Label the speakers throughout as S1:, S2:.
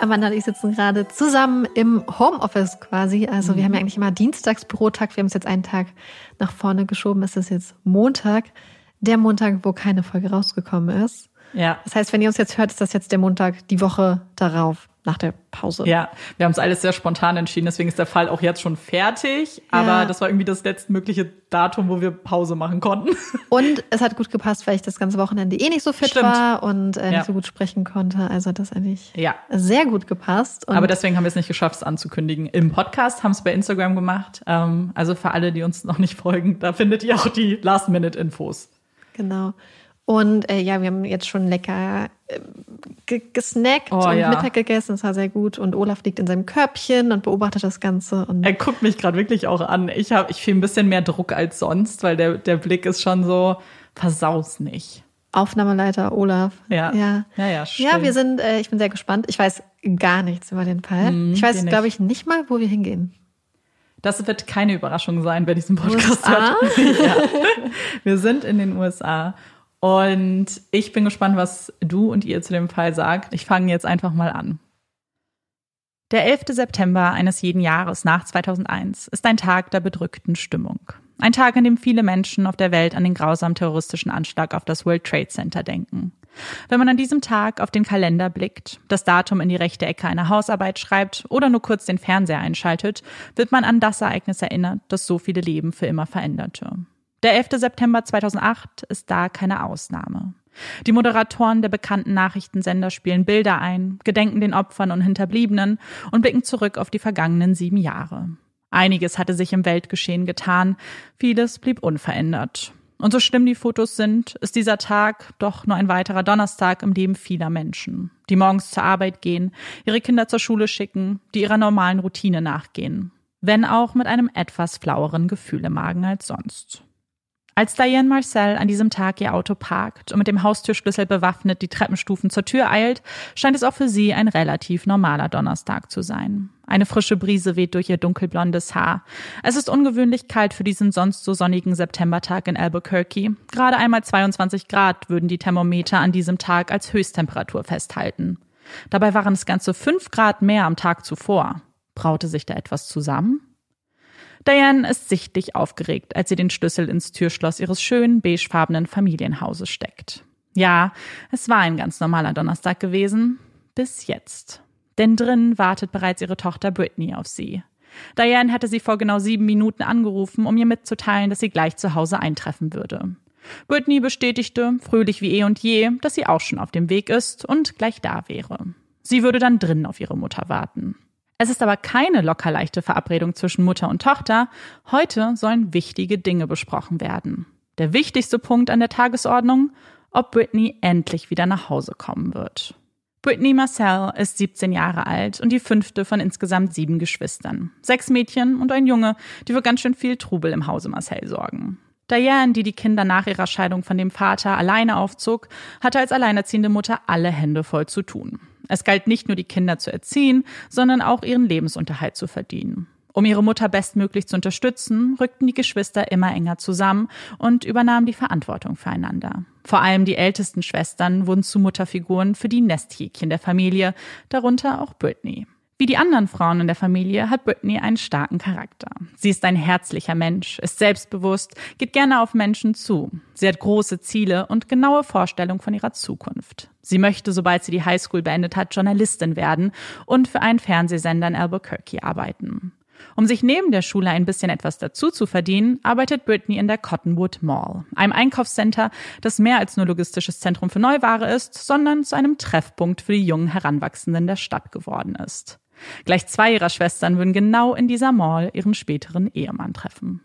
S1: Amanda und ich sitzen gerade zusammen im Homeoffice quasi. Also mhm. wir haben ja eigentlich immer Dienstagsbürotag. Wir haben es jetzt einen Tag nach vorne geschoben. Es ist jetzt Montag. Der Montag, wo keine Folge rausgekommen ist.
S2: Ja.
S1: Das heißt, wenn ihr uns jetzt hört, ist das jetzt der Montag, die Woche darauf nach der Pause.
S2: Ja, wir haben es alles sehr spontan entschieden, deswegen ist der Fall auch jetzt schon fertig. Aber ja. das war irgendwie das letztmögliche Datum, wo wir Pause machen konnten.
S1: Und es hat gut gepasst, weil ich das ganze Wochenende eh nicht so fit Stimmt. war und äh, nicht ja. so gut sprechen konnte. Also hat das eigentlich ja. sehr gut gepasst.
S2: Und Aber deswegen haben wir es nicht geschafft, es anzukündigen. Im Podcast haben es bei Instagram gemacht. Ähm, also für alle, die uns noch nicht folgen, da findet ihr auch die Last-Minute-Infos.
S1: Genau. Und äh, ja, wir haben jetzt schon lecker äh, gesnackt oh, und ja. Mittag gegessen. Das war sehr gut. Und Olaf liegt in seinem Körbchen und beobachtet das Ganze.
S2: Er guckt mich gerade wirklich auch an. Ich habe, ich fühle ein bisschen mehr Druck als sonst, weil der, der Blick ist schon so, versaus nicht.
S1: Aufnahmeleiter Olaf.
S2: Ja.
S1: Ja,
S2: ja, ja,
S1: ja wir sind, äh, ich bin sehr gespannt. Ich weiß gar nichts über den Fall. Hm, ich weiß, glaube ich, nicht mal, wo wir hingehen.
S2: Das wird keine Überraschung sein, wer diesen Podcast USA? hört. ja. Wir sind in den USA und ich bin gespannt, was du und ihr zu dem Fall sagt. Ich fange jetzt einfach mal an. Der 11. September eines jeden Jahres nach 2001 ist ein Tag der bedrückten Stimmung. Ein Tag, an dem viele Menschen auf der Welt an den grausamen terroristischen Anschlag auf das World Trade Center denken. Wenn man an diesem Tag auf den Kalender blickt, das Datum in die rechte Ecke einer Hausarbeit schreibt oder nur kurz den Fernseher einschaltet, wird man an das Ereignis erinnert, das so viele Leben für immer veränderte. Der 11. September 2008 ist da keine Ausnahme. Die Moderatoren der bekannten Nachrichtensender spielen Bilder ein, gedenken den Opfern und Hinterbliebenen und blicken zurück auf die vergangenen sieben Jahre. Einiges hatte sich im Weltgeschehen getan, vieles blieb unverändert. Und so schlimm die Fotos sind, ist dieser Tag doch nur ein weiterer Donnerstag im Leben vieler Menschen, die morgens zur Arbeit gehen, ihre Kinder zur Schule schicken, die ihrer normalen Routine nachgehen, wenn auch mit einem etwas flaueren Gefühl im Magen als sonst. Als Diane Marcel an diesem Tag ihr Auto parkt und mit dem Haustürschlüssel bewaffnet die Treppenstufen zur Tür eilt, scheint es auch für sie ein relativ normaler Donnerstag zu sein. Eine frische Brise weht durch ihr dunkelblondes Haar. Es ist ungewöhnlich kalt für diesen sonst so sonnigen Septembertag in Albuquerque. Gerade einmal 22 Grad würden die Thermometer an diesem Tag als Höchsttemperatur festhalten. Dabei waren es ganze fünf Grad mehr am Tag zuvor. Braute sich da etwas zusammen? Diane ist sichtlich aufgeregt, als sie den Schlüssel ins Türschloss ihres schönen beigefarbenen Familienhauses steckt. Ja, es war ein ganz normaler Donnerstag gewesen. Bis jetzt. Denn drin wartet bereits ihre Tochter Brittany auf sie. Diane hatte sie vor genau sieben Minuten angerufen, um ihr mitzuteilen, dass sie gleich zu Hause eintreffen würde. Brittany bestätigte, fröhlich wie eh und je, dass sie auch schon auf dem Weg ist und gleich da wäre. Sie würde dann drinnen auf ihre Mutter warten. Es ist aber keine lockerleichte Verabredung zwischen Mutter und Tochter. Heute sollen wichtige Dinge besprochen werden. Der wichtigste Punkt an der Tagesordnung, ob Britney endlich wieder nach Hause kommen wird. Britney Marcel ist 17 Jahre alt und die fünfte von insgesamt sieben Geschwistern. Sechs Mädchen und ein Junge, die für ganz schön viel Trubel im Hause Marcel sorgen. Diane, die die Kinder nach ihrer Scheidung von dem Vater alleine aufzog, hatte als alleinerziehende Mutter alle Hände voll zu tun. Es galt nicht nur die Kinder zu erziehen, sondern auch ihren Lebensunterhalt zu verdienen. Um ihre Mutter bestmöglich zu unterstützen, rückten die Geschwister immer enger zusammen und übernahmen die Verantwortung füreinander. Vor allem die ältesten Schwestern wurden zu Mutterfiguren für die Nesthäkchen der Familie, darunter auch Britney. Wie die anderen Frauen in der Familie hat Brittany einen starken Charakter. Sie ist ein herzlicher Mensch, ist selbstbewusst, geht gerne auf Menschen zu. Sie hat große Ziele und genaue Vorstellungen von ihrer Zukunft. Sie möchte, sobald sie die Highschool beendet hat, Journalistin werden und für einen Fernsehsender in Albuquerque arbeiten. Um sich neben der Schule ein bisschen etwas dazu zu verdienen, arbeitet Brittany in der Cottonwood Mall, einem Einkaufscenter, das mehr als nur logistisches Zentrum für Neuware ist, sondern zu einem Treffpunkt für die jungen Heranwachsenden der Stadt geworden ist. Gleich zwei ihrer Schwestern würden genau in dieser Mall ihren späteren Ehemann treffen.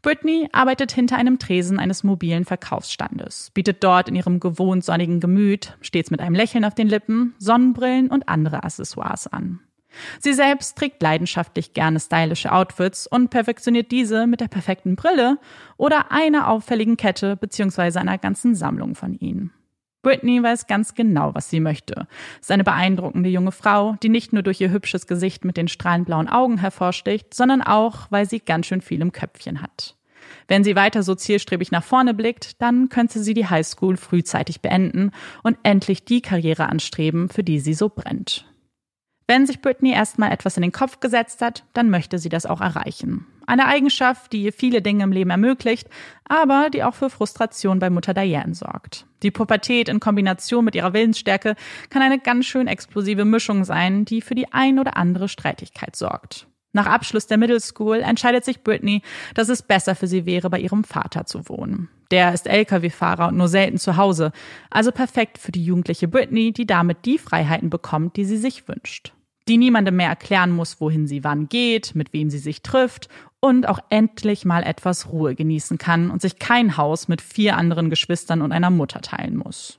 S2: Britney arbeitet hinter einem Tresen eines mobilen Verkaufsstandes, bietet dort in ihrem gewohnt sonnigen Gemüt, stets mit einem Lächeln auf den Lippen, Sonnenbrillen und andere Accessoires an. Sie selbst trägt leidenschaftlich gerne stylische Outfits und perfektioniert diese mit der perfekten Brille oder einer auffälligen Kette bzw. einer ganzen Sammlung von ihnen. Britney weiß ganz genau, was sie möchte. Ist eine beeindruckende junge Frau, die nicht nur durch ihr hübsches Gesicht mit den strahlend blauen Augen hervorsticht, sondern auch, weil sie ganz schön viel im Köpfchen hat. Wenn sie weiter so zielstrebig nach vorne blickt, dann könnte sie die Highschool frühzeitig beenden und endlich die Karriere anstreben, für die sie so brennt. Wenn sich Britney erstmal etwas in den Kopf gesetzt hat, dann möchte sie das auch erreichen. Eine Eigenschaft, die viele Dinge im Leben ermöglicht, aber die auch für Frustration bei Mutter Diane sorgt. Die Pubertät in Kombination mit ihrer Willensstärke kann eine ganz schön explosive Mischung sein, die für die ein oder andere Streitigkeit sorgt. Nach Abschluss der Middle School entscheidet sich Britney, dass es besser für sie wäre, bei ihrem Vater zu wohnen. Der ist Lkw-Fahrer und nur selten zu Hause, also perfekt für die jugendliche Britney, die damit die Freiheiten bekommt, die sie sich wünscht die niemandem mehr erklären muss, wohin sie wann geht, mit wem sie sich trifft und auch endlich mal etwas Ruhe genießen kann und sich kein Haus mit vier anderen Geschwistern und einer Mutter teilen muss.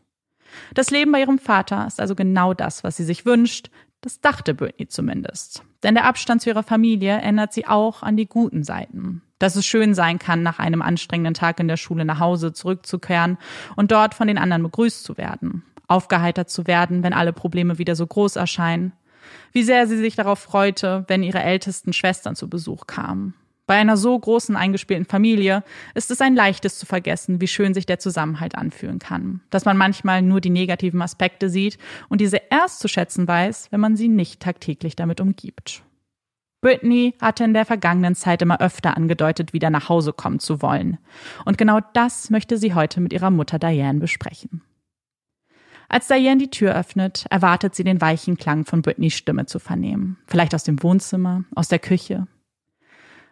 S2: Das Leben bei ihrem Vater ist also genau das, was sie sich wünscht, das dachte Britney zumindest. Denn der Abstand zu ihrer Familie erinnert sie auch an die guten Seiten. Dass es schön sein kann, nach einem anstrengenden Tag in der Schule nach Hause zurückzukehren und dort von den anderen begrüßt zu werden. Aufgeheitert zu werden, wenn alle Probleme wieder so groß erscheinen wie sehr sie sich darauf freute, wenn ihre ältesten Schwestern zu Besuch kamen. Bei einer so großen eingespielten Familie ist es ein leichtes zu vergessen, wie schön sich der Zusammenhalt anfühlen kann. Dass man manchmal nur die negativen Aspekte sieht und diese erst zu schätzen weiß, wenn man sie nicht tagtäglich damit umgibt. Britney hatte in der vergangenen Zeit immer öfter angedeutet, wieder nach Hause kommen zu wollen. Und genau das möchte sie heute mit ihrer Mutter Diane besprechen. Als Diane die Tür öffnet, erwartet sie den weichen Klang von Britneys Stimme zu vernehmen. Vielleicht aus dem Wohnzimmer, aus der Küche.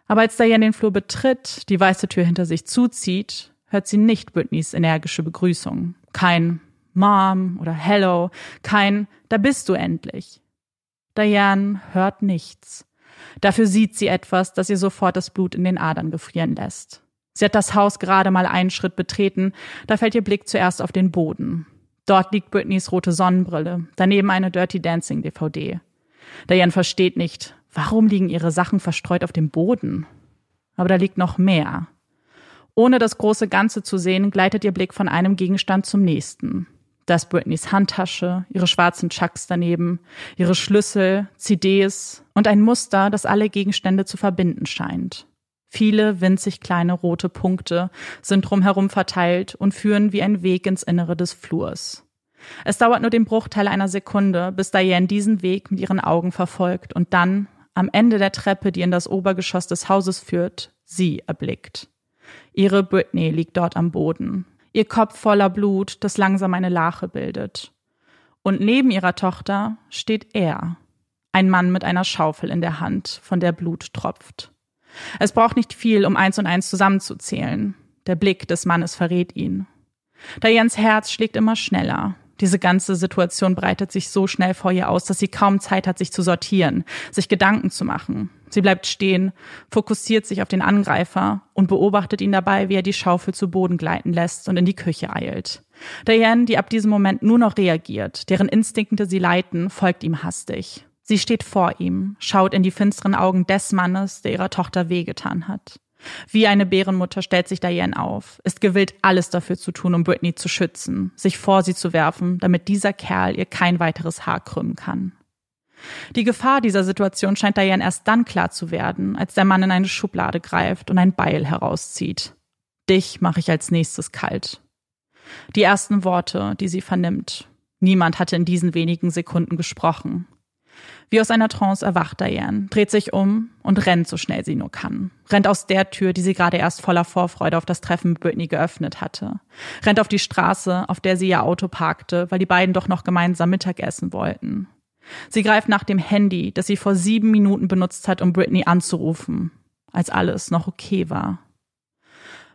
S2: Aber als Diane den Flur betritt, die weiße Tür hinter sich zuzieht, hört sie nicht Britneys energische Begrüßung. Kein Mom oder Hello, kein Da bist du endlich. Diane hört nichts. Dafür sieht sie etwas, das ihr sofort das Blut in den Adern gefrieren lässt. Sie hat das Haus gerade mal einen Schritt betreten, da fällt ihr Blick zuerst auf den Boden. Dort liegt Britneys rote Sonnenbrille, daneben eine Dirty Dancing DVD. Diane versteht nicht, warum liegen ihre Sachen verstreut auf dem Boden? Aber da liegt noch mehr. Ohne das große Ganze zu sehen, gleitet ihr Blick von einem Gegenstand zum nächsten. Das Britneys Handtasche, ihre schwarzen Chucks daneben, ihre Schlüssel, CDs und ein Muster, das alle Gegenstände zu verbinden scheint. Viele winzig kleine rote Punkte sind drumherum verteilt und führen wie ein Weg ins Innere des Flurs. Es dauert nur den Bruchteil einer Sekunde, bis Diane diesen Weg mit ihren Augen verfolgt und dann, am Ende der Treppe, die in das Obergeschoss des Hauses führt, sie erblickt. Ihre Britney liegt dort am Boden, ihr Kopf voller Blut, das langsam eine Lache bildet. Und neben ihrer Tochter steht er, ein Mann mit einer Schaufel in der Hand, von der Blut tropft. Es braucht nicht viel, um eins und eins zusammenzuzählen. Der Blick des Mannes verrät ihn. Dianes Herz schlägt immer schneller. Diese ganze Situation breitet sich so schnell vor ihr aus, dass sie kaum Zeit hat, sich zu sortieren, sich Gedanken zu machen. Sie bleibt stehen, fokussiert sich auf den Angreifer und beobachtet ihn dabei, wie er die Schaufel zu Boden gleiten lässt und in die Küche eilt. Diane, die ab diesem Moment nur noch reagiert, deren Instinkte sie leiten, folgt ihm hastig. Sie steht vor ihm, schaut in die finsteren Augen des Mannes, der ihrer Tochter wehgetan hat. Wie eine Bärenmutter stellt sich Diane auf, ist gewillt, alles dafür zu tun, um Britney zu schützen, sich vor sie zu werfen, damit dieser Kerl ihr kein weiteres Haar krümmen kann. Die Gefahr dieser Situation scheint Diane erst dann klar zu werden, als der Mann in eine Schublade greift und ein Beil herauszieht. Dich mache ich als nächstes kalt. Die ersten Worte, die sie vernimmt. Niemand hatte in diesen wenigen Sekunden gesprochen. Wie aus einer Trance erwacht Diane, dreht sich um und rennt so schnell sie nur kann. Rennt aus der Tür, die sie gerade erst voller Vorfreude auf das Treffen mit Britney geöffnet hatte. Rennt auf die Straße, auf der sie ihr Auto parkte, weil die beiden doch noch gemeinsam Mittagessen wollten. Sie greift nach dem Handy, das sie vor sieben Minuten benutzt hat, um Britney anzurufen, als alles noch okay war.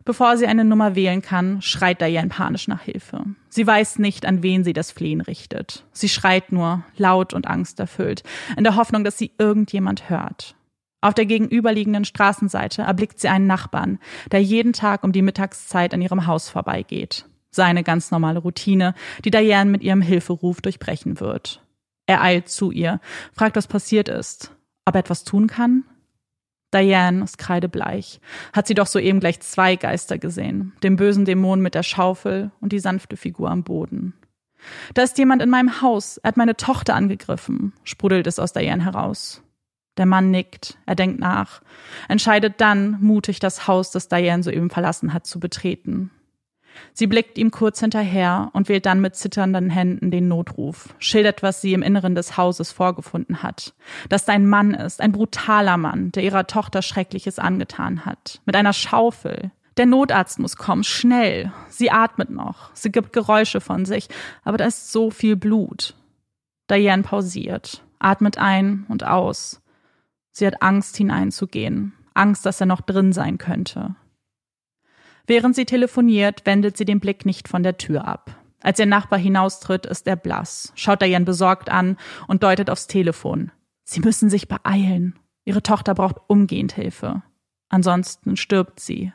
S2: Bevor sie eine Nummer wählen kann, schreit Diane panisch nach Hilfe. Sie weiß nicht, an wen sie das Flehen richtet. Sie schreit nur, laut und angsterfüllt, in der Hoffnung, dass sie irgendjemand hört. Auf der gegenüberliegenden Straßenseite erblickt sie einen Nachbarn, der jeden Tag um die Mittagszeit an ihrem Haus vorbeigeht. Seine ganz normale Routine, die Diane mit ihrem Hilferuf durchbrechen wird. Er eilt zu ihr, fragt, was passiert ist, ob er etwas tun kann, Diane ist kreidebleich. Hat sie doch soeben gleich zwei Geister gesehen. Den bösen Dämon mit der Schaufel und die sanfte Figur am Boden. Da ist jemand in meinem Haus. Er hat meine Tochter angegriffen, sprudelt es aus Diane heraus. Der Mann nickt, er denkt nach, entscheidet dann, mutig das Haus, das Diane soeben verlassen hat, zu betreten. Sie blickt ihm kurz hinterher und wählt dann mit zitternden Händen den Notruf, schildert, was sie im Inneren des Hauses vorgefunden hat. Dass da ein Mann ist, ein brutaler Mann, der ihrer Tochter Schreckliches angetan hat. Mit einer Schaufel. Der Notarzt muss kommen, schnell. Sie atmet noch, sie gibt Geräusche von sich, aber da ist so viel Blut. Diane pausiert, atmet ein und aus. Sie hat Angst hineinzugehen, Angst, dass er noch drin sein könnte. Während sie telefoniert, wendet sie den Blick nicht von der Tür ab. Als ihr Nachbar hinaustritt, ist er blass, schaut Diane besorgt an und deutet aufs Telefon. Sie müssen sich beeilen. Ihre Tochter braucht umgehend Hilfe. Ansonsten stirbt sie.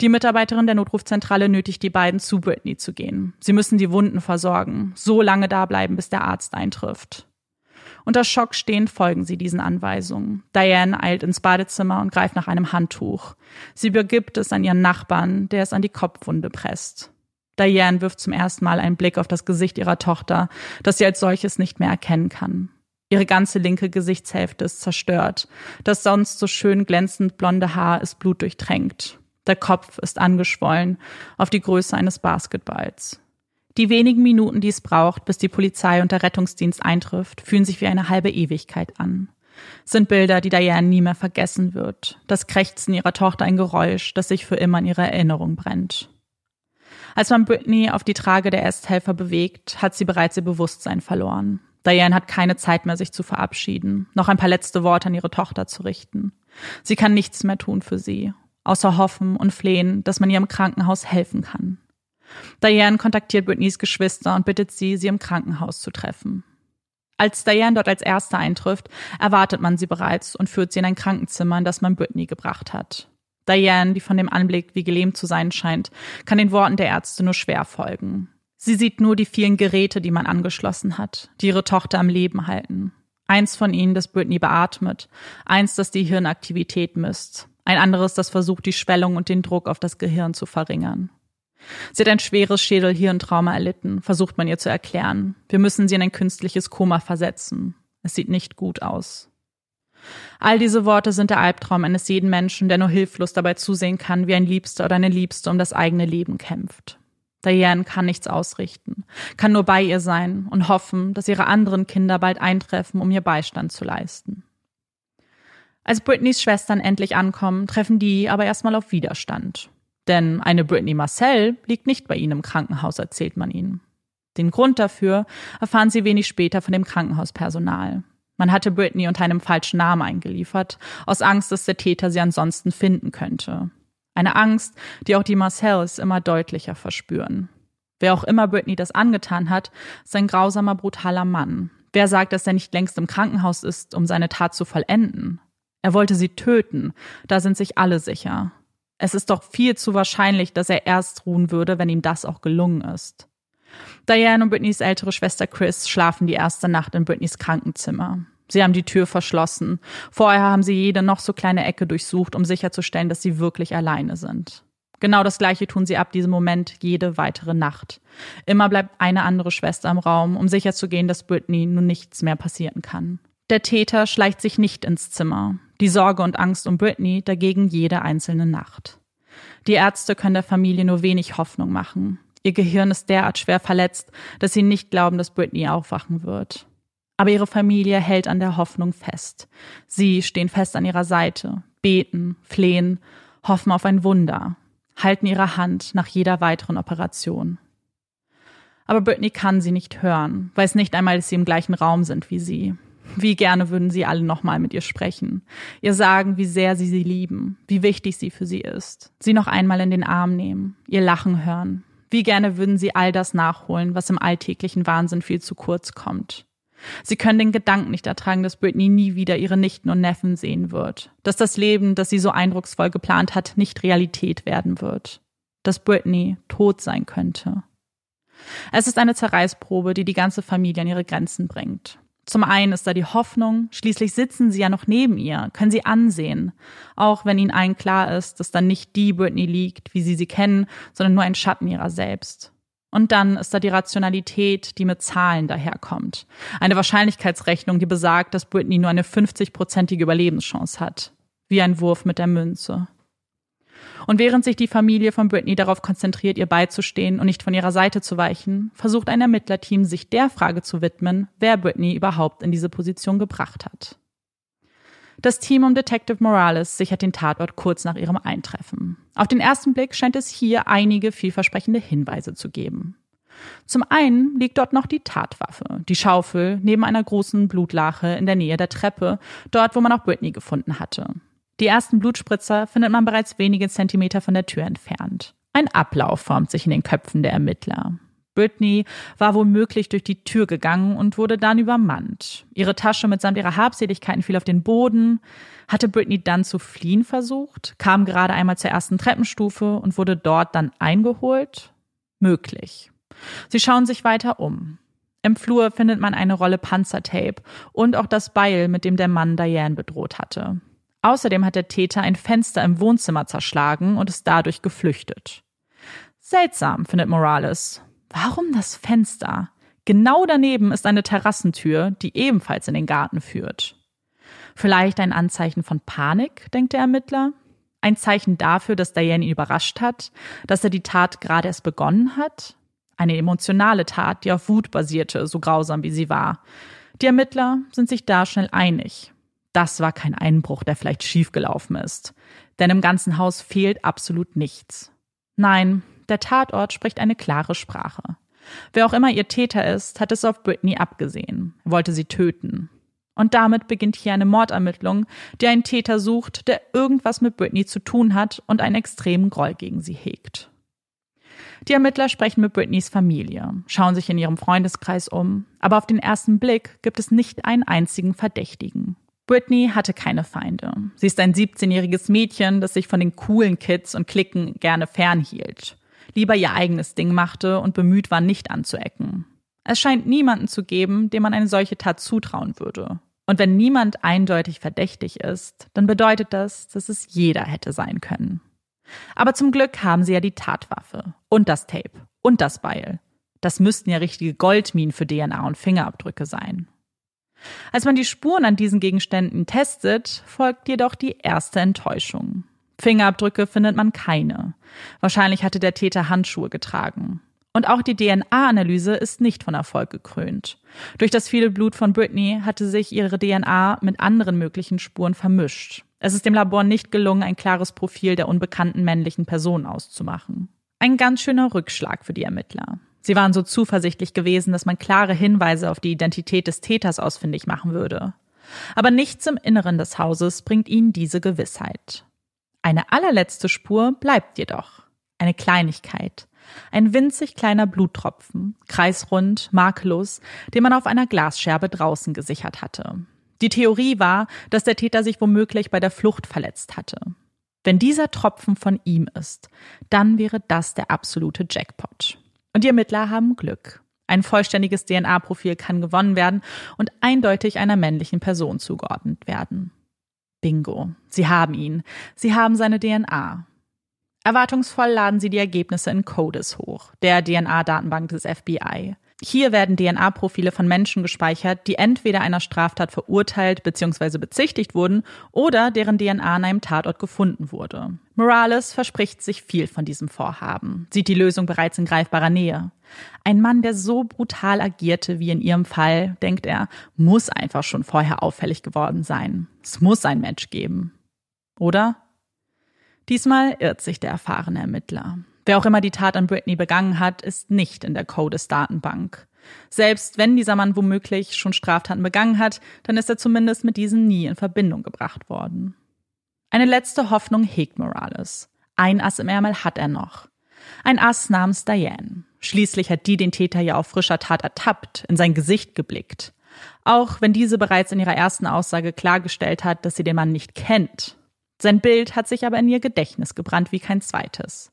S2: Die Mitarbeiterin der Notrufzentrale nötigt die beiden zu Britney zu gehen. Sie müssen die Wunden versorgen, so lange da bleiben, bis der Arzt eintrifft. Unter Schock stehend folgen sie diesen Anweisungen. Diane eilt ins Badezimmer und greift nach einem Handtuch. Sie übergibt es an ihren Nachbarn, der es an die Kopfwunde presst. Diane wirft zum ersten Mal einen Blick auf das Gesicht ihrer Tochter, das sie als solches nicht mehr erkennen kann. Ihre ganze linke Gesichtshälfte ist zerstört. Das sonst so schön glänzend blonde Haar ist blutdurchtränkt. Der Kopf ist angeschwollen auf die Größe eines Basketballs. Die wenigen Minuten, die es braucht, bis die Polizei und der Rettungsdienst eintrifft, fühlen sich wie eine halbe Ewigkeit an. Sind Bilder, die Diane nie mehr vergessen wird. Das Krächzen ihrer Tochter ein Geräusch, das sich für immer in ihrer Erinnerung brennt. Als man Britney auf die Trage der Ersthelfer bewegt, hat sie bereits ihr Bewusstsein verloren. Diane hat keine Zeit mehr, sich zu verabschieden, noch ein paar letzte Worte an ihre Tochter zu richten. Sie kann nichts mehr tun für sie, außer hoffen und flehen, dass man ihr im Krankenhaus helfen kann. Diane kontaktiert Britneys Geschwister und bittet sie, sie im Krankenhaus zu treffen. Als Diane dort als Erste eintrifft, erwartet man sie bereits und führt sie in ein Krankenzimmer, in das man Britney gebracht hat. Diane, die von dem Anblick wie gelähmt zu sein scheint, kann den Worten der Ärzte nur schwer folgen. Sie sieht nur die vielen Geräte, die man angeschlossen hat, die ihre Tochter am Leben halten. Eins von ihnen, das Britney beatmet, eins, das die Hirnaktivität misst, ein anderes, das versucht, die Schwellung und den Druck auf das Gehirn zu verringern. Sie hat ein schweres Schädel-Hirntrauma erlitten, versucht man ihr zu erklären. Wir müssen sie in ein künstliches Koma versetzen. Es sieht nicht gut aus. All diese Worte sind der Albtraum eines jeden Menschen, der nur hilflos dabei zusehen kann, wie ein Liebster oder eine Liebste um das eigene Leben kämpft. Diane kann nichts ausrichten, kann nur bei ihr sein und hoffen, dass ihre anderen Kinder bald eintreffen, um ihr Beistand zu leisten. Als Britneys Schwestern endlich ankommen, treffen die aber erstmal auf Widerstand. Denn eine Britney Marcel liegt nicht bei ihnen im Krankenhaus, erzählt man ihnen. Den Grund dafür erfahren sie wenig später von dem Krankenhauspersonal. Man hatte Britney unter einem falschen Namen eingeliefert, aus Angst, dass der Täter sie ansonsten finden könnte. Eine Angst, die auch die Marcells immer deutlicher verspüren. Wer auch immer Britney das angetan hat, ist ein grausamer, brutaler Mann. Wer sagt, dass er nicht längst im Krankenhaus ist, um seine Tat zu vollenden? Er wollte sie töten, da sind sich alle sicher. Es ist doch viel zu wahrscheinlich, dass er erst ruhen würde, wenn ihm das auch gelungen ist. Diane und Britneys ältere Schwester Chris schlafen die erste Nacht in Britneys Krankenzimmer. Sie haben die Tür verschlossen. Vorher haben sie jede noch so kleine Ecke durchsucht, um sicherzustellen, dass sie wirklich alleine sind. Genau das gleiche tun sie ab diesem Moment jede weitere Nacht. Immer bleibt eine andere Schwester im Raum, um sicherzugehen, dass Britney nun nichts mehr passieren kann. Der Täter schleicht sich nicht ins Zimmer. Die Sorge und Angst um Britney dagegen jede einzelne Nacht. Die Ärzte können der Familie nur wenig Hoffnung machen. Ihr Gehirn ist derart schwer verletzt, dass sie nicht glauben, dass Britney aufwachen wird. Aber ihre Familie hält an der Hoffnung fest. Sie stehen fest an ihrer Seite, beten, flehen, hoffen auf ein Wunder, halten ihre Hand nach jeder weiteren Operation. Aber Britney kann sie nicht hören, weiß nicht einmal, dass sie im gleichen Raum sind wie sie. Wie gerne würden sie alle nochmal mit ihr sprechen, ihr sagen, wie sehr sie sie lieben, wie wichtig sie für sie ist, sie noch einmal in den Arm nehmen, ihr Lachen hören. Wie gerne würden sie all das nachholen, was im alltäglichen Wahnsinn viel zu kurz kommt. Sie können den Gedanken nicht ertragen, dass Britney nie wieder ihre Nichten und Neffen sehen wird, dass das Leben, das sie so eindrucksvoll geplant hat, nicht Realität werden wird, dass Britney tot sein könnte. Es ist eine Zerreißprobe, die die ganze Familie an ihre Grenzen bringt. Zum einen ist da die Hoffnung, schließlich sitzen sie ja noch neben ihr, können sie ansehen, auch wenn ihnen allen klar ist, dass dann nicht die Britney liegt, wie sie sie kennen, sondern nur ein Schatten ihrer selbst. Und dann ist da die Rationalität, die mit Zahlen daherkommt. Eine Wahrscheinlichkeitsrechnung, die besagt, dass Britney nur eine 50-prozentige Überlebenschance hat. Wie ein Wurf mit der Münze. Und während sich die Familie von Britney darauf konzentriert, ihr beizustehen und nicht von ihrer Seite zu weichen, versucht ein Ermittlerteam, sich der Frage zu widmen, wer Britney überhaupt in diese Position gebracht hat. Das Team um Detective Morales sichert den Tatort kurz nach ihrem Eintreffen. Auf den ersten Blick scheint es hier einige vielversprechende Hinweise zu geben. Zum einen liegt dort noch die Tatwaffe, die Schaufel, neben einer großen Blutlache in der Nähe der Treppe, dort, wo man auch Britney gefunden hatte. Die ersten Blutspritzer findet man bereits wenige Zentimeter von der Tür entfernt. Ein Ablauf formt sich in den Köpfen der Ermittler. Britney war womöglich durch die Tür gegangen und wurde dann übermannt. Ihre Tasche mitsamt ihrer Habseligkeiten fiel auf den Boden. Hatte Britney dann zu fliehen versucht, kam gerade einmal zur ersten Treppenstufe und wurde dort dann eingeholt? Möglich. Sie schauen sich weiter um. Im Flur findet man eine Rolle Panzertape und auch das Beil, mit dem der Mann Diane bedroht hatte. Außerdem hat der Täter ein Fenster im Wohnzimmer zerschlagen und ist dadurch geflüchtet. Seltsam, findet Morales. Warum das Fenster? Genau daneben ist eine Terrassentür, die ebenfalls in den Garten führt. Vielleicht ein Anzeichen von Panik, denkt der Ermittler. Ein Zeichen dafür, dass Diane ihn überrascht hat, dass er die Tat gerade erst begonnen hat. Eine emotionale Tat, die auf Wut basierte, so grausam wie sie war. Die Ermittler sind sich da schnell einig. Das war kein Einbruch, der vielleicht schiefgelaufen ist. Denn im ganzen Haus fehlt absolut nichts. Nein, der Tatort spricht eine klare Sprache. Wer auch immer ihr Täter ist, hat es auf Britney abgesehen, wollte sie töten. Und damit beginnt hier eine Mordermittlung, die einen Täter sucht, der irgendwas mit Britney zu tun hat und einen extremen Groll gegen sie hegt. Die Ermittler sprechen mit Britneys Familie, schauen sich in ihrem Freundeskreis um, aber auf den ersten Blick gibt es nicht einen einzigen Verdächtigen. Britney hatte keine Feinde. Sie ist ein 17-jähriges Mädchen, das sich von den coolen Kids und Klicken gerne fernhielt, lieber ihr eigenes Ding machte und bemüht war, nicht anzuecken. Es scheint niemanden zu geben, dem man eine solche Tat zutrauen würde. Und wenn niemand eindeutig verdächtig ist, dann bedeutet das, dass es jeder hätte sein können. Aber zum Glück haben sie ja die Tatwaffe und das Tape und das Beil. Das müssten ja richtige Goldminen für DNA und Fingerabdrücke sein. Als man die Spuren an diesen Gegenständen testet, folgt jedoch die erste Enttäuschung. Fingerabdrücke findet man keine. Wahrscheinlich hatte der Täter Handschuhe getragen. Und auch die DNA-Analyse ist nicht von Erfolg gekrönt. Durch das viele Blut von Britney hatte sich ihre DNA mit anderen möglichen Spuren vermischt. Es ist dem Labor nicht gelungen, ein klares Profil der unbekannten männlichen Person auszumachen. Ein ganz schöner Rückschlag für die Ermittler. Sie waren so zuversichtlich gewesen, dass man klare Hinweise auf die Identität des Täters ausfindig machen würde. Aber nichts im Inneren des Hauses bringt ihnen diese Gewissheit. Eine allerletzte Spur bleibt jedoch. Eine Kleinigkeit. Ein winzig kleiner Bluttropfen, kreisrund, makellos, den man auf einer Glasscherbe draußen gesichert hatte. Die Theorie war, dass der Täter sich womöglich bei der Flucht verletzt hatte. Wenn dieser Tropfen von ihm ist, dann wäre das der absolute Jackpot. Und die Ermittler haben Glück. Ein vollständiges DNA-Profil kann gewonnen werden und eindeutig einer männlichen Person zugeordnet werden. Bingo. Sie haben ihn. Sie haben seine DNA. Erwartungsvoll laden sie die Ergebnisse in CODIS hoch, der DNA-Datenbank des FBI. Hier werden DNA-Profile von Menschen gespeichert, die entweder einer Straftat verurteilt bzw. bezichtigt wurden oder deren DNA an einem Tatort gefunden wurde. Morales verspricht sich viel von diesem Vorhaben, sieht die Lösung bereits in greifbarer Nähe. Ein Mann, der so brutal agierte wie in ihrem Fall, denkt er, muss einfach schon vorher auffällig geworden sein. Es muss ein Match geben. Oder? Diesmal irrt sich der erfahrene Ermittler. Wer auch immer die Tat an Britney begangen hat, ist nicht in der CODIS-Datenbank. Selbst wenn dieser Mann womöglich schon Straftaten begangen hat, dann ist er zumindest mit diesen nie in Verbindung gebracht worden. Eine letzte Hoffnung hegt Morales. Ein Ass im Ärmel hat er noch. Ein Ass namens Diane. Schließlich hat die den Täter ja auf frischer Tat ertappt, in sein Gesicht geblickt. Auch wenn diese bereits in ihrer ersten Aussage klargestellt hat, dass sie den Mann nicht kennt. Sein Bild hat sich aber in ihr Gedächtnis gebrannt wie kein zweites.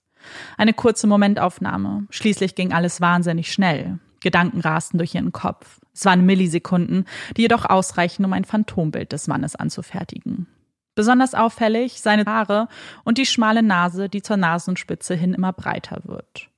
S2: Eine kurze Momentaufnahme. Schließlich ging alles wahnsinnig schnell. Gedanken rasten durch ihren Kopf. Es waren Millisekunden, die jedoch ausreichen, um ein Phantombild des Mannes anzufertigen. Besonders auffällig seine Haare und die schmale Nase, die zur Nasenspitze hin immer breiter wird.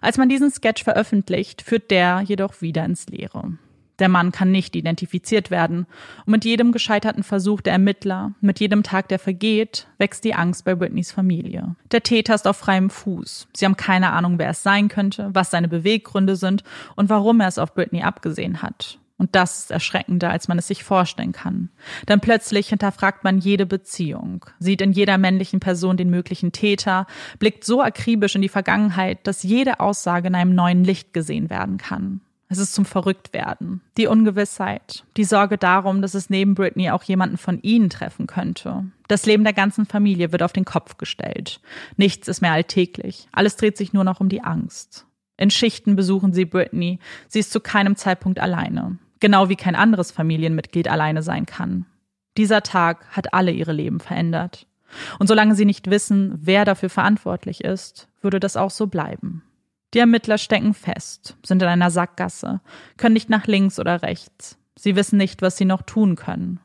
S2: Als man diesen Sketch veröffentlicht, führt der jedoch wieder ins Leere. Der Mann kann nicht identifiziert werden. Und mit jedem gescheiterten Versuch der Ermittler, mit jedem Tag, der vergeht, wächst die Angst bei Britneys Familie. Der Täter ist auf freiem Fuß. Sie haben keine Ahnung, wer es sein könnte, was seine Beweggründe sind und warum er es auf Britney abgesehen hat. Und das ist erschreckender, als man es sich vorstellen kann. Denn plötzlich hinterfragt man jede Beziehung, sieht in jeder männlichen Person den möglichen Täter, blickt so akribisch in die Vergangenheit, dass jede Aussage in einem neuen Licht gesehen werden kann. Es ist zum Verrücktwerden. Die Ungewissheit, die Sorge darum, dass es neben Britney auch jemanden von ihnen treffen könnte. Das Leben der ganzen Familie wird auf den Kopf gestellt. Nichts ist mehr alltäglich. Alles dreht sich nur noch um die Angst. In Schichten besuchen sie Britney. Sie ist zu keinem Zeitpunkt alleine. Genau wie kein anderes Familienmitglied alleine sein kann. Dieser Tag hat alle ihre Leben verändert. Und solange sie nicht wissen, wer dafür verantwortlich ist, würde das auch so bleiben. Die Ermittler stecken fest, sind in einer Sackgasse, können nicht nach links oder rechts. Sie wissen nicht, was sie noch tun können.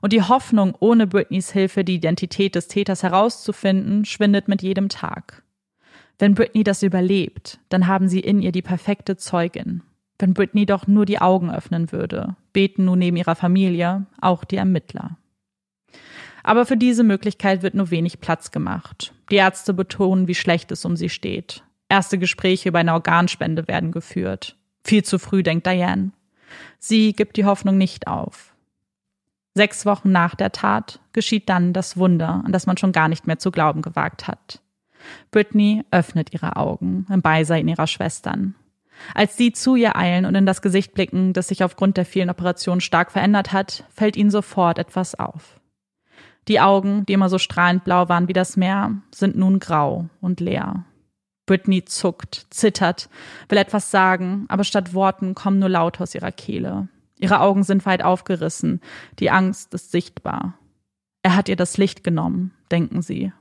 S2: Und die Hoffnung, ohne Britneys Hilfe die Identität des Täters herauszufinden, schwindet mit jedem Tag. Wenn Britney das überlebt, dann haben sie in ihr die perfekte Zeugin. Wenn Britney doch nur die Augen öffnen würde, beten nun neben ihrer Familie auch die Ermittler. Aber für diese Möglichkeit wird nur wenig Platz gemacht. Die Ärzte betonen, wie schlecht es um sie steht. Erste Gespräche über eine Organspende werden geführt. Viel zu früh, denkt Diane. Sie gibt die Hoffnung nicht auf. Sechs Wochen nach der Tat geschieht dann das Wunder, an das man schon gar nicht mehr zu glauben gewagt hat. Britney öffnet ihre Augen im Beisein ihrer Schwestern. Als sie zu ihr eilen und in das Gesicht blicken, das sich aufgrund der vielen Operationen stark verändert hat, fällt ihnen sofort etwas auf. Die Augen, die immer so strahlend blau waren wie das Meer, sind nun grau und leer. Britney zuckt, zittert, will etwas sagen, aber statt Worten kommen nur Laute aus ihrer Kehle. Ihre Augen sind weit aufgerissen, die Angst ist sichtbar. Er hat ihr das Licht genommen, denken sie.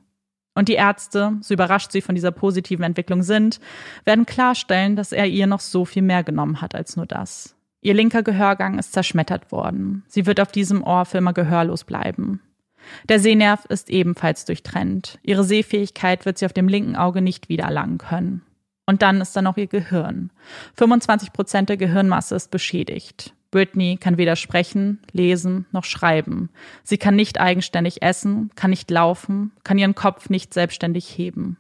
S2: Und die Ärzte, so überrascht sie von dieser positiven Entwicklung sind, werden klarstellen, dass er ihr noch so viel mehr genommen hat als nur das. Ihr linker Gehörgang ist zerschmettert worden. Sie wird auf diesem Ohr für immer gehörlos bleiben. Der Sehnerv ist ebenfalls durchtrennt. Ihre Sehfähigkeit wird sie auf dem linken Auge nicht wieder erlangen können. Und dann ist da noch ihr Gehirn. 25 Prozent der Gehirnmasse ist beschädigt. Britney kann weder sprechen, lesen noch schreiben. Sie kann nicht eigenständig essen, kann nicht laufen, kann ihren Kopf nicht selbstständig heben.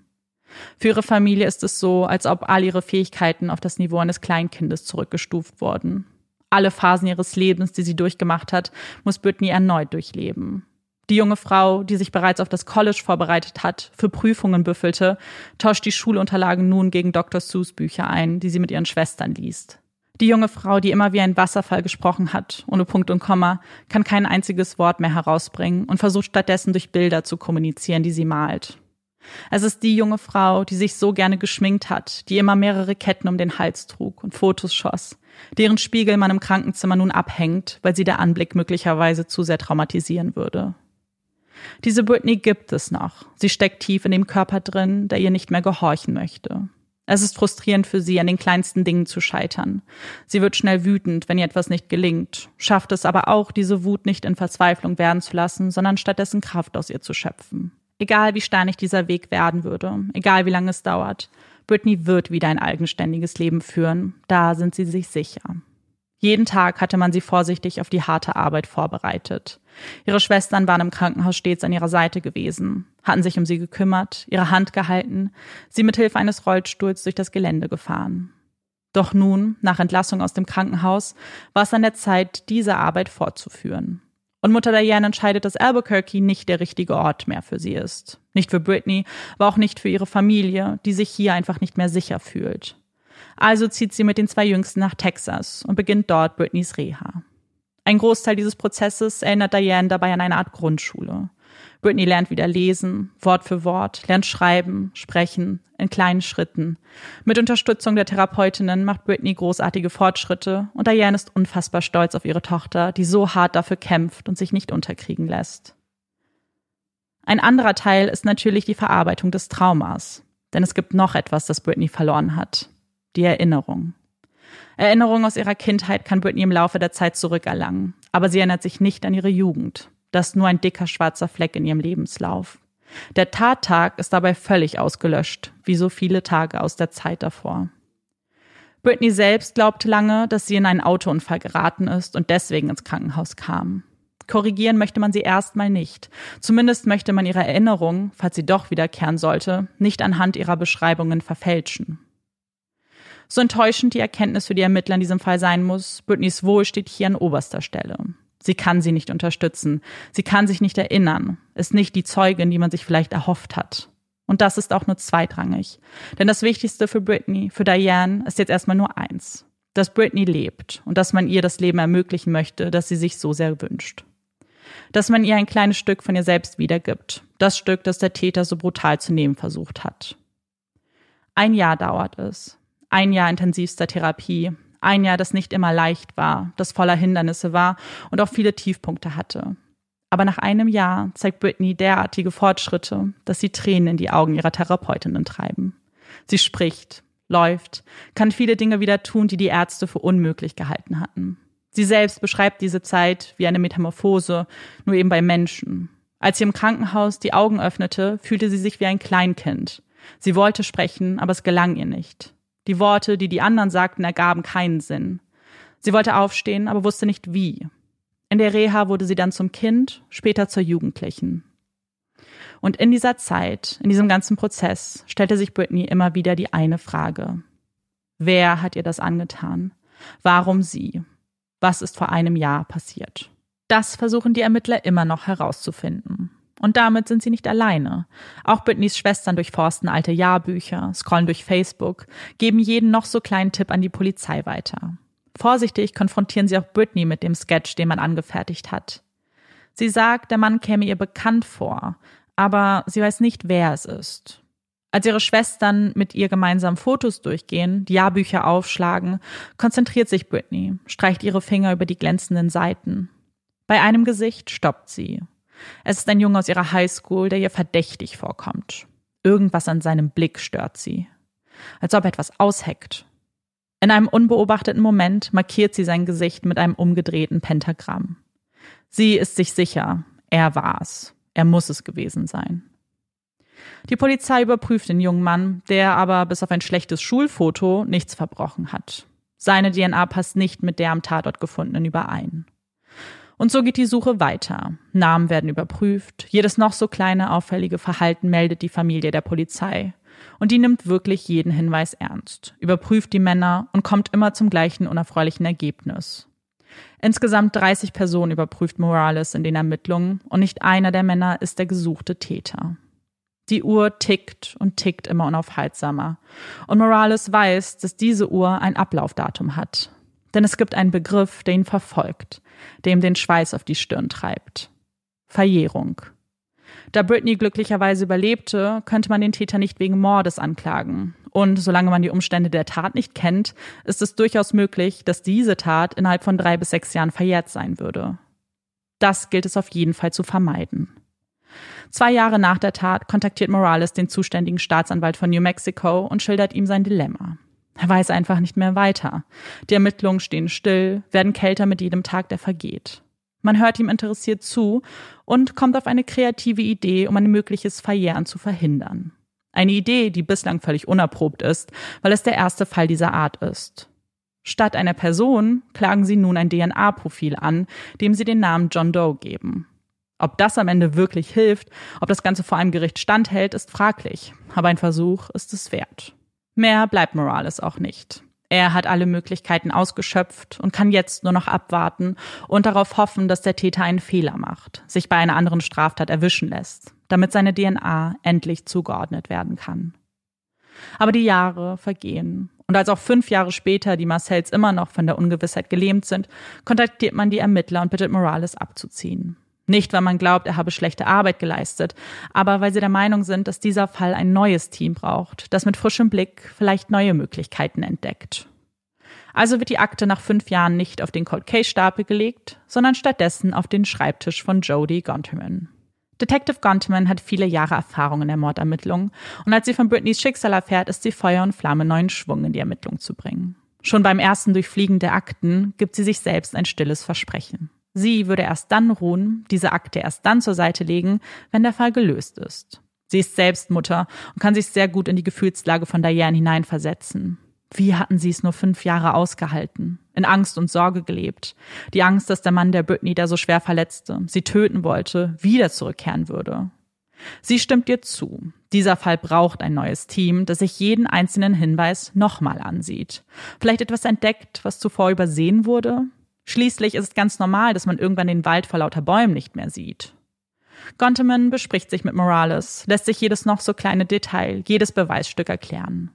S2: Für ihre Familie ist es so, als ob all ihre Fähigkeiten auf das Niveau eines Kleinkindes zurückgestuft wurden. Alle Phasen ihres Lebens, die sie durchgemacht hat, muss Britney erneut durchleben. Die junge Frau, die sich bereits auf das College vorbereitet hat, für Prüfungen büffelte, tauscht die Schulunterlagen nun gegen Dr. Seuss Bücher ein, die sie mit ihren Schwestern liest. Die junge Frau, die immer wie ein Wasserfall gesprochen hat, ohne Punkt und Komma, kann kein einziges Wort mehr herausbringen und versucht stattdessen durch Bilder zu kommunizieren, die sie malt. Es ist die junge Frau, die sich so gerne geschminkt hat, die immer mehrere Ketten um den Hals trug und Fotos schoss, deren Spiegel man im Krankenzimmer nun abhängt, weil sie der Anblick möglicherweise zu sehr traumatisieren würde. Diese Britney gibt es noch. Sie steckt tief in dem Körper drin, der ihr nicht mehr gehorchen möchte. Es ist frustrierend für sie, an den kleinsten Dingen zu scheitern. Sie wird schnell wütend, wenn ihr etwas nicht gelingt, schafft es aber auch, diese Wut nicht in Verzweiflung werden zu lassen, sondern stattdessen Kraft aus ihr zu schöpfen. Egal wie steinig dieser Weg werden würde, egal wie lange es dauert, Britney wird wieder ein eigenständiges Leben führen, da sind sie sich sicher. Jeden Tag hatte man sie vorsichtig auf die harte Arbeit vorbereitet. Ihre Schwestern waren im Krankenhaus stets an ihrer Seite gewesen, hatten sich um sie gekümmert, ihre Hand gehalten, sie mit Hilfe eines Rollstuhls durch das Gelände gefahren. Doch nun, nach Entlassung aus dem Krankenhaus, war es an der Zeit, diese Arbeit fortzuführen. Und Mutter Diane entscheidet, dass Albuquerque nicht der richtige Ort mehr für sie ist. Nicht für Britney, aber auch nicht für ihre Familie, die sich hier einfach nicht mehr sicher fühlt. Also zieht sie mit den zwei Jüngsten nach Texas und beginnt dort Britneys Reha. Ein Großteil dieses Prozesses erinnert Diane dabei an eine Art Grundschule. Britney lernt wieder lesen, Wort für Wort, lernt schreiben, sprechen, in kleinen Schritten. Mit Unterstützung der Therapeutinnen macht Britney großartige Fortschritte und Diane ist unfassbar stolz auf ihre Tochter, die so hart dafür kämpft und sich nicht unterkriegen lässt. Ein anderer Teil ist natürlich die Verarbeitung des Traumas. Denn es gibt noch etwas, das Britney verloren hat. Die Erinnerung. Erinnerungen aus ihrer Kindheit kann Britney im Laufe der Zeit zurückerlangen, aber sie erinnert sich nicht an ihre Jugend. Das ist nur ein dicker schwarzer Fleck in ihrem Lebenslauf. Der Tattag ist dabei völlig ausgelöscht, wie so viele Tage aus der Zeit davor. Britney selbst glaubte lange, dass sie in einen Autounfall geraten ist und deswegen ins Krankenhaus kam. Korrigieren möchte man sie erstmal nicht. Zumindest möchte man ihre Erinnerung, falls sie doch wiederkehren sollte, nicht anhand ihrer Beschreibungen verfälschen. So enttäuschend die Erkenntnis für die Ermittler in diesem Fall sein muss, Britneys Wohl steht hier an oberster Stelle. Sie kann sie nicht unterstützen. Sie kann sich nicht erinnern, ist nicht die Zeugin, die man sich vielleicht erhofft hat. Und das ist auch nur zweitrangig. Denn das Wichtigste für Britney, für Diane, ist jetzt erstmal nur eins. Dass Britney lebt und dass man ihr das Leben ermöglichen möchte, das sie sich so sehr wünscht. Dass man ihr ein kleines Stück von ihr selbst wiedergibt. Das Stück, das der Täter so brutal zu nehmen versucht hat. Ein Jahr dauert es ein Jahr intensivster Therapie, ein Jahr, das nicht immer leicht war, das voller Hindernisse war und auch viele Tiefpunkte hatte. Aber nach einem Jahr zeigt Britney derartige Fortschritte, dass sie Tränen in die Augen ihrer Therapeutinnen treiben. Sie spricht, läuft, kann viele Dinge wieder tun, die die Ärzte für unmöglich gehalten hatten. Sie selbst beschreibt diese Zeit wie eine Metamorphose, nur eben bei Menschen. Als sie im Krankenhaus die Augen öffnete, fühlte sie sich wie ein Kleinkind. Sie wollte sprechen, aber es gelang ihr nicht. Die Worte, die die anderen sagten, ergaben keinen Sinn. Sie wollte aufstehen, aber wusste nicht wie. In der Reha wurde sie dann zum Kind, später zur Jugendlichen. Und in dieser Zeit, in diesem ganzen Prozess, stellte sich Britney immer wieder die eine Frage. Wer hat ihr das angetan? Warum sie? Was ist vor einem Jahr passiert? Das versuchen die Ermittler immer noch herauszufinden. Und damit sind sie nicht alleine. Auch Britneys Schwestern durchforsten alte Jahrbücher, scrollen durch Facebook, geben jeden noch so kleinen Tipp an die Polizei weiter. Vorsichtig konfrontieren sie auch Britney mit dem Sketch, den man angefertigt hat. Sie sagt, der Mann käme ihr bekannt vor, aber sie weiß nicht, wer es ist. Als ihre Schwestern mit ihr gemeinsam Fotos durchgehen, die Jahrbücher aufschlagen, konzentriert sich Britney, streicht ihre Finger über die glänzenden Seiten. Bei einem Gesicht stoppt sie. Es ist ein Junge aus ihrer Highschool, der ihr verdächtig vorkommt. Irgendwas an seinem Blick stört sie. Als ob etwas ausheckt. In einem unbeobachteten Moment markiert sie sein Gesicht mit einem umgedrehten Pentagramm. Sie ist sich sicher, er war's. Er muss es gewesen sein. Die Polizei überprüft den jungen Mann, der aber bis auf ein schlechtes Schulfoto nichts verbrochen hat. Seine DNA passt nicht mit der am Tatort gefundenen überein. Und so geht die Suche weiter. Namen werden überprüft, jedes noch so kleine auffällige Verhalten meldet die Familie der Polizei. Und die nimmt wirklich jeden Hinweis ernst, überprüft die Männer und kommt immer zum gleichen unerfreulichen Ergebnis. Insgesamt 30 Personen überprüft Morales in den Ermittlungen und nicht einer der Männer ist der gesuchte Täter. Die Uhr tickt und tickt immer unaufhaltsamer. Und Morales weiß, dass diese Uhr ein Ablaufdatum hat. Denn es gibt einen Begriff, der ihn verfolgt, der ihm den Schweiß auf die Stirn treibt. Verjährung. Da Britney glücklicherweise überlebte, könnte man den Täter nicht wegen Mordes anklagen. Und solange man die Umstände der Tat nicht kennt, ist es durchaus möglich, dass diese Tat innerhalb von drei bis sechs Jahren verjährt sein würde. Das gilt es auf jeden Fall zu vermeiden. Zwei Jahre nach der Tat kontaktiert Morales den zuständigen Staatsanwalt von New Mexico und schildert ihm sein Dilemma. Er weiß einfach nicht mehr weiter. Die Ermittlungen stehen still, werden kälter mit jedem Tag, der vergeht. Man hört ihm interessiert zu und kommt auf eine kreative Idee, um ein mögliches Verjähren zu verhindern. Eine Idee, die bislang völlig unerprobt ist, weil es der erste Fall dieser Art ist. Statt einer Person klagen sie nun ein DNA-Profil an, dem sie den Namen John Doe geben. Ob das am Ende wirklich hilft, ob das Ganze vor einem Gericht standhält, ist fraglich, aber ein Versuch ist es wert. Mehr bleibt Morales auch nicht. Er hat alle Möglichkeiten ausgeschöpft und kann jetzt nur noch abwarten und darauf hoffen, dass der Täter einen Fehler macht, sich bei einer anderen Straftat erwischen lässt, damit seine DNA endlich zugeordnet werden kann. Aber die Jahre vergehen. Und als auch fünf Jahre später die Marcells immer noch von der Ungewissheit gelähmt sind, kontaktiert man die Ermittler und bittet Morales abzuziehen. Nicht, weil man glaubt, er habe schlechte Arbeit geleistet, aber weil sie der Meinung sind, dass dieser Fall ein neues Team braucht, das mit frischem Blick vielleicht neue Möglichkeiten entdeckt. Also wird die Akte nach fünf Jahren nicht auf den Cold Case Stapel gelegt, sondern stattdessen auf den Schreibtisch von Jodie Gonterman. Detective Gonterman hat viele Jahre Erfahrung in der Mordermittlung und als sie von Britneys Schicksal erfährt, ist sie Feuer und Flamme neuen Schwung in die Ermittlung zu bringen. Schon beim ersten Durchfliegen der Akten gibt sie sich selbst ein stilles Versprechen. Sie würde erst dann ruhen, diese Akte erst dann zur Seite legen, wenn der Fall gelöst ist. Sie ist selbst Mutter und kann sich sehr gut in die Gefühlslage von Diane hineinversetzen. Wie hatten sie es nur fünf Jahre ausgehalten? In Angst und Sorge gelebt. Die Angst, dass der Mann, der Britney da so schwer verletzte, sie töten wollte, wieder zurückkehren würde. Sie stimmt ihr zu. Dieser Fall braucht ein neues Team, das sich jeden einzelnen Hinweis nochmal ansieht. Vielleicht etwas entdeckt, was zuvor übersehen wurde, Schließlich ist es ganz normal, dass man irgendwann den Wald vor lauter Bäumen nicht mehr sieht. Gonteman bespricht sich mit Morales, lässt sich jedes noch so kleine Detail, jedes Beweisstück erklären.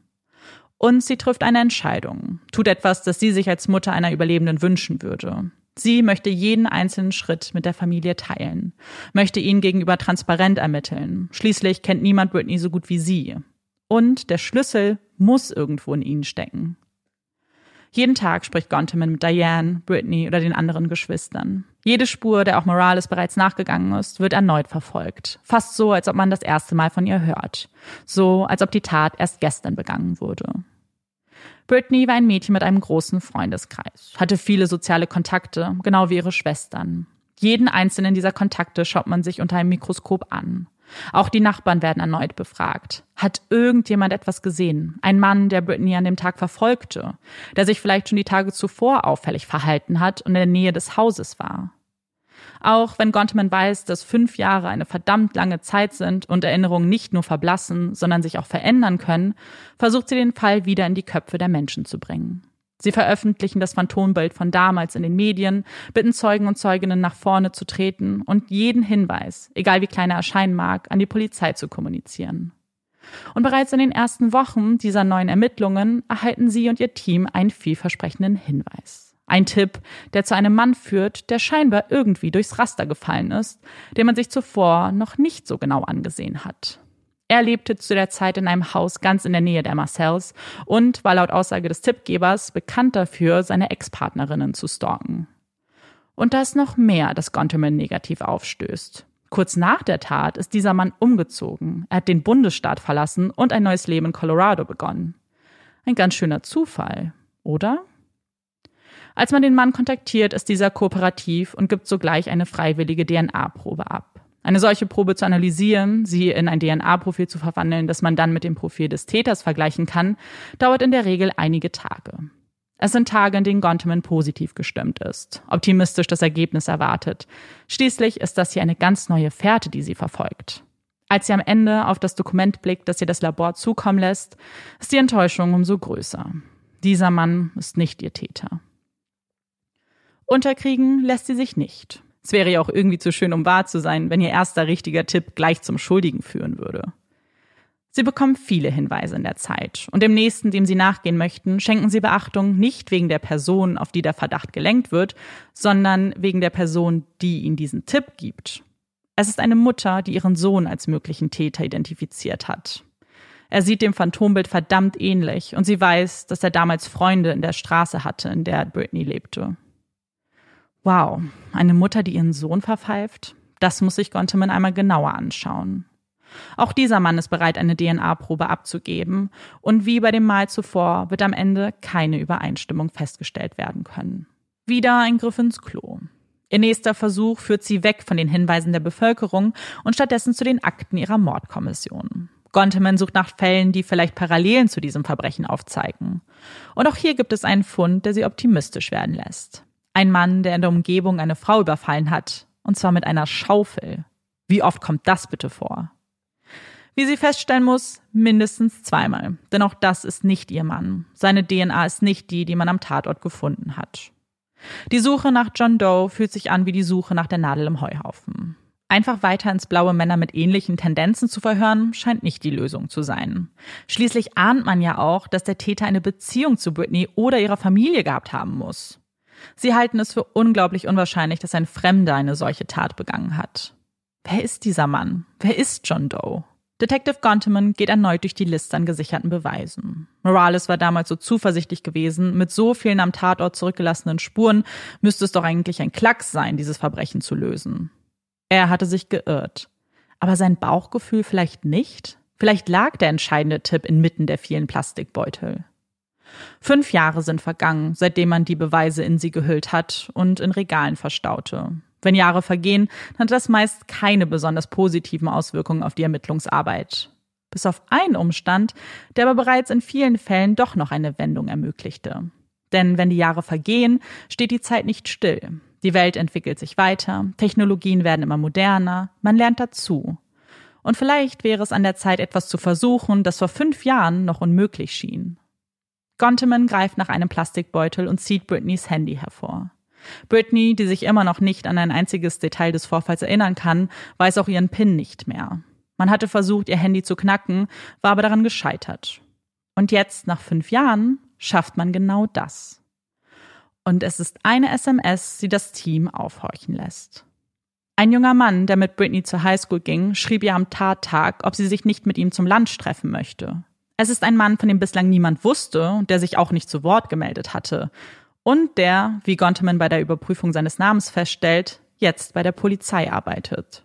S2: Und sie trifft eine Entscheidung, tut etwas, das sie sich als Mutter einer Überlebenden wünschen würde. Sie möchte jeden einzelnen Schritt mit der Familie teilen, möchte ihn gegenüber transparent ermitteln. Schließlich kennt niemand Britney so gut wie sie. Und der Schlüssel muss irgendwo in ihnen stecken. Jeden Tag spricht Gonteman mit Diane, Brittany oder den anderen Geschwistern. Jede Spur, der auch Morales bereits nachgegangen ist, wird erneut verfolgt. Fast so, als ob man das erste Mal von ihr hört. So, als ob die Tat erst gestern begangen wurde. Brittany war ein Mädchen mit einem großen Freundeskreis, hatte viele soziale Kontakte, genau wie ihre Schwestern. Jeden einzelnen dieser Kontakte schaut man sich unter einem Mikroskop an. Auch die Nachbarn werden erneut befragt. Hat irgendjemand etwas gesehen? Ein Mann, der Britney an dem Tag verfolgte, der sich vielleicht schon die Tage zuvor auffällig verhalten hat und in der Nähe des Hauses war. Auch wenn Gontman weiß, dass fünf Jahre eine verdammt lange Zeit sind und Erinnerungen nicht nur verblassen, sondern sich auch verändern können, versucht sie den Fall wieder in die Köpfe der Menschen zu bringen. Sie veröffentlichen das Phantombild von damals in den Medien, bitten Zeugen und Zeuginnen nach vorne zu treten und jeden Hinweis, egal wie klein er erscheinen mag, an die Polizei zu kommunizieren. Und bereits in den ersten Wochen dieser neuen Ermittlungen erhalten sie und ihr Team einen vielversprechenden Hinweis. Ein Tipp, der zu einem Mann führt, der scheinbar irgendwie durchs Raster gefallen ist, den man sich zuvor noch nicht so genau angesehen hat. Er lebte zu der Zeit in einem Haus ganz in der Nähe der Marcells und war laut Aussage des Tippgebers bekannt dafür, seine Ex-Partnerinnen zu stalken. Und da ist noch mehr, das Gonterman negativ aufstößt. Kurz nach der Tat ist dieser Mann umgezogen. Er hat den Bundesstaat verlassen und ein neues Leben in Colorado begonnen. Ein ganz schöner Zufall, oder? Als man den Mann kontaktiert, ist dieser kooperativ und gibt sogleich eine freiwillige DNA-Probe ab. Eine solche Probe zu analysieren, sie in ein DNA-Profil zu verwandeln, das man dann mit dem Profil des Täters vergleichen kann, dauert in der Regel einige Tage. Es sind Tage, in denen Gonteman positiv gestimmt ist, optimistisch das Ergebnis erwartet. Schließlich ist das hier eine ganz neue Fährte, die sie verfolgt. Als sie am Ende auf das Dokument blickt, das ihr das Labor zukommen lässt, ist die Enttäuschung umso größer. Dieser Mann ist nicht ihr Täter. Unterkriegen lässt sie sich nicht. Es wäre ja auch irgendwie zu schön, um wahr zu sein, wenn ihr erster richtiger Tipp gleich zum Schuldigen führen würde. Sie bekommen viele Hinweise in der Zeit und dem nächsten, dem sie nachgehen möchten, schenken sie Beachtung nicht wegen der Person, auf die der Verdacht gelenkt wird, sondern wegen der Person, die ihnen diesen Tipp gibt. Es ist eine Mutter, die ihren Sohn als möglichen Täter identifiziert hat. Er sieht dem Phantombild verdammt ähnlich und sie weiß, dass er damals Freunde in der Straße hatte, in der Britney lebte. Wow, eine Mutter, die ihren Sohn verpfeift? Das muss sich Gonteman einmal genauer anschauen. Auch dieser Mann ist bereit, eine DNA-Probe abzugeben, und wie bei dem Mal zuvor wird am Ende keine Übereinstimmung festgestellt werden können. Wieder ein Griff ins Klo. Ihr nächster Versuch führt sie weg von den Hinweisen der Bevölkerung und stattdessen zu den Akten ihrer Mordkommission. Gonteman sucht nach Fällen, die vielleicht Parallelen zu diesem Verbrechen aufzeigen. Und auch hier gibt es einen Fund, der sie optimistisch werden lässt. Ein Mann, der in der Umgebung eine Frau überfallen hat, und zwar mit einer Schaufel. Wie oft kommt das bitte vor? Wie sie feststellen muss, mindestens zweimal. Denn auch das ist nicht ihr Mann. Seine DNA ist nicht die, die man am Tatort gefunden hat. Die Suche nach John Doe fühlt sich an wie die Suche nach der Nadel im Heuhaufen. Einfach weiter ins blaue Männer mit ähnlichen Tendenzen zu verhören, scheint nicht die Lösung zu sein. Schließlich ahnt man ja auch, dass der Täter eine Beziehung zu Britney oder ihrer Familie gehabt haben muss. Sie halten es für unglaublich unwahrscheinlich, dass ein Fremder eine solche Tat begangen hat. Wer ist dieser Mann? Wer ist John Doe? Detective Gonteman geht erneut durch die Liste an gesicherten Beweisen. Morales war damals so zuversichtlich gewesen, mit so vielen am Tatort zurückgelassenen Spuren müsste es doch eigentlich ein Klacks sein, dieses Verbrechen zu lösen. Er hatte sich geirrt. Aber sein Bauchgefühl vielleicht nicht? Vielleicht lag der entscheidende Tipp inmitten der vielen Plastikbeutel. Fünf Jahre sind vergangen, seitdem man die Beweise in sie gehüllt hat und in Regalen verstaute. Wenn Jahre vergehen, dann hat das meist keine besonders positiven Auswirkungen auf die Ermittlungsarbeit. Bis auf einen Umstand, der aber bereits in vielen Fällen doch noch eine Wendung ermöglichte. Denn wenn die Jahre vergehen, steht die Zeit nicht still. Die Welt entwickelt sich weiter, Technologien werden immer moderner, man lernt dazu. Und vielleicht wäre es an der Zeit, etwas zu versuchen, das vor fünf Jahren noch unmöglich schien. Gonteman greift nach einem Plastikbeutel und zieht Britneys Handy hervor. Britney, die sich immer noch nicht an ein einziges Detail des Vorfalls erinnern kann, weiß auch ihren PIN nicht mehr. Man hatte versucht, ihr Handy zu knacken, war aber daran gescheitert. Und jetzt, nach fünf Jahren, schafft man genau das. Und es ist eine SMS, die das Team aufhorchen lässt. Ein junger Mann, der mit Britney zur Highschool ging, schrieb ihr am Tattag, ob sie sich nicht mit ihm zum Lunch treffen möchte. Es ist ein Mann, von dem bislang niemand wusste und der sich auch nicht zu Wort gemeldet hatte. Und der, wie Gonteman bei der Überprüfung seines Namens feststellt, jetzt bei der Polizei arbeitet.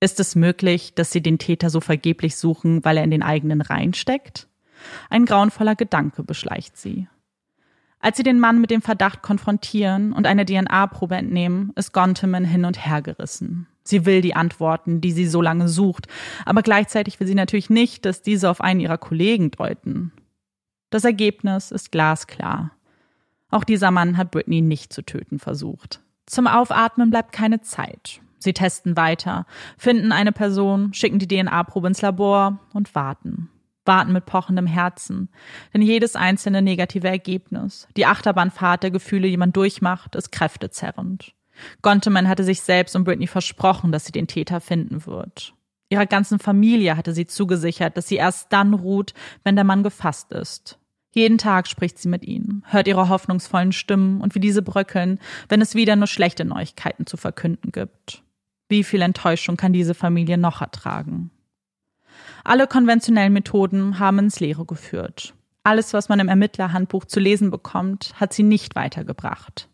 S2: Ist es möglich, dass sie den Täter so vergeblich suchen, weil er in den eigenen Reihen steckt? Ein grauenvoller Gedanke beschleicht sie. Als sie den Mann mit dem Verdacht konfrontieren und eine DNA-Probe entnehmen, ist Gonteman hin und her gerissen. Sie will die Antworten, die sie so lange sucht, aber gleichzeitig will sie natürlich nicht, dass diese auf einen ihrer Kollegen deuten. Das Ergebnis ist glasklar. Auch dieser Mann hat Britney nicht zu töten versucht. Zum Aufatmen bleibt keine Zeit. Sie testen weiter, finden eine Person, schicken die DNA-Probe ins Labor und warten. Warten mit pochendem Herzen. Denn jedes einzelne negative Ergebnis, die Achterbahnfahrt der Gefühle, die man durchmacht, ist kräftezerrend. Gonteman hatte sich selbst und Britney versprochen, dass sie den Täter finden wird. Ihrer ganzen Familie hatte sie zugesichert, dass sie erst dann ruht, wenn der Mann gefasst ist. Jeden Tag spricht sie mit ihnen, hört ihre hoffnungsvollen Stimmen und wie diese bröckeln, wenn es wieder nur schlechte Neuigkeiten zu verkünden gibt. Wie viel Enttäuschung kann diese Familie noch ertragen? Alle konventionellen Methoden haben ins Leere geführt. Alles, was man im Ermittlerhandbuch zu lesen bekommt, hat sie nicht weitergebracht.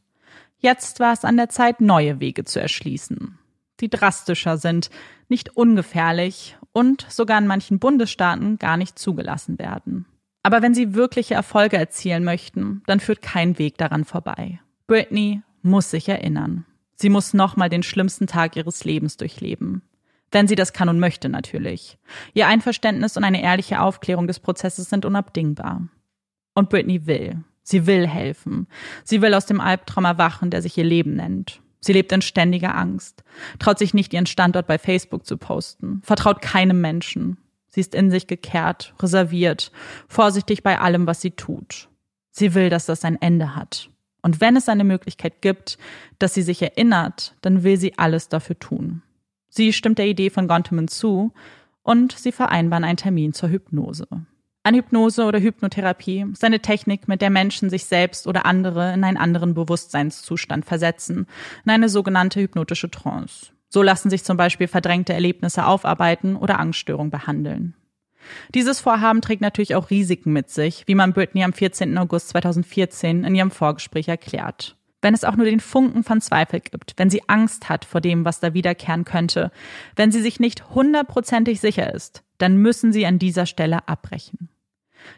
S2: Jetzt war es an der Zeit, neue Wege zu erschließen, die drastischer sind, nicht ungefährlich und sogar in manchen Bundesstaaten gar nicht zugelassen werden. Aber wenn sie wirkliche Erfolge erzielen möchten, dann führt kein Weg daran vorbei. Britney muss sich erinnern. Sie muss nochmal den schlimmsten Tag ihres Lebens durchleben. Wenn sie das kann und möchte natürlich. Ihr Einverständnis und eine ehrliche Aufklärung des Prozesses sind unabdingbar. Und Britney will. Sie will helfen. Sie will aus dem Albtraum erwachen, der sich ihr Leben nennt. Sie lebt in ständiger Angst, traut sich nicht ihren Standort bei Facebook zu posten, vertraut keinem Menschen. Sie ist in sich gekehrt, reserviert, vorsichtig bei allem, was sie tut. Sie will, dass das ein Ende hat. Und wenn es eine Möglichkeit gibt, dass sie sich erinnert, dann will sie alles dafür tun. Sie stimmt der Idee von Gonteman zu und sie vereinbaren einen Termin zur Hypnose. Anhypnose oder Hypnotherapie ist eine Technik, mit der Menschen sich selbst oder andere in einen anderen Bewusstseinszustand versetzen, in eine sogenannte hypnotische Trance. So lassen sich zum Beispiel verdrängte Erlebnisse aufarbeiten oder Angststörungen behandeln. Dieses Vorhaben trägt natürlich auch Risiken mit sich, wie man Britney am 14. August 2014 in ihrem Vorgespräch erklärt. Wenn es auch nur den Funken von Zweifel gibt, wenn sie Angst hat vor dem, was da wiederkehren könnte, wenn sie sich nicht hundertprozentig sicher ist, dann müssen sie an dieser Stelle abbrechen.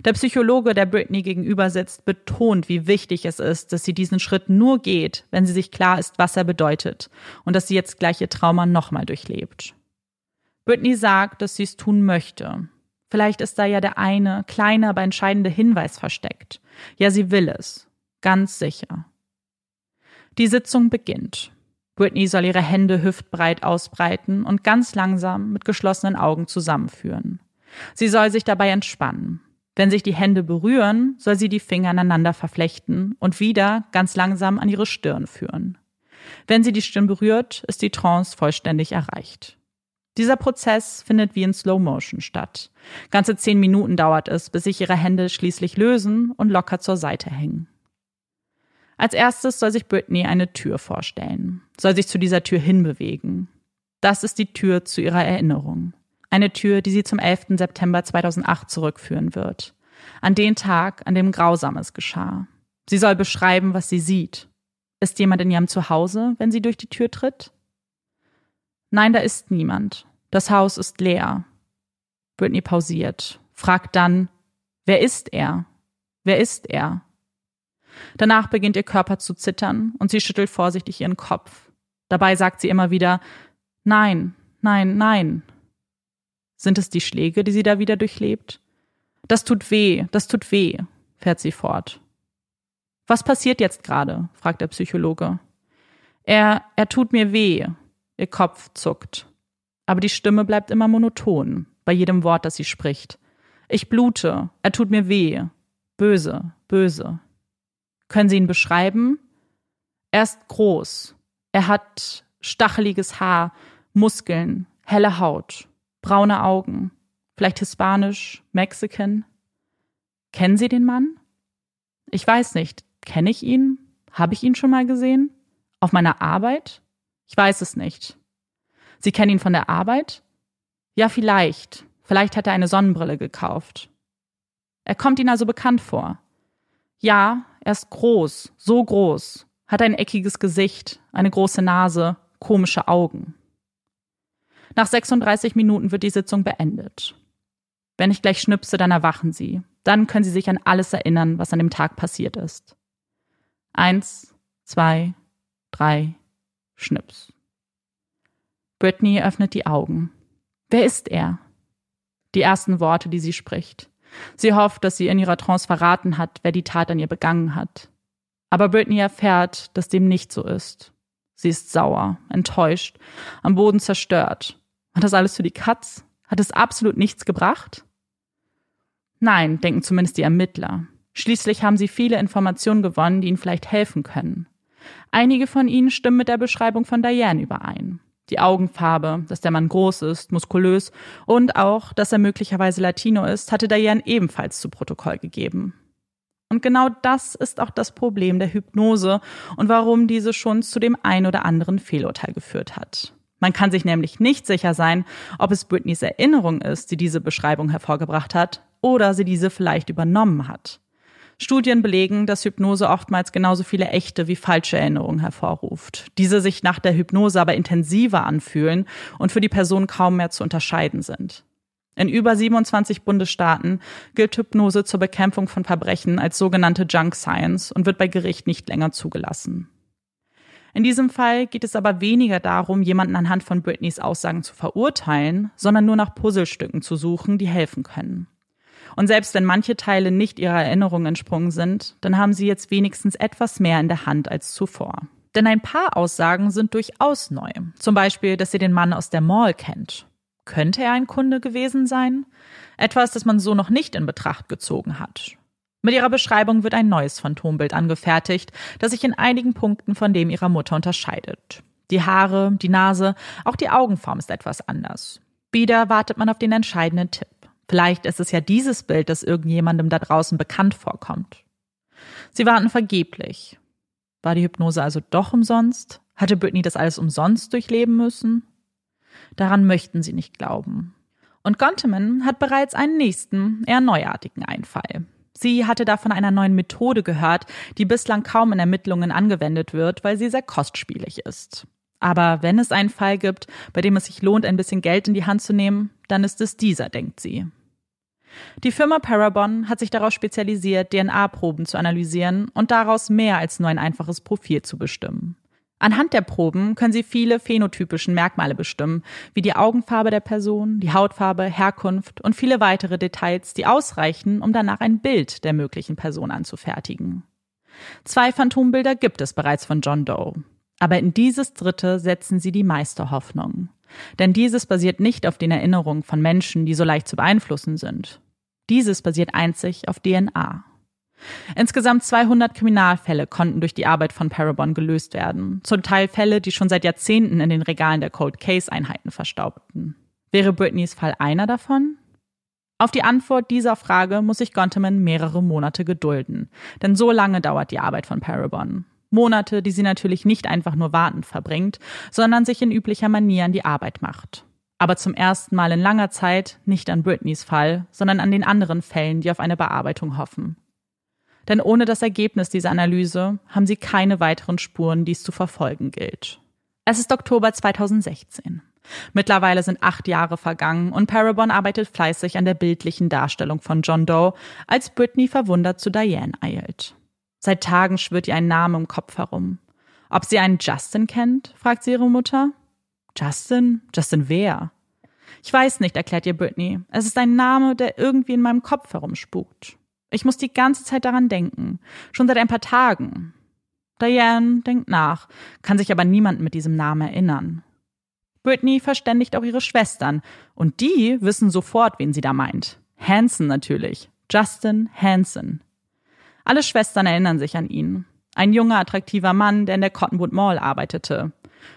S2: Der Psychologe, der Britney gegenüber sitzt, betont, wie wichtig es ist, dass sie diesen Schritt nur geht, wenn sie sich klar ist, was er bedeutet und dass sie jetzt gleich ihr Trauma nochmal durchlebt. Britney sagt, dass sie es tun möchte. Vielleicht ist da ja der eine, kleine, aber entscheidende Hinweis versteckt. Ja, sie will es. Ganz sicher. Die Sitzung beginnt. Britney soll ihre Hände hüftbreit ausbreiten und ganz langsam mit geschlossenen Augen zusammenführen. Sie soll sich dabei entspannen. Wenn sich die Hände berühren, soll sie die Finger aneinander verflechten und wieder ganz langsam an ihre Stirn führen. Wenn sie die Stirn berührt, ist die Trance vollständig erreicht. Dieser Prozess findet wie in Slow Motion statt. Ganze zehn Minuten dauert es, bis sich ihre Hände schließlich lösen und locker zur Seite hängen. Als erstes soll sich Britney eine Tür vorstellen, soll sich zu dieser Tür hinbewegen. Das ist die Tür zu ihrer Erinnerung. Eine Tür, die sie zum 11. September 2008 zurückführen wird. An den Tag, an dem Grausames geschah. Sie soll beschreiben, was sie sieht. Ist jemand in ihrem Zuhause, wenn sie durch die Tür tritt? Nein, da ist niemand. Das Haus ist leer. Britney pausiert, fragt dann, wer ist er? Wer ist er? Danach beginnt ihr Körper zu zittern und sie schüttelt vorsichtig ihren Kopf. Dabei sagt sie immer wieder, nein, nein, nein. Sind es die Schläge, die sie da wieder durchlebt? Das tut weh, das tut weh, fährt sie fort. Was passiert jetzt gerade? fragt der Psychologe. Er, er tut mir weh. Ihr Kopf zuckt. Aber die Stimme bleibt immer monoton, bei jedem Wort, das sie spricht. Ich blute, er tut mir weh. Böse, böse. Können Sie ihn beschreiben? Er ist groß. Er hat stacheliges Haar, Muskeln, helle Haut braune Augen, vielleicht hispanisch, Mexican. Kennen Sie den Mann? Ich weiß nicht. Kenne ich ihn? Habe ich ihn schon mal gesehen? Auf meiner Arbeit? Ich weiß es nicht. Sie kennen ihn von der Arbeit? Ja, vielleicht. Vielleicht hat er eine Sonnenbrille gekauft. Er kommt Ihnen also bekannt vor. Ja, er ist groß, so groß, hat ein eckiges Gesicht, eine große Nase, komische Augen. Nach 36 Minuten wird die Sitzung beendet. Wenn ich gleich schnipse, dann erwachen Sie. Dann können Sie sich an alles erinnern, was an dem Tag passiert ist. Eins, zwei, drei, Schnips. Brittany öffnet die Augen. Wer ist er? Die ersten Worte, die sie spricht. Sie hofft, dass sie in ihrer Trance verraten hat, wer die Tat an ihr begangen hat. Aber Brittany erfährt, dass dem nicht so ist. Sie ist sauer, enttäuscht, am Boden zerstört. War das alles für die Katz? Hat es absolut nichts gebracht? Nein, denken zumindest die Ermittler. Schließlich haben sie viele Informationen gewonnen, die ihnen vielleicht helfen können. Einige von ihnen stimmen mit der Beschreibung von Diane überein. Die Augenfarbe, dass der Mann groß ist, muskulös und auch, dass er möglicherweise Latino ist, hatte Diane ebenfalls zu Protokoll gegeben. Und genau das ist auch das Problem der Hypnose und warum diese schon zu dem ein oder anderen Fehlurteil geführt hat. Man kann sich nämlich nicht sicher sein, ob es Britneys Erinnerung ist, die diese Beschreibung hervorgebracht hat, oder sie diese vielleicht übernommen hat. Studien belegen, dass Hypnose oftmals genauso viele echte wie falsche Erinnerungen hervorruft. Diese sich nach der Hypnose aber intensiver anfühlen und für die Person kaum mehr zu unterscheiden sind. In über 27 Bundesstaaten gilt Hypnose zur Bekämpfung von Verbrechen als sogenannte Junk Science und wird bei Gericht nicht länger zugelassen. In diesem Fall geht es aber weniger darum, jemanden anhand von Britneys Aussagen zu verurteilen, sondern nur nach Puzzlestücken zu suchen, die helfen können. Und selbst wenn manche Teile nicht ihrer Erinnerung entsprungen sind, dann haben sie jetzt wenigstens etwas mehr in der Hand als zuvor. Denn ein paar Aussagen sind durchaus neu. Zum Beispiel, dass sie den Mann aus der Mall kennt. Könnte er ein Kunde gewesen sein? Etwas, das man so noch nicht in Betracht gezogen hat. Mit ihrer Beschreibung wird ein neues Phantombild angefertigt, das sich in einigen Punkten von dem ihrer Mutter unterscheidet. Die Haare, die Nase, auch die Augenform ist etwas anders. Wieder wartet man auf den entscheidenden Tipp. Vielleicht ist es ja dieses Bild, das irgendjemandem da draußen bekannt vorkommt. Sie warten vergeblich. War die Hypnose also doch umsonst? Hatte Britney das alles umsonst durchleben müssen? Daran möchten sie nicht glauben. Und Gonteman hat bereits einen nächsten, eher neuartigen Einfall. Sie hatte da von einer neuen Methode gehört, die bislang kaum in Ermittlungen angewendet wird, weil sie sehr kostspielig ist. Aber wenn es einen Fall gibt, bei dem es sich lohnt, ein bisschen Geld in die Hand zu nehmen, dann ist es dieser, denkt sie. Die Firma Parabon hat sich darauf spezialisiert, DNA-Proben zu analysieren und daraus mehr als nur ein einfaches Profil zu bestimmen. Anhand der Proben können sie viele phänotypischen Merkmale bestimmen, wie die Augenfarbe der Person, die Hautfarbe, Herkunft und viele weitere Details, die ausreichen, um danach ein Bild der möglichen Person anzufertigen. Zwei Phantombilder gibt es bereits von John Doe. Aber in dieses dritte setzen sie die meiste Hoffnung. Denn dieses basiert nicht auf den Erinnerungen von Menschen, die so leicht zu beeinflussen sind. Dieses basiert einzig auf DNA. Insgesamt 200 Kriminalfälle konnten durch die Arbeit von Parabon gelöst werden. Zum Teil Fälle, die schon seit Jahrzehnten in den Regalen der Cold Case Einheiten verstaubten. Wäre Britneys Fall einer davon? Auf die Antwort dieser Frage muss sich Gonteman mehrere Monate gedulden. Denn so lange dauert die Arbeit von Parabon. Monate, die sie natürlich nicht einfach nur wartend verbringt, sondern sich in üblicher Manier an die Arbeit macht. Aber zum ersten Mal in langer Zeit nicht an Britneys Fall, sondern an den anderen Fällen, die auf eine Bearbeitung hoffen. Denn ohne das Ergebnis dieser Analyse haben sie keine weiteren Spuren, die es zu verfolgen gilt. Es ist Oktober 2016. Mittlerweile sind acht Jahre vergangen und Parabon arbeitet fleißig an der bildlichen Darstellung von John Doe, als Britney verwundert zu Diane eilt. Seit Tagen schwirrt ihr ein Name im Kopf herum. Ob sie einen Justin kennt? fragt sie ihre Mutter. Justin? Justin wer? Ich weiß nicht, erklärt ihr Britney. Es ist ein Name, der irgendwie in meinem Kopf herumspukt. Ich muss die ganze Zeit daran denken. Schon seit ein paar Tagen. Diane denkt nach, kann sich aber niemand mit diesem Namen erinnern. Britney verständigt auch ihre Schwestern und die wissen sofort, wen sie da meint. Hanson natürlich. Justin Hanson. Alle Schwestern erinnern sich an ihn. Ein junger, attraktiver Mann, der in der Cottonwood Mall arbeitete.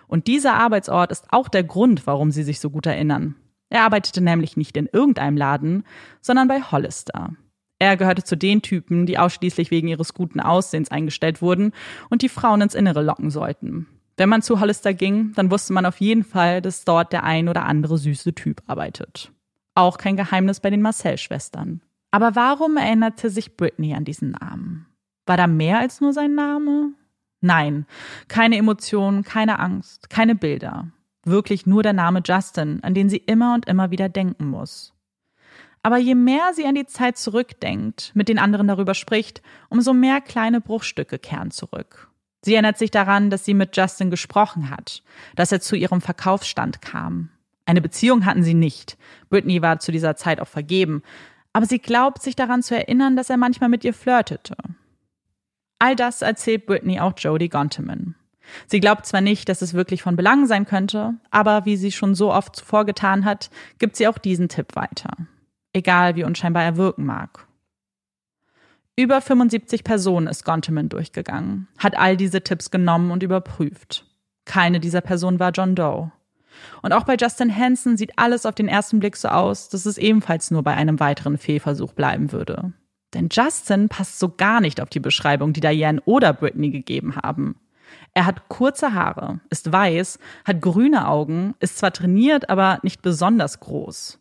S2: Und dieser Arbeitsort ist auch der Grund, warum sie sich so gut erinnern. Er arbeitete nämlich nicht in irgendeinem Laden, sondern bei Hollister. Er gehörte zu den Typen, die ausschließlich wegen ihres guten Aussehens eingestellt wurden und die Frauen ins Innere locken sollten. Wenn man zu Hollister ging, dann wusste man auf jeden Fall, dass dort der ein oder andere süße Typ arbeitet. Auch kein Geheimnis bei den Marcel-Schwestern. Aber warum erinnerte sich Britney an diesen Namen? War da mehr als nur sein Name? Nein, keine Emotionen, keine Angst, keine Bilder. Wirklich nur der Name Justin, an den sie immer und immer wieder denken muss. Aber je mehr sie an die Zeit zurückdenkt, mit den anderen darüber spricht, umso mehr kleine Bruchstücke kehren zurück. Sie erinnert sich daran, dass sie mit Justin gesprochen hat, dass er zu ihrem Verkaufsstand kam. Eine Beziehung hatten sie nicht. Britney war zu dieser Zeit auch vergeben. Aber sie glaubt, sich daran zu erinnern, dass er manchmal mit ihr flirtete. All das erzählt Britney auch Jodie Gonteman. Sie glaubt zwar nicht, dass es wirklich von Belang sein könnte, aber wie sie schon so oft zuvor getan hat, gibt sie auch diesen Tipp weiter. Egal wie unscheinbar er wirken mag. Über 75 Personen ist Gonteman durchgegangen, hat all diese Tipps genommen und überprüft. Keine dieser Personen war John Doe. Und auch bei Justin Hansen sieht alles auf den ersten Blick so aus, dass es ebenfalls nur bei einem weiteren Fehlversuch bleiben würde. Denn Justin passt so gar nicht auf die Beschreibung, die Diane oder Britney gegeben haben. Er hat kurze Haare, ist weiß, hat grüne Augen, ist zwar trainiert, aber nicht besonders groß.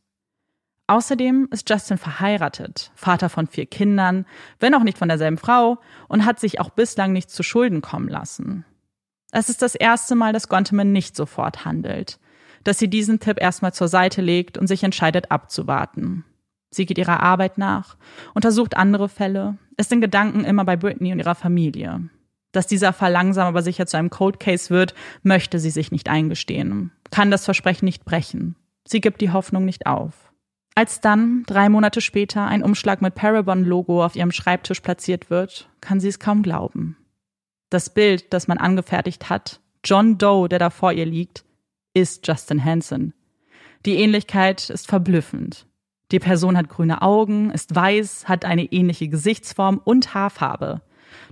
S2: Außerdem ist Justin verheiratet, Vater von vier Kindern, wenn auch nicht von derselben Frau, und hat sich auch bislang nicht zu Schulden kommen lassen. Es ist das erste Mal, dass Gonteman nicht sofort handelt, dass sie diesen Tipp erstmal zur Seite legt und sich entscheidet abzuwarten. Sie geht ihrer Arbeit nach, untersucht andere Fälle, ist in Gedanken immer bei Britney und ihrer Familie. Dass dieser Fall langsam aber sicher zu einem Cold Case wird, möchte sie sich nicht eingestehen, kann das Versprechen nicht brechen. Sie gibt die Hoffnung nicht auf. Als dann, drei Monate später, ein Umschlag mit Parabon-Logo auf ihrem Schreibtisch platziert wird, kann sie es kaum glauben. Das Bild, das man angefertigt hat, John Doe, der da vor ihr liegt, ist Justin Hansen. Die Ähnlichkeit ist verblüffend. Die Person hat grüne Augen, ist weiß, hat eine ähnliche Gesichtsform und Haarfarbe.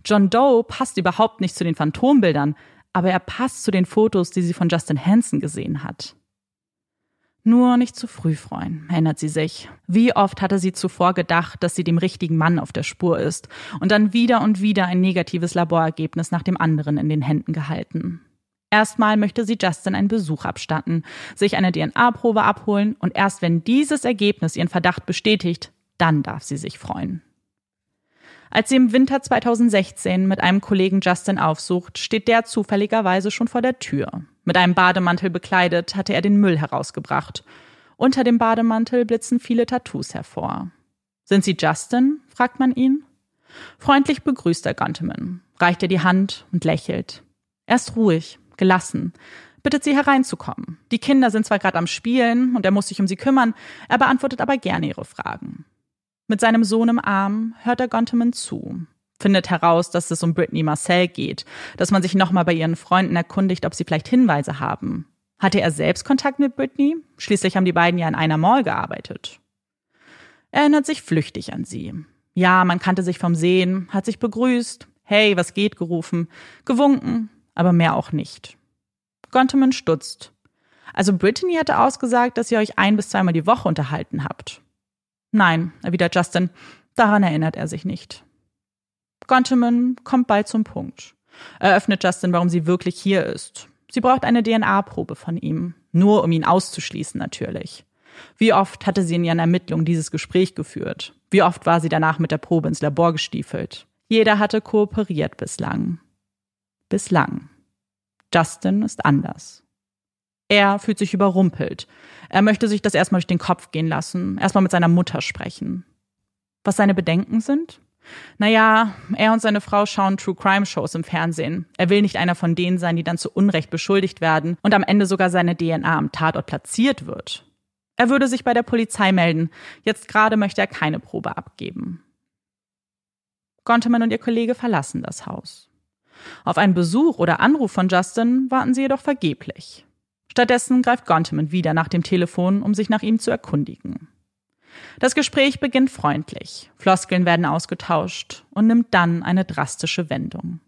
S2: John Doe passt überhaupt nicht zu den Phantombildern, aber er passt zu den Fotos, die sie von Justin Hansen gesehen hat. Nur nicht zu früh freuen, erinnert sie sich. Wie oft hatte sie zuvor gedacht, dass sie dem richtigen Mann auf der Spur ist und dann wieder und wieder ein negatives Laborergebnis nach dem anderen in den Händen gehalten. Erstmal möchte sie Justin einen Besuch abstatten, sich eine DNA-Probe abholen und erst wenn dieses Ergebnis ihren Verdacht bestätigt, dann darf sie sich freuen. Als sie im Winter 2016 mit einem Kollegen Justin aufsucht, steht der zufälligerweise schon vor der Tür. Mit einem Bademantel bekleidet hatte er den Müll herausgebracht. Unter dem Bademantel blitzen viele Tattoos hervor. Sind Sie Justin? fragt man ihn. Freundlich begrüßt er Gunteman, reicht ihr die Hand und lächelt. Er ist ruhig, gelassen, bittet sie hereinzukommen. Die Kinder sind zwar gerade am Spielen und er muss sich um sie kümmern, er beantwortet aber gerne ihre Fragen. Mit seinem Sohn im Arm hört er Gonteman zu, findet heraus, dass es um Brittany Marcel geht, dass man sich nochmal bei ihren Freunden erkundigt, ob sie vielleicht Hinweise haben. Hatte er selbst Kontakt mit Brittany? Schließlich haben die beiden ja in einer Mall gearbeitet. Er erinnert sich flüchtig an sie. Ja, man kannte sich vom Sehen, hat sich begrüßt, hey, was geht gerufen, gewunken, aber mehr auch nicht. Gonteman stutzt. Also Brittany hatte ausgesagt, dass ihr euch ein bis zweimal die Woche unterhalten habt. Nein, erwidert Justin, daran erinnert er sich nicht. Gonteman kommt bald zum Punkt. Eröffnet Justin, warum sie wirklich hier ist. Sie braucht eine DNA-Probe von ihm. Nur um ihn auszuschließen, natürlich. Wie oft hatte sie in ihren Ermittlungen dieses Gespräch geführt? Wie oft war sie danach mit der Probe ins Labor gestiefelt? Jeder hatte kooperiert bislang. Bislang. Justin ist anders. Er fühlt sich überrumpelt. Er möchte sich das erstmal durch den Kopf gehen lassen, erstmal mit seiner Mutter sprechen. Was seine Bedenken sind? Naja, er und seine Frau schauen True Crime Shows im Fernsehen. Er will nicht einer von denen sein, die dann zu Unrecht beschuldigt werden und am Ende sogar seine DNA am Tatort platziert wird. Er würde sich bei der Polizei melden. Jetzt gerade möchte er keine Probe abgeben. Gonteman und ihr Kollege verlassen das Haus. Auf einen Besuch oder Anruf von Justin warten sie jedoch vergeblich. Stattdessen greift Gonteman wieder nach dem Telefon, um sich nach ihm zu erkundigen. Das Gespräch beginnt freundlich, Floskeln werden ausgetauscht und nimmt dann eine drastische Wendung.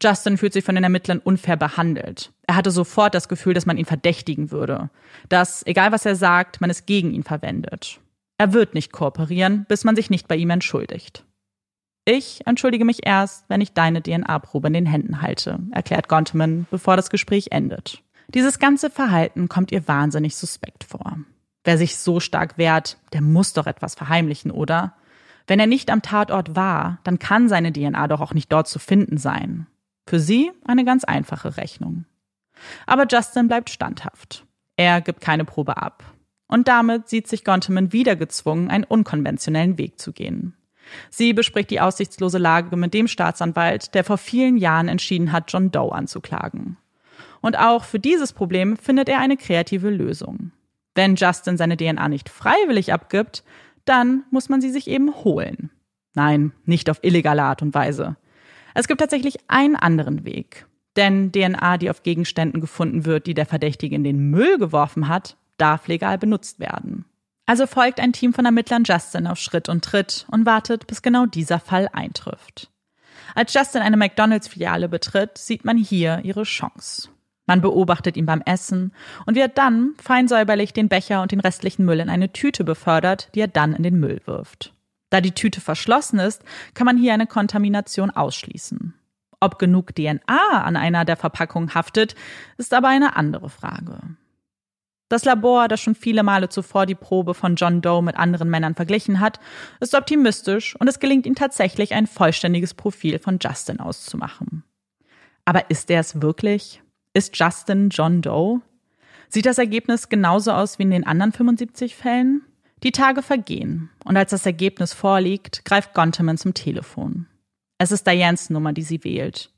S2: Justin fühlt sich von den Ermittlern unfair behandelt. Er hatte sofort das Gefühl, dass man ihn verdächtigen würde, dass, egal was er sagt, man es gegen ihn verwendet. Er wird nicht kooperieren, bis man sich nicht bei ihm entschuldigt. Ich entschuldige mich erst, wenn ich deine DNA-Probe in den Händen halte, erklärt Gonteman, bevor das Gespräch endet. Dieses ganze Verhalten kommt ihr wahnsinnig suspekt vor. Wer sich so stark wehrt, der muss doch etwas verheimlichen, oder? Wenn er nicht am Tatort war, dann kann seine DNA doch auch nicht dort zu finden sein. Für sie eine ganz einfache Rechnung. Aber Justin bleibt standhaft. Er gibt keine Probe ab. Und damit sieht sich Gonteman wieder gezwungen, einen unkonventionellen Weg zu gehen. Sie bespricht die aussichtslose Lage mit dem Staatsanwalt, der vor vielen Jahren entschieden hat, John Doe anzuklagen. Und auch für dieses Problem findet er eine kreative Lösung. Wenn Justin seine DNA nicht freiwillig abgibt, dann muss man sie sich eben holen. Nein, nicht auf illegale Art und Weise. Es gibt tatsächlich einen anderen Weg. Denn DNA, die auf Gegenständen gefunden wird, die der Verdächtige in den Müll geworfen hat, darf legal benutzt werden. Also folgt ein Team von Ermittlern Justin auf Schritt und Tritt und wartet, bis genau dieser Fall eintrifft. Als Justin eine McDonalds-Filiale betritt, sieht man hier ihre Chance. Man beobachtet ihn beim Essen und wird dann fein säuberlich den Becher und den restlichen Müll in eine Tüte befördert, die er dann in den Müll wirft. Da die Tüte verschlossen ist, kann man hier eine Kontamination ausschließen. Ob genug DNA an einer der Verpackungen haftet, ist aber eine andere Frage. Das Labor, das schon viele Male zuvor die Probe von John Doe mit anderen Männern verglichen hat, ist optimistisch und es gelingt ihm tatsächlich, ein vollständiges Profil von Justin auszumachen. Aber ist er es wirklich? Ist Justin John Doe? Sieht das Ergebnis genauso aus wie in den anderen 75 Fällen? Die Tage vergehen und als das Ergebnis vorliegt, greift Gonteman zum Telefon. Es ist Dianes Nummer, die sie wählt.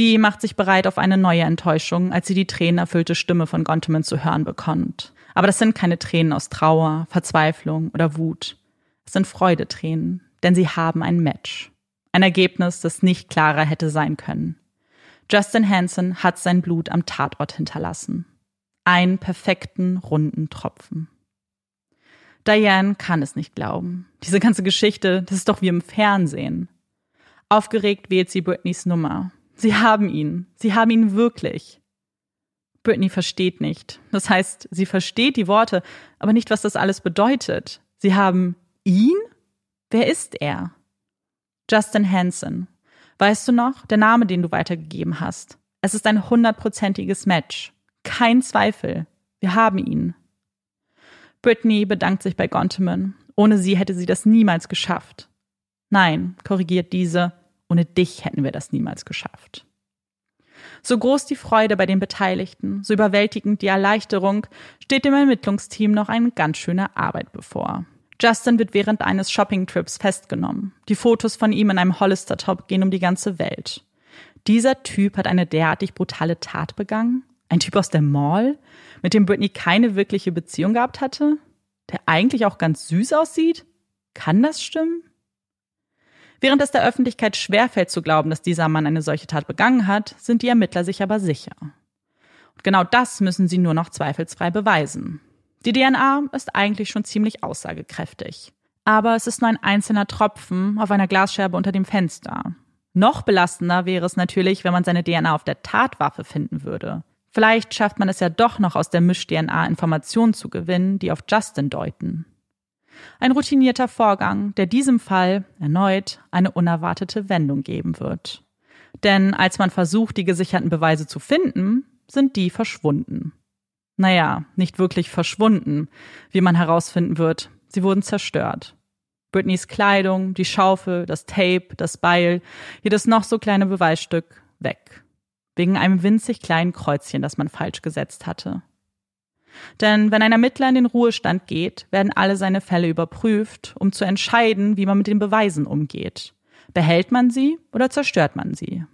S2: Die macht sich bereit auf eine neue Enttäuschung, als sie die tränenerfüllte Stimme von Gonteman zu hören bekommt. Aber das sind keine Tränen aus Trauer, Verzweiflung oder Wut. Es sind Freudetränen, denn sie haben ein Match. Ein Ergebnis, das nicht klarer hätte sein können. Justin Hansen hat sein Blut am Tatort hinterlassen. Einen perfekten, runden Tropfen. Diane kann es nicht glauben. Diese ganze Geschichte, das ist doch wie im Fernsehen. Aufgeregt wählt sie Britneys Nummer. Sie haben ihn. Sie haben ihn wirklich. Britney versteht nicht. Das heißt, sie versteht die Worte, aber nicht, was das alles bedeutet. Sie haben ihn? Wer ist er? Justin Hansen. Weißt du noch, der Name, den du weitergegeben hast? Es ist ein hundertprozentiges Match. Kein Zweifel. Wir haben ihn. Brittany bedankt sich bei Gonteman. Ohne sie hätte sie das niemals geschafft. Nein, korrigiert diese, ohne dich hätten wir das niemals geschafft. So groß die Freude bei den Beteiligten, so überwältigend die Erleichterung, steht dem Ermittlungsteam noch eine ganz schöne Arbeit bevor. Justin wird während eines Shoppingtrips festgenommen. Die Fotos von ihm in einem Hollister-Top gehen um die ganze Welt. Dieser Typ hat eine derartig brutale Tat begangen? Ein Typ aus der Mall, mit dem Britney keine wirkliche Beziehung gehabt hatte? Der eigentlich auch ganz süß aussieht? Kann das stimmen? Während es der Öffentlichkeit schwerfällt zu glauben, dass dieser Mann eine solche Tat begangen hat, sind die Ermittler sich aber sicher. Und genau das müssen sie nur noch zweifelsfrei beweisen. Die DNA ist eigentlich schon ziemlich aussagekräftig. Aber es ist nur ein einzelner Tropfen auf einer Glasscherbe unter dem Fenster. Noch belastender wäre es natürlich, wenn man seine DNA auf der Tatwaffe finden würde. Vielleicht schafft man es ja doch noch aus der Misch-DNA Informationen zu gewinnen, die auf Justin deuten. Ein routinierter Vorgang, der diesem Fall erneut eine unerwartete Wendung geben wird. Denn als man versucht, die gesicherten Beweise zu finden, sind die verschwunden naja, nicht wirklich verschwunden, wie man herausfinden wird. Sie wurden zerstört. Britneys Kleidung, die Schaufel, das Tape, das Beil, jedes noch so kleine Beweisstück weg. Wegen einem winzig kleinen Kreuzchen, das man falsch gesetzt hatte. Denn wenn ein Ermittler in den Ruhestand geht, werden alle seine Fälle überprüft, um zu entscheiden, wie man mit den Beweisen umgeht. Behält man sie oder zerstört man sie?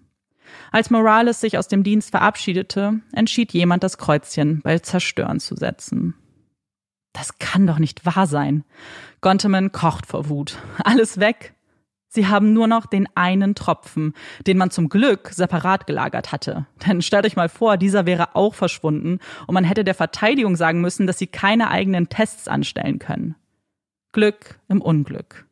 S2: Als Morales sich aus dem Dienst verabschiedete, entschied jemand, das Kreuzchen bei Zerstören zu setzen. Das kann doch nicht wahr sein. Gonteman kocht vor Wut. Alles weg. Sie haben nur noch den einen Tropfen, den man zum Glück separat gelagert hatte. Denn stellt euch mal vor, dieser wäre auch verschwunden und man hätte der Verteidigung sagen müssen, dass sie keine eigenen Tests anstellen können. Glück im Unglück.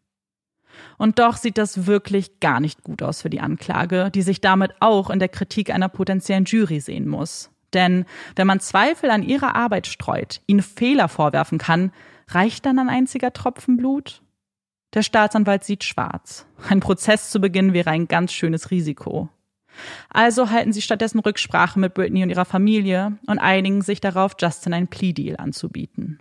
S2: Und doch sieht das wirklich gar nicht gut aus für die Anklage, die sich damit auch in der Kritik einer potenziellen Jury sehen muss. Denn wenn man Zweifel an ihrer Arbeit streut, ihnen Fehler vorwerfen kann, reicht dann ein einziger Tropfen Blut? Der Staatsanwalt sieht schwarz. Ein Prozess zu beginnen wäre ein ganz schönes Risiko. Also halten sie stattdessen Rücksprache mit Britney und ihrer Familie und einigen sich darauf, Justin ein Plea-Deal anzubieten.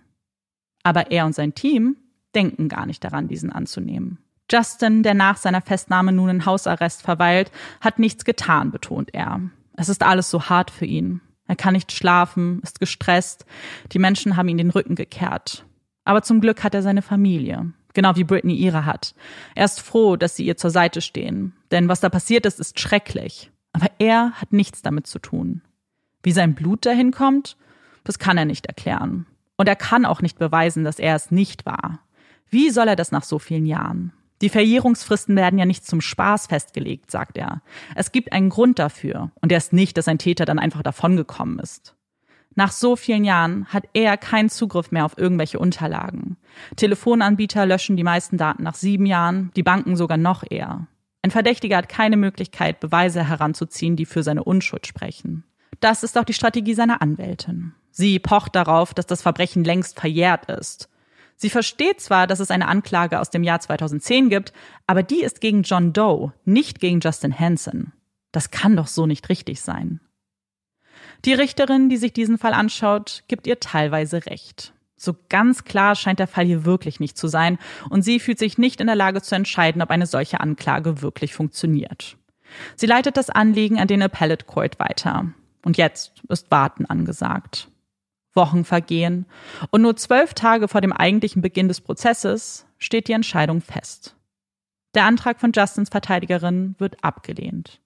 S2: Aber er und sein Team denken gar nicht daran, diesen anzunehmen. Justin, der nach seiner Festnahme nun in Hausarrest verweilt, hat nichts getan, betont er. Es ist alles so hart für ihn. Er kann nicht schlafen, ist gestresst. Die Menschen haben ihm den Rücken gekehrt. Aber zum Glück hat er seine Familie. genau wie Britney ihre hat. Er ist froh, dass sie ihr zur Seite stehen, denn was da passiert ist, ist schrecklich. Aber er hat nichts damit zu tun. Wie sein Blut dahin kommt, das kann er nicht erklären. Und er kann auch nicht beweisen, dass er es nicht war. Wie soll er das nach so vielen Jahren? Die Verjährungsfristen werden ja nicht zum Spaß festgelegt, sagt er. Es gibt einen Grund dafür. Und er ist nicht, dass ein Täter dann einfach davongekommen ist. Nach so vielen Jahren hat er keinen Zugriff mehr auf irgendwelche Unterlagen. Telefonanbieter löschen die meisten Daten nach sieben Jahren, die Banken sogar noch eher. Ein Verdächtiger hat keine Möglichkeit, Beweise heranzuziehen, die für seine Unschuld sprechen. Das ist auch die Strategie seiner Anwältin. Sie pocht darauf, dass das Verbrechen längst verjährt ist. Sie versteht zwar, dass es eine Anklage aus dem Jahr 2010 gibt, aber die ist gegen John Doe, nicht gegen Justin Hansen. Das kann doch so nicht richtig sein. Die Richterin, die sich diesen Fall anschaut, gibt ihr teilweise recht. So ganz klar scheint der Fall hier wirklich nicht zu sein und sie fühlt sich nicht in der Lage zu entscheiden, ob eine solche Anklage wirklich funktioniert. Sie leitet das Anliegen an den Appellate Court weiter. Und jetzt ist Warten angesagt. Wochen vergehen und nur zwölf Tage vor dem eigentlichen Beginn des Prozesses steht die Entscheidung fest. Der Antrag von Justins Verteidigerin wird abgelehnt.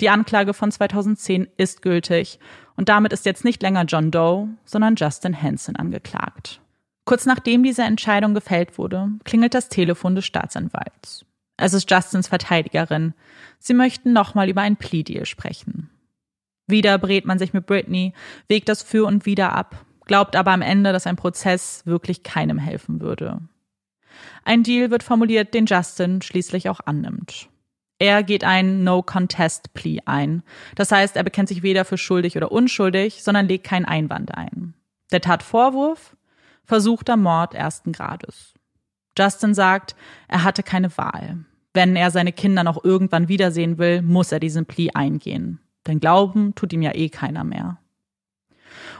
S2: Die Anklage von 2010 ist gültig und damit ist jetzt nicht länger John Doe, sondern Justin Hansen angeklagt. Kurz nachdem diese Entscheidung gefällt wurde, klingelt das Telefon des Staatsanwalts. Es ist Justins Verteidigerin. Sie möchten nochmal über ein Plea-Deal sprechen. Wieder brät man sich mit Britney, wägt das für und wieder ab, glaubt aber am Ende, dass ein Prozess wirklich keinem helfen würde. Ein Deal wird formuliert, den Justin schließlich auch annimmt. Er geht ein No-Contest-Plea ein. Das heißt, er bekennt sich weder für schuldig oder unschuldig, sondern legt keinen Einwand ein. Der Tatvorwurf? Versuchter Mord ersten Grades. Justin sagt, er hatte keine Wahl. Wenn er seine Kinder noch irgendwann wiedersehen will, muss er diesen Plea eingehen. Denn glauben tut ihm ja eh keiner mehr.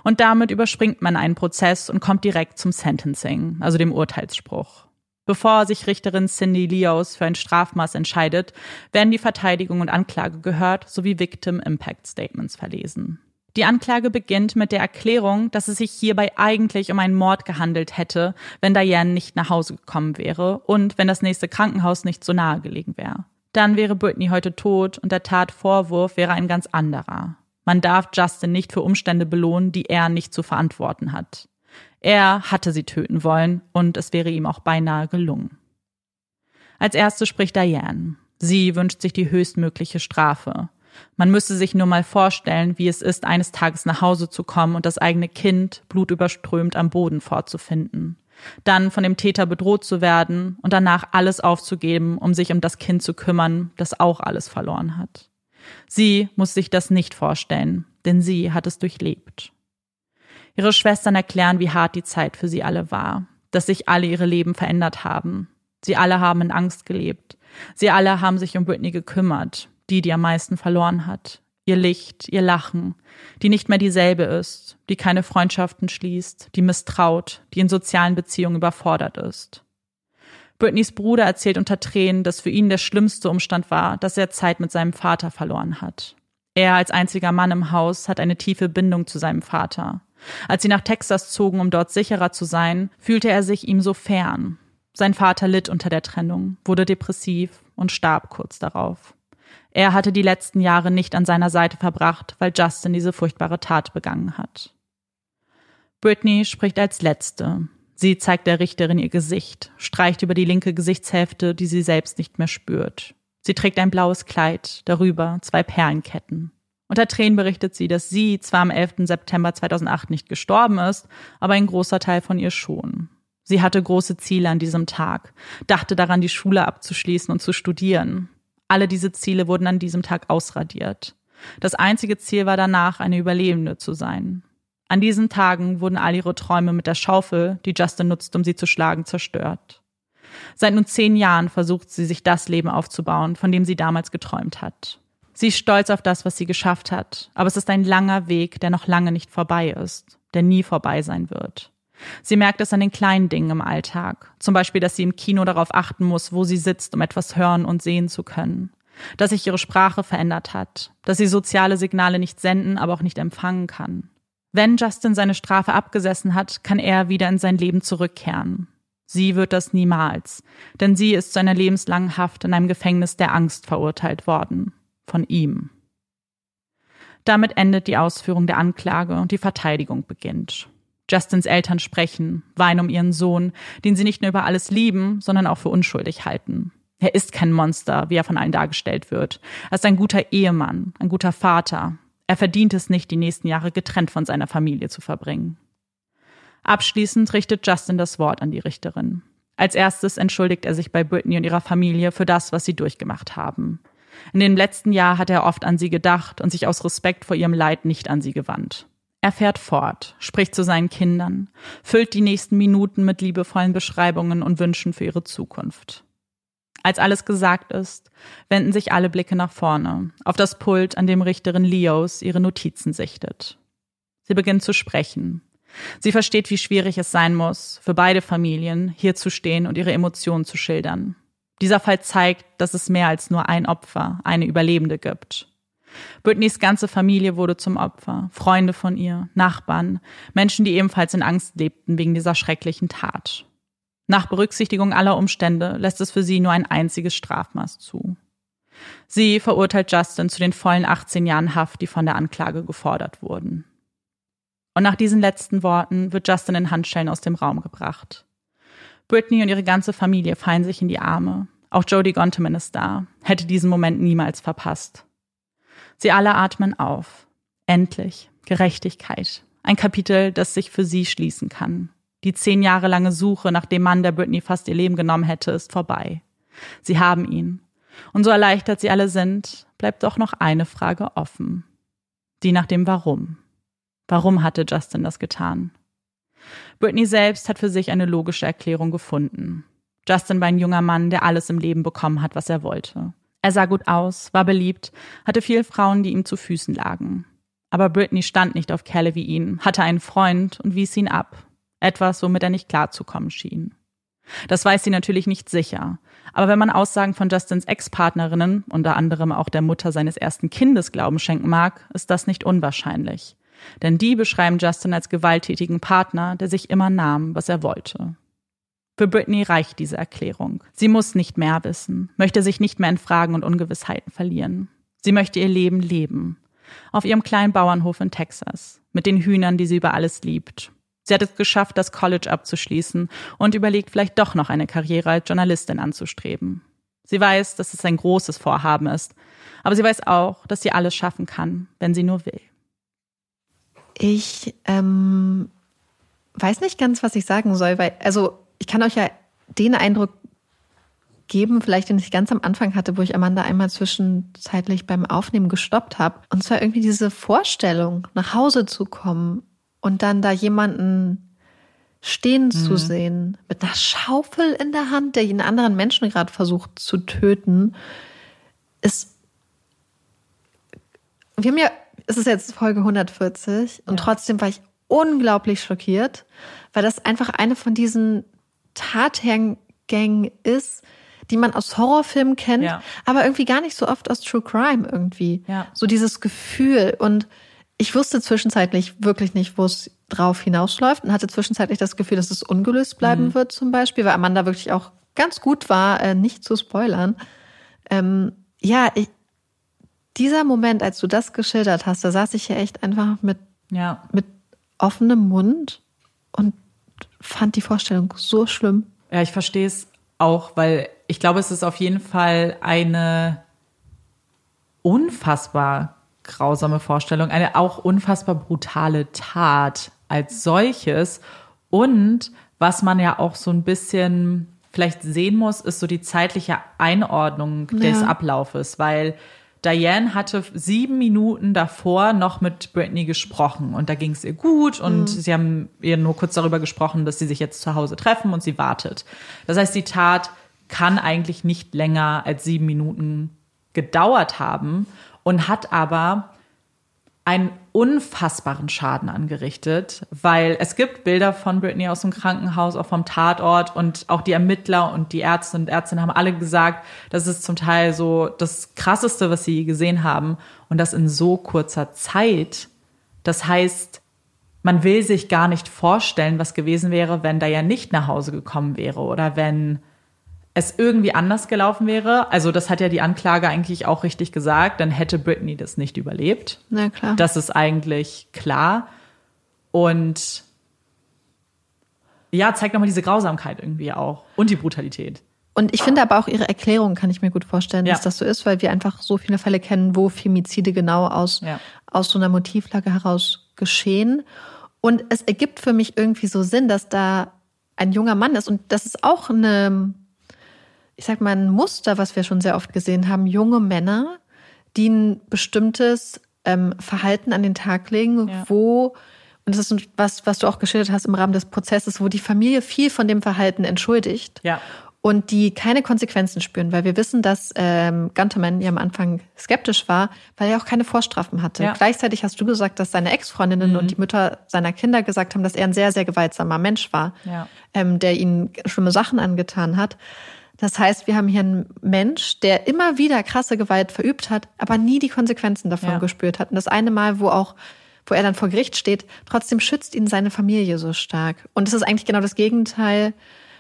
S2: Und damit überspringt man einen Prozess und kommt direkt zum Sentencing, also dem Urteilsspruch. Bevor sich Richterin Cindy Leos für ein Strafmaß entscheidet, werden die Verteidigung und Anklage gehört sowie Victim Impact Statements verlesen. Die Anklage beginnt mit der Erklärung, dass es sich hierbei eigentlich um einen Mord gehandelt hätte, wenn Diane nicht nach Hause gekommen wäre und wenn das nächste Krankenhaus nicht so nahe gelegen wäre. Dann wäre Britney heute tot und der Tatvorwurf wäre ein ganz anderer. Man darf Justin nicht für Umstände belohnen, die er nicht zu verantworten hat. Er hatte sie töten wollen und es wäre ihm auch beinahe gelungen. Als erste spricht Diane. Sie wünscht sich die höchstmögliche Strafe. Man müsste sich nur mal vorstellen, wie es ist, eines Tages nach Hause zu kommen und das eigene Kind blutüberströmt am Boden vorzufinden. Dann von dem Täter bedroht zu werden und danach alles aufzugeben, um sich um das Kind zu kümmern, das auch alles verloren hat. Sie muss sich das nicht vorstellen, denn sie hat es durchlebt. Ihre Schwestern erklären, wie hart die Zeit für sie alle war, dass sich alle ihre Leben verändert haben. Sie alle haben in Angst gelebt. Sie alle haben sich um Britney gekümmert, die, die am meisten verloren hat. Ihr Licht, ihr Lachen, die nicht mehr dieselbe ist, die keine Freundschaften schließt, die misstraut, die in sozialen Beziehungen überfordert ist. Britneys Bruder erzählt unter Tränen, dass für ihn der schlimmste Umstand war, dass er Zeit mit seinem Vater verloren hat. Er als einziger Mann im Haus hat eine tiefe Bindung zu seinem Vater. Als sie nach Texas zogen, um dort sicherer zu sein, fühlte er sich ihm so fern. Sein Vater litt unter der Trennung, wurde depressiv und starb kurz darauf. Er hatte die letzten Jahre nicht an seiner Seite verbracht, weil Justin diese furchtbare Tat begangen hat. Britney spricht als Letzte. Sie zeigt der Richterin ihr Gesicht, streicht über die linke Gesichtshälfte, die sie selbst nicht mehr spürt. Sie trägt ein blaues Kleid, darüber zwei Perlenketten. Unter Tränen berichtet sie, dass sie zwar am 11. September 2008 nicht gestorben ist, aber ein großer Teil von ihr schon. Sie hatte große Ziele an diesem Tag, dachte daran, die Schule abzuschließen und zu studieren. Alle diese Ziele wurden an diesem Tag ausradiert. Das einzige Ziel war danach, eine Überlebende zu sein. An diesen Tagen wurden all ihre Träume mit der Schaufel, die Justin nutzt, um sie zu schlagen, zerstört. Seit nun zehn Jahren versucht sie, sich das Leben aufzubauen, von dem sie damals geträumt hat. Sie ist stolz auf das, was sie geschafft hat, aber es ist ein langer Weg, der noch lange nicht vorbei ist, der nie vorbei sein wird. Sie merkt es an den kleinen Dingen im Alltag, zum Beispiel, dass sie im Kino darauf achten muss, wo sie sitzt, um etwas hören und sehen zu können, dass sich ihre Sprache verändert hat, dass sie soziale Signale nicht senden, aber auch nicht empfangen kann. Wenn Justin seine Strafe abgesessen hat, kann er wieder in sein Leben zurückkehren. Sie wird das niemals, denn sie ist zu einer lebenslangen Haft in einem Gefängnis der Angst verurteilt worden. Von ihm. Damit endet die Ausführung der Anklage und die Verteidigung beginnt. Justins Eltern sprechen, weinen um ihren Sohn, den sie nicht nur über alles lieben, sondern auch für unschuldig halten. Er ist kein Monster, wie er von allen dargestellt wird. Er ist ein guter Ehemann, ein guter Vater. Er verdient es nicht, die nächsten Jahre getrennt von seiner Familie zu verbringen. Abschließend richtet Justin das Wort an die Richterin. Als erstes entschuldigt er sich bei Britney und ihrer Familie für das, was sie durchgemacht haben. In dem letzten Jahr hat er oft an sie gedacht und sich aus Respekt vor ihrem Leid nicht an sie gewandt. Er fährt fort, spricht zu seinen Kindern, füllt die nächsten Minuten mit liebevollen Beschreibungen und Wünschen für ihre Zukunft. Als alles gesagt ist, wenden sich alle Blicke nach vorne, auf das Pult, an dem Richterin Leos ihre Notizen sichtet. Sie beginnt zu sprechen. Sie versteht, wie schwierig es sein muss, für beide Familien hier zu stehen und ihre Emotionen zu schildern. Dieser Fall zeigt, dass es mehr als nur ein Opfer, eine Überlebende gibt. Britneys ganze Familie wurde zum Opfer, Freunde von ihr, Nachbarn, Menschen, die ebenfalls in Angst lebten wegen dieser schrecklichen Tat. Nach Berücksichtigung aller Umstände lässt es für sie nur ein einziges Strafmaß zu. Sie verurteilt Justin zu den vollen 18 Jahren Haft, die von der Anklage gefordert wurden. Und nach diesen letzten Worten wird Justin in Handschellen aus dem Raum gebracht. Britney und ihre ganze Familie fallen sich in die Arme. Auch Jodie Gonteman ist da, hätte diesen Moment niemals verpasst. Sie alle atmen auf. Endlich. Gerechtigkeit. Ein Kapitel, das sich für sie schließen kann. Die zehn Jahre lange Suche nach dem Mann, der Britney fast ihr Leben genommen hätte, ist vorbei. Sie haben ihn. Und so erleichtert sie alle sind, bleibt doch noch eine Frage offen. Die nach dem Warum. Warum hatte Justin das getan? Britney selbst hat für sich eine logische Erklärung gefunden. Justin war ein junger Mann, der alles im Leben bekommen hat, was er wollte. Er sah gut aus, war beliebt, hatte viele Frauen, die ihm zu Füßen lagen. Aber Britney stand nicht auf Kerle wie ihn, hatte einen Freund und wies ihn ab. Etwas, womit er nicht klarzukommen schien. Das weiß sie natürlich nicht sicher. Aber wenn man Aussagen von Justins Ex-Partnerinnen, unter anderem auch der Mutter seines ersten Kindes, Glauben schenken mag, ist das nicht unwahrscheinlich. Denn die beschreiben Justin als gewalttätigen Partner, der sich immer nahm, was er wollte. Für Britney reicht diese Erklärung. Sie muss nicht mehr wissen, möchte sich nicht mehr in Fragen und Ungewissheiten verlieren. Sie möchte ihr Leben leben. Auf ihrem kleinen Bauernhof in Texas, mit den Hühnern, die sie über alles liebt. Sie hat es geschafft, das College abzuschließen und überlegt vielleicht doch noch eine Karriere als Journalistin anzustreben. Sie weiß, dass es ein großes Vorhaben ist, aber sie weiß auch, dass sie alles schaffen kann, wenn sie nur will.
S1: Ich ähm, weiß nicht ganz, was ich sagen soll, weil, also ich kann euch ja den Eindruck geben, vielleicht den ich ganz am Anfang hatte, wo ich Amanda einmal zwischenzeitlich beim Aufnehmen gestoppt habe. Und zwar irgendwie diese Vorstellung, nach Hause zu kommen und dann da jemanden stehen mhm. zu sehen, mit einer Schaufel in der Hand, der einen anderen Menschen gerade versucht zu töten, ist. Wir haben ja es ist jetzt Folge 140 und ja. trotzdem war ich unglaublich schockiert, weil das einfach eine von diesen Tathergängen ist, die man aus Horrorfilmen kennt, ja. aber irgendwie gar nicht so oft aus True Crime irgendwie. Ja. So dieses Gefühl. Und ich wusste zwischenzeitlich wirklich nicht, wo es drauf hinausläuft und hatte zwischenzeitlich das Gefühl, dass es ungelöst bleiben mhm. wird zum Beispiel, weil Amanda wirklich auch ganz gut war, äh, nicht zu spoilern. Ähm, ja, ich, dieser Moment, als du das geschildert hast, da saß ich ja echt einfach mit, ja. mit offenem Mund und fand die Vorstellung so schlimm.
S2: Ja, ich verstehe es auch, weil ich glaube, es ist auf jeden Fall eine unfassbar grausame Vorstellung, eine auch unfassbar brutale Tat als solches. Und was man ja auch so ein bisschen vielleicht sehen muss, ist so die zeitliche Einordnung ja. des Ablaufes, weil Diane hatte sieben Minuten davor noch mit Britney gesprochen und da ging es ihr gut und mhm. sie haben ihr nur kurz darüber gesprochen, dass sie sich jetzt zu Hause treffen und sie wartet. Das heißt, die Tat kann eigentlich nicht länger als sieben Minuten gedauert haben und hat aber einen unfassbaren Schaden angerichtet, weil es gibt Bilder von Britney aus dem Krankenhaus, auch vom Tatort und auch die Ermittler und die Ärzte und Ärztinnen haben alle gesagt, das ist zum Teil so das krasseste, was sie gesehen haben und das in so kurzer Zeit. Das heißt, man will sich gar nicht vorstellen, was gewesen wäre, wenn Diane nicht nach Hause gekommen wäre oder wenn es irgendwie anders gelaufen wäre. Also das hat ja die Anklage eigentlich auch richtig gesagt, dann hätte Britney das nicht überlebt.
S1: Na klar.
S2: Das ist eigentlich klar. Und ja, zeigt nochmal diese Grausamkeit irgendwie auch und die Brutalität.
S1: Und ich finde aber auch ihre Erklärung kann ich mir gut vorstellen,
S2: Ja.
S1: dass das so ist, weil wir einfach so viele Fälle kennen, wo Femizide genau aus,
S2: Ja.
S1: aus so einer Motivlage heraus geschehen. Und es ergibt für mich irgendwie so Sinn, dass da ein junger Mann ist. Und das ist auch eine, ich sag mal, ein Muster, was wir schon sehr oft gesehen haben. Junge Männer, die ein bestimmtes ähm, Verhalten an den Tag legen,
S2: Ja.
S1: wo, und das ist was, was du auch geschildert hast im Rahmen des Prozesses, wo die Familie viel von dem Verhalten entschuldigt
S2: Ja.
S1: und die keine Konsequenzen spüren, weil wir wissen, dass ähm, Gunterman ja am Anfang skeptisch war, weil er auch keine Vorstrafen hatte.
S2: Ja. Mhm.
S1: Gleichzeitig hast du gesagt, dass seine Ex-Freundinnen und die Mütter seiner Kinder gesagt haben, dass er ein sehr, sehr gewaltsamer Mensch war,
S2: Ja.
S1: ähm, der ihnen schlimme Sachen angetan hat. Das heißt, wir haben hier einen Mensch, der immer wieder krasse Gewalt verübt hat, aber nie die Konsequenzen davon
S2: Ja.
S1: gespürt hat. Und das eine Mal, wo auch wo er dann vor Gericht steht, trotzdem schützt ihn seine Familie so stark. Und es ist eigentlich genau das Gegenteil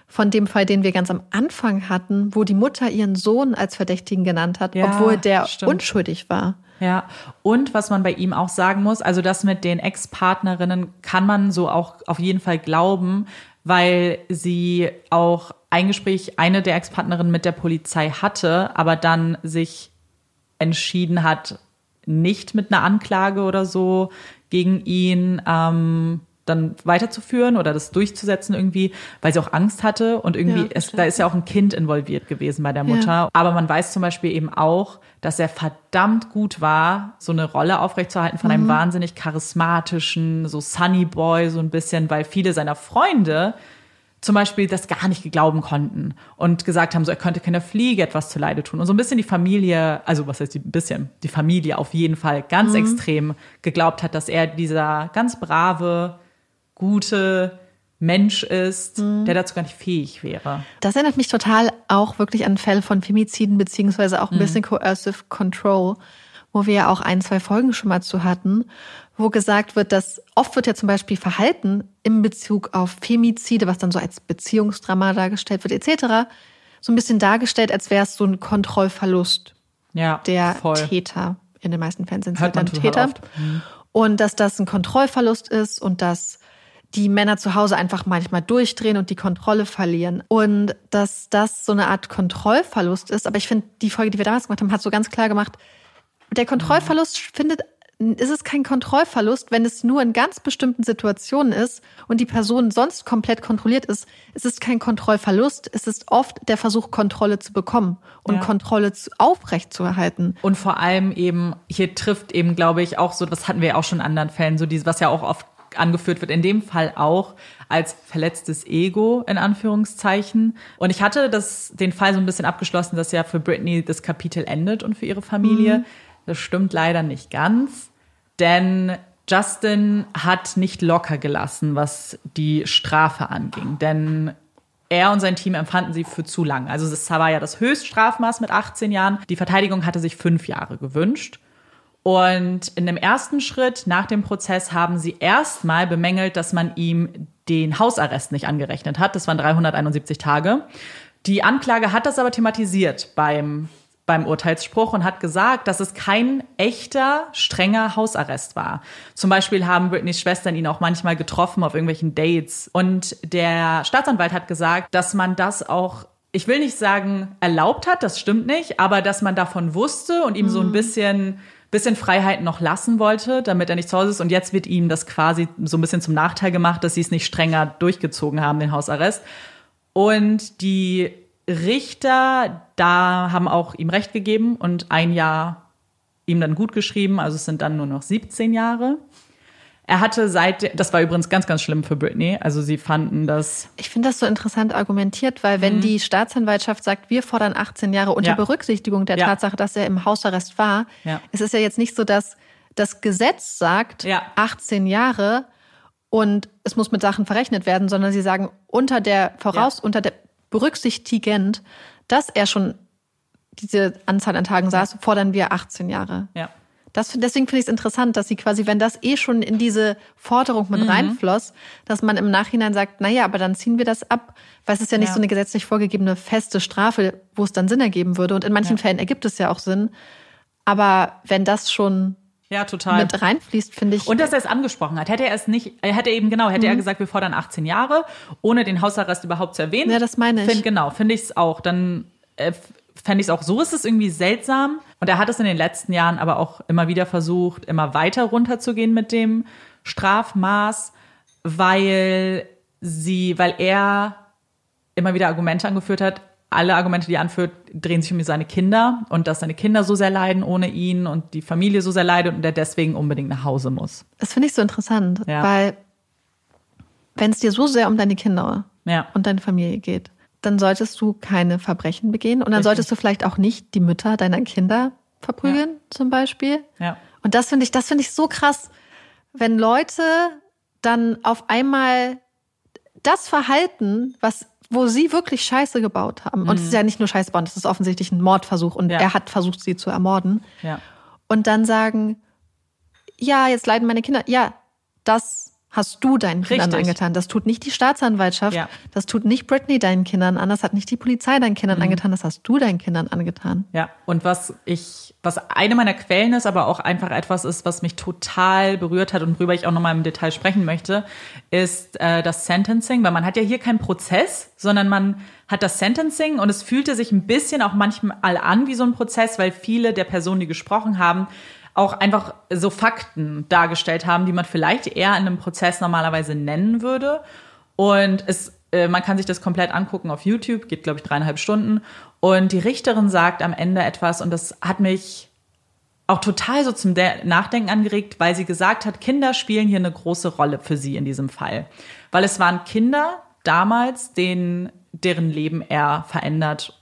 S1: von dem Fall, den wir ganz am Anfang hatten, wo die Mutter ihren Sohn als Verdächtigen genannt hat,
S2: Ja,
S1: obwohl der
S2: stimmt.
S1: unschuldig war.
S2: Ja, und was man bei ihm auch sagen muss, also das mit den Ex-Partnerinnen kann man so auch auf jeden Fall glauben, weil sie auch ein Gespräch, eine der Ex-Partnerinnen mit der Polizei hatte, aber dann sich entschieden hat, nicht mit einer Anklage oder so gegen ihn ähm, dann weiterzuführen oder das durchzusetzen irgendwie, weil sie auch Angst hatte und irgendwie,
S1: Ja,
S2: es, da ist ja auch ein Kind involviert gewesen bei der
S1: Ja.
S2: Mutter. Aber man weiß zum Beispiel eben auch, dass er verdammt gut war, so eine Rolle aufrechtzuerhalten von einem wahnsinnig charismatischen, so Sunny Boy, so ein bisschen, weil viele seiner Freunde zum Beispiel das gar nicht glauben konnten und gesagt haben, so er könnte keiner Fliege etwas zuleide tun. Und so ein bisschen die Familie, also was heißt die, ein bisschen, die Familie auf jeden Fall ganz extrem geglaubt hat, dass er dieser ganz brave, gute Mensch ist, der dazu gar nicht fähig wäre.
S1: Das erinnert mich total auch wirklich an Fälle von Femiziden, beziehungsweise auch ein bisschen Coercive Control, wo wir ja auch ein, zwei Folgen schon mal zu hatten, wo gesagt wird, dass oft wird ja zum Beispiel Verhalten im Bezug auf Femizide, was dann so als Beziehungsdrama dargestellt wird, etc., so ein bisschen dargestellt, als wäre es so ein Kontrollverlust
S2: Ja,
S1: der
S2: voll.
S1: Täter. In den meisten Fällen sind es
S2: Hört
S1: dann Täter.
S2: Mhm.
S1: Und dass das ein Kontrollverlust ist und dass die Männer zu Hause einfach manchmal durchdrehen und die Kontrolle verlieren. Und dass das so eine Art Kontrollverlust ist. Aber ich finde, die Folge, die wir damals gemacht haben, hat so ganz klar gemacht, der Kontrollverlust findet, ist es kein Kontrollverlust, wenn es nur in ganz bestimmten Situationen ist und die Person sonst komplett kontrolliert ist. Es ist kein Kontrollverlust, es ist oft der Versuch, Kontrolle zu bekommen und
S2: Ja.
S1: Kontrolle zu, aufrecht zu erhalten.
S2: Und vor allem eben, hier trifft eben, glaube ich, auch so, das hatten wir ja auch schon in anderen Fällen, so dieses, was ja auch oft angeführt wird, in dem Fall auch als verletztes Ego, in Anführungszeichen. Und ich hatte das, den Fall so ein bisschen abgeschlossen, dass ja für Britney das Kapitel endet und für ihre Familie. Das stimmt leider nicht ganz, denn Justin hat nicht locker gelassen, was die Strafe anging. Denn er und sein Team empfanden sie für zu lang. Also es war ja das Höchststrafmaß mit 18 Jahren. Die Verteidigung hatte sich fünf Jahre gewünscht. Und in dem ersten Schritt nach dem Prozess haben sie erstmal bemängelt, dass man ihm den Hausarrest nicht angerechnet hat. Das waren 371 Tage. Die Anklage hat das aber thematisiert beim, beim Urteilsspruch und hat gesagt, dass es kein echter, strenger Hausarrest war. Zum Beispiel haben Britneys Schwestern ihn auch manchmal getroffen auf irgendwelchen Dates. Und der Staatsanwalt hat gesagt, dass man das auch ich will nicht sagen, erlaubt hat, das stimmt nicht, aber dass man davon wusste und ihm so ein bisschen, bisschen Freiheit noch lassen wollte, damit er nicht zu Hause ist. Und jetzt wird ihm das quasi so ein bisschen zum Nachteil gemacht, dass sie es nicht strenger durchgezogen haben, den Hausarrest. Und die Richter da haben auch ihm Recht gegeben und ein Jahr ihm dann gut geschrieben. Also es sind dann nur noch 17 Jahre. Er hatte seit, das war übrigens ganz, ganz schlimm für Britney. Also sie fanden das,
S1: Ich finde das so interessant argumentiert, weil wenn die Staatsanwaltschaft sagt, wir fordern 18 Jahre unter
S2: Mhm. Ja.
S1: Berücksichtigung der
S2: Ja.
S1: Tatsache, dass er im Hausarrest war,
S2: Ja.
S1: es ist ja jetzt nicht so, dass das Gesetz sagt
S2: Ja.
S1: 18 Jahre und es muss mit Sachen verrechnet werden, sondern sie sagen unter der voraus, unter der berücksichtigend, dass er schon diese Anzahl an Tagen saß, fordern wir 18 Jahre.
S2: ja.
S1: Das, deswegen finde ich es interessant, dass sie quasi, wenn das eh schon in diese Forderung mit mhm. reinfloss, dass man im Nachhinein sagt, naja, aber dann ziehen wir das ab, weil es ist ja nicht ja. so eine gesetzlich vorgegebene feste Strafe, wo es dann Sinn ergeben würde. Und in manchen ja. Fällen ergibt es ja auch Sinn. Aber wenn das schon
S2: ja, total.
S1: mit reinfließt, finde ich.
S2: Und dass er es angesprochen hat. Hätte er es nicht, hätte er eben genau, hätte mhm. er gesagt, wir fordern 18 Jahre, ohne den Hausarrest überhaupt zu erwähnen.
S1: Ja, das meine ich.
S2: Find, genau, finde ich es auch. Dann äh, fände ich es auch so, ist es irgendwie seltsam. Und er hat es in den letzten Jahren aber auch immer wieder versucht, immer weiter runterzugehen mit dem Strafmaß, weil sie, weil er immer wieder Argumente angeführt hat, alle Argumente, die er anführt, drehen sich um seine Kinder und dass seine Kinder so sehr leiden ohne ihn und die Familie so sehr leidet und er deswegen unbedingt nach Hause muss.
S1: Das finde ich so interessant, ja. weil wenn es dir so sehr um deine Kinder ja. und deine Familie geht, dann solltest du keine Verbrechen begehen und dann Richtig. solltest du vielleicht auch nicht die Mütter deiner Kinder verprügeln, ja. zum Beispiel.
S2: Ja.
S1: Und das finde ich, das finde ich so krass, wenn Leute dann auf einmal das Verhalten, was wo sie wirklich Scheiße gebaut haben. Und es ist mhm. ja nicht nur Scheiße bauen, das ist offensichtlich ein Mordversuch und ja. er hat versucht, sie zu ermorden.
S2: Ja.
S1: Und dann sagen, ja, jetzt leiden meine Kinder. Ja, das hast du deinen Kindern Richtig. angetan. Das tut nicht die Staatsanwaltschaft, ja. das tut nicht Britney deinen Kindern an, das hat nicht die Polizei deinen Kindern mhm. angetan, das hast du deinen Kindern angetan.
S2: Ja, und was ich, was eine meiner Quellen ist, aber auch einfach etwas ist, was mich total berührt hat und worüber ich auch nochmal im Detail sprechen möchte, ist äh, das Sentencing, weil man hat ja hier keinen Prozess, sondern man hat das Sentencing und es fühlte sich ein bisschen auch manchmal an wie so ein Prozess, weil viele der Personen, die gesprochen haben, auch einfach so Fakten dargestellt haben, die man vielleicht eher in einem Prozess normalerweise nennen würde. Und es, äh, man kann sich das komplett angucken auf YouTube, geht, glaube ich, dreieinhalb Stunden. Und die Richterin sagt am Ende etwas, und das hat mich auch total so zum Nachdenken angeregt, weil sie gesagt hat, Kinder spielen hier eine große Rolle für sie in diesem Fall. Weil es waren Kinder damals, denen, deren Leben er verändert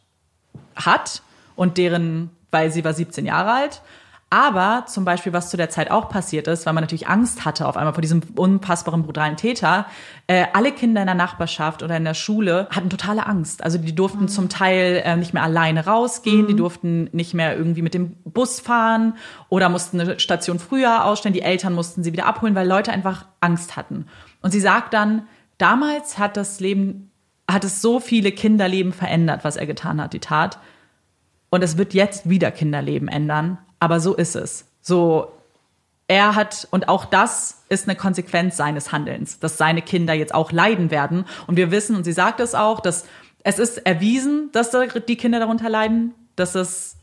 S2: hat und deren, weil sie war 17 Jahre alt aber zum Beispiel, was zu der Zeit auch passiert ist, weil man natürlich Angst hatte auf einmal vor diesem unpassbaren, brutalen Täter, äh, alle Kinder in der Nachbarschaft oder in der Schule hatten totale Angst. Also die durften mhm. zum Teil äh, nicht mehr alleine rausgehen, mhm. die durften nicht mehr irgendwie mit dem Bus fahren oder mussten eine Station früher ausstellen, die Eltern mussten sie wieder abholen, weil Leute einfach Angst hatten. Und sie sagt dann, damals hat das Leben, hat es so viele Kinderleben verändert, was er getan hat, die Tat. Und es wird jetzt wieder Kinderleben ändern aber so ist es. So, er hat, und auch das ist eine Konsequenz seines Handelns, dass seine Kinder jetzt auch leiden werden. Und wir wissen, und sie sagt es auch, dass es ist erwiesen, dass die Kinder darunter leiden, dass es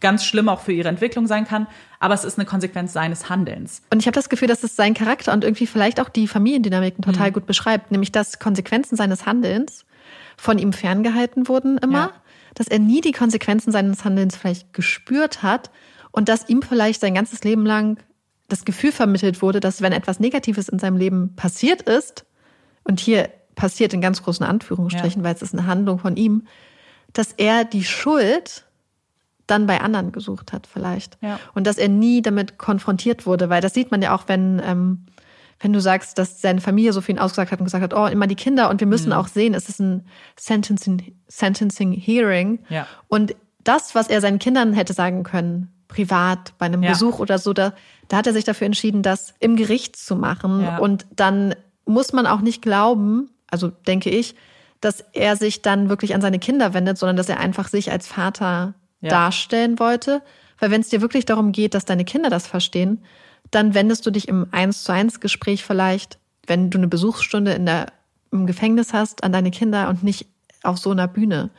S2: ganz schlimm auch für ihre Entwicklung sein kann, aber es ist eine Konsequenz seines Handelns.
S1: Und ich habe das Gefühl, dass es seinen Charakter und irgendwie vielleicht auch die Familiendynamiken total mhm. gut beschreibt, nämlich dass Konsequenzen seines Handelns von ihm ferngehalten wurden immer, ja. dass er nie die Konsequenzen seines Handelns vielleicht gespürt hat und dass ihm vielleicht sein ganzes Leben lang das Gefühl vermittelt wurde, dass wenn etwas Negatives in seinem Leben passiert ist, und hier passiert in ganz großen Anführungsstrichen, ja. weil es ist eine Handlung von ihm, dass er die Schuld dann bei anderen gesucht hat vielleicht.
S2: Ja.
S1: Und dass er nie damit konfrontiert wurde, weil das sieht man ja auch, wenn, ähm, wenn du sagst, dass seine Familie so viel ausgesagt hat und gesagt hat, oh, immer die Kinder und wir müssen mhm. auch sehen, es ist ein Sentencing, Sentencing Hearing.
S2: Ja.
S1: Und das, was er seinen Kindern hätte sagen können, privat bei einem ja. Besuch oder so, da, da hat er sich dafür entschieden, das im Gericht zu machen. Ja. Und dann muss man auch nicht glauben, also denke ich, dass er sich dann wirklich an seine Kinder wendet, sondern dass er einfach sich als Vater ja. darstellen wollte. Weil wenn es dir wirklich darum geht, dass deine Kinder das verstehen, dann wendest du dich im Eins zu eins Gespräch vielleicht, wenn du eine Besuchsstunde in der, im Gefängnis hast, an deine Kinder und nicht auf so einer Bühne.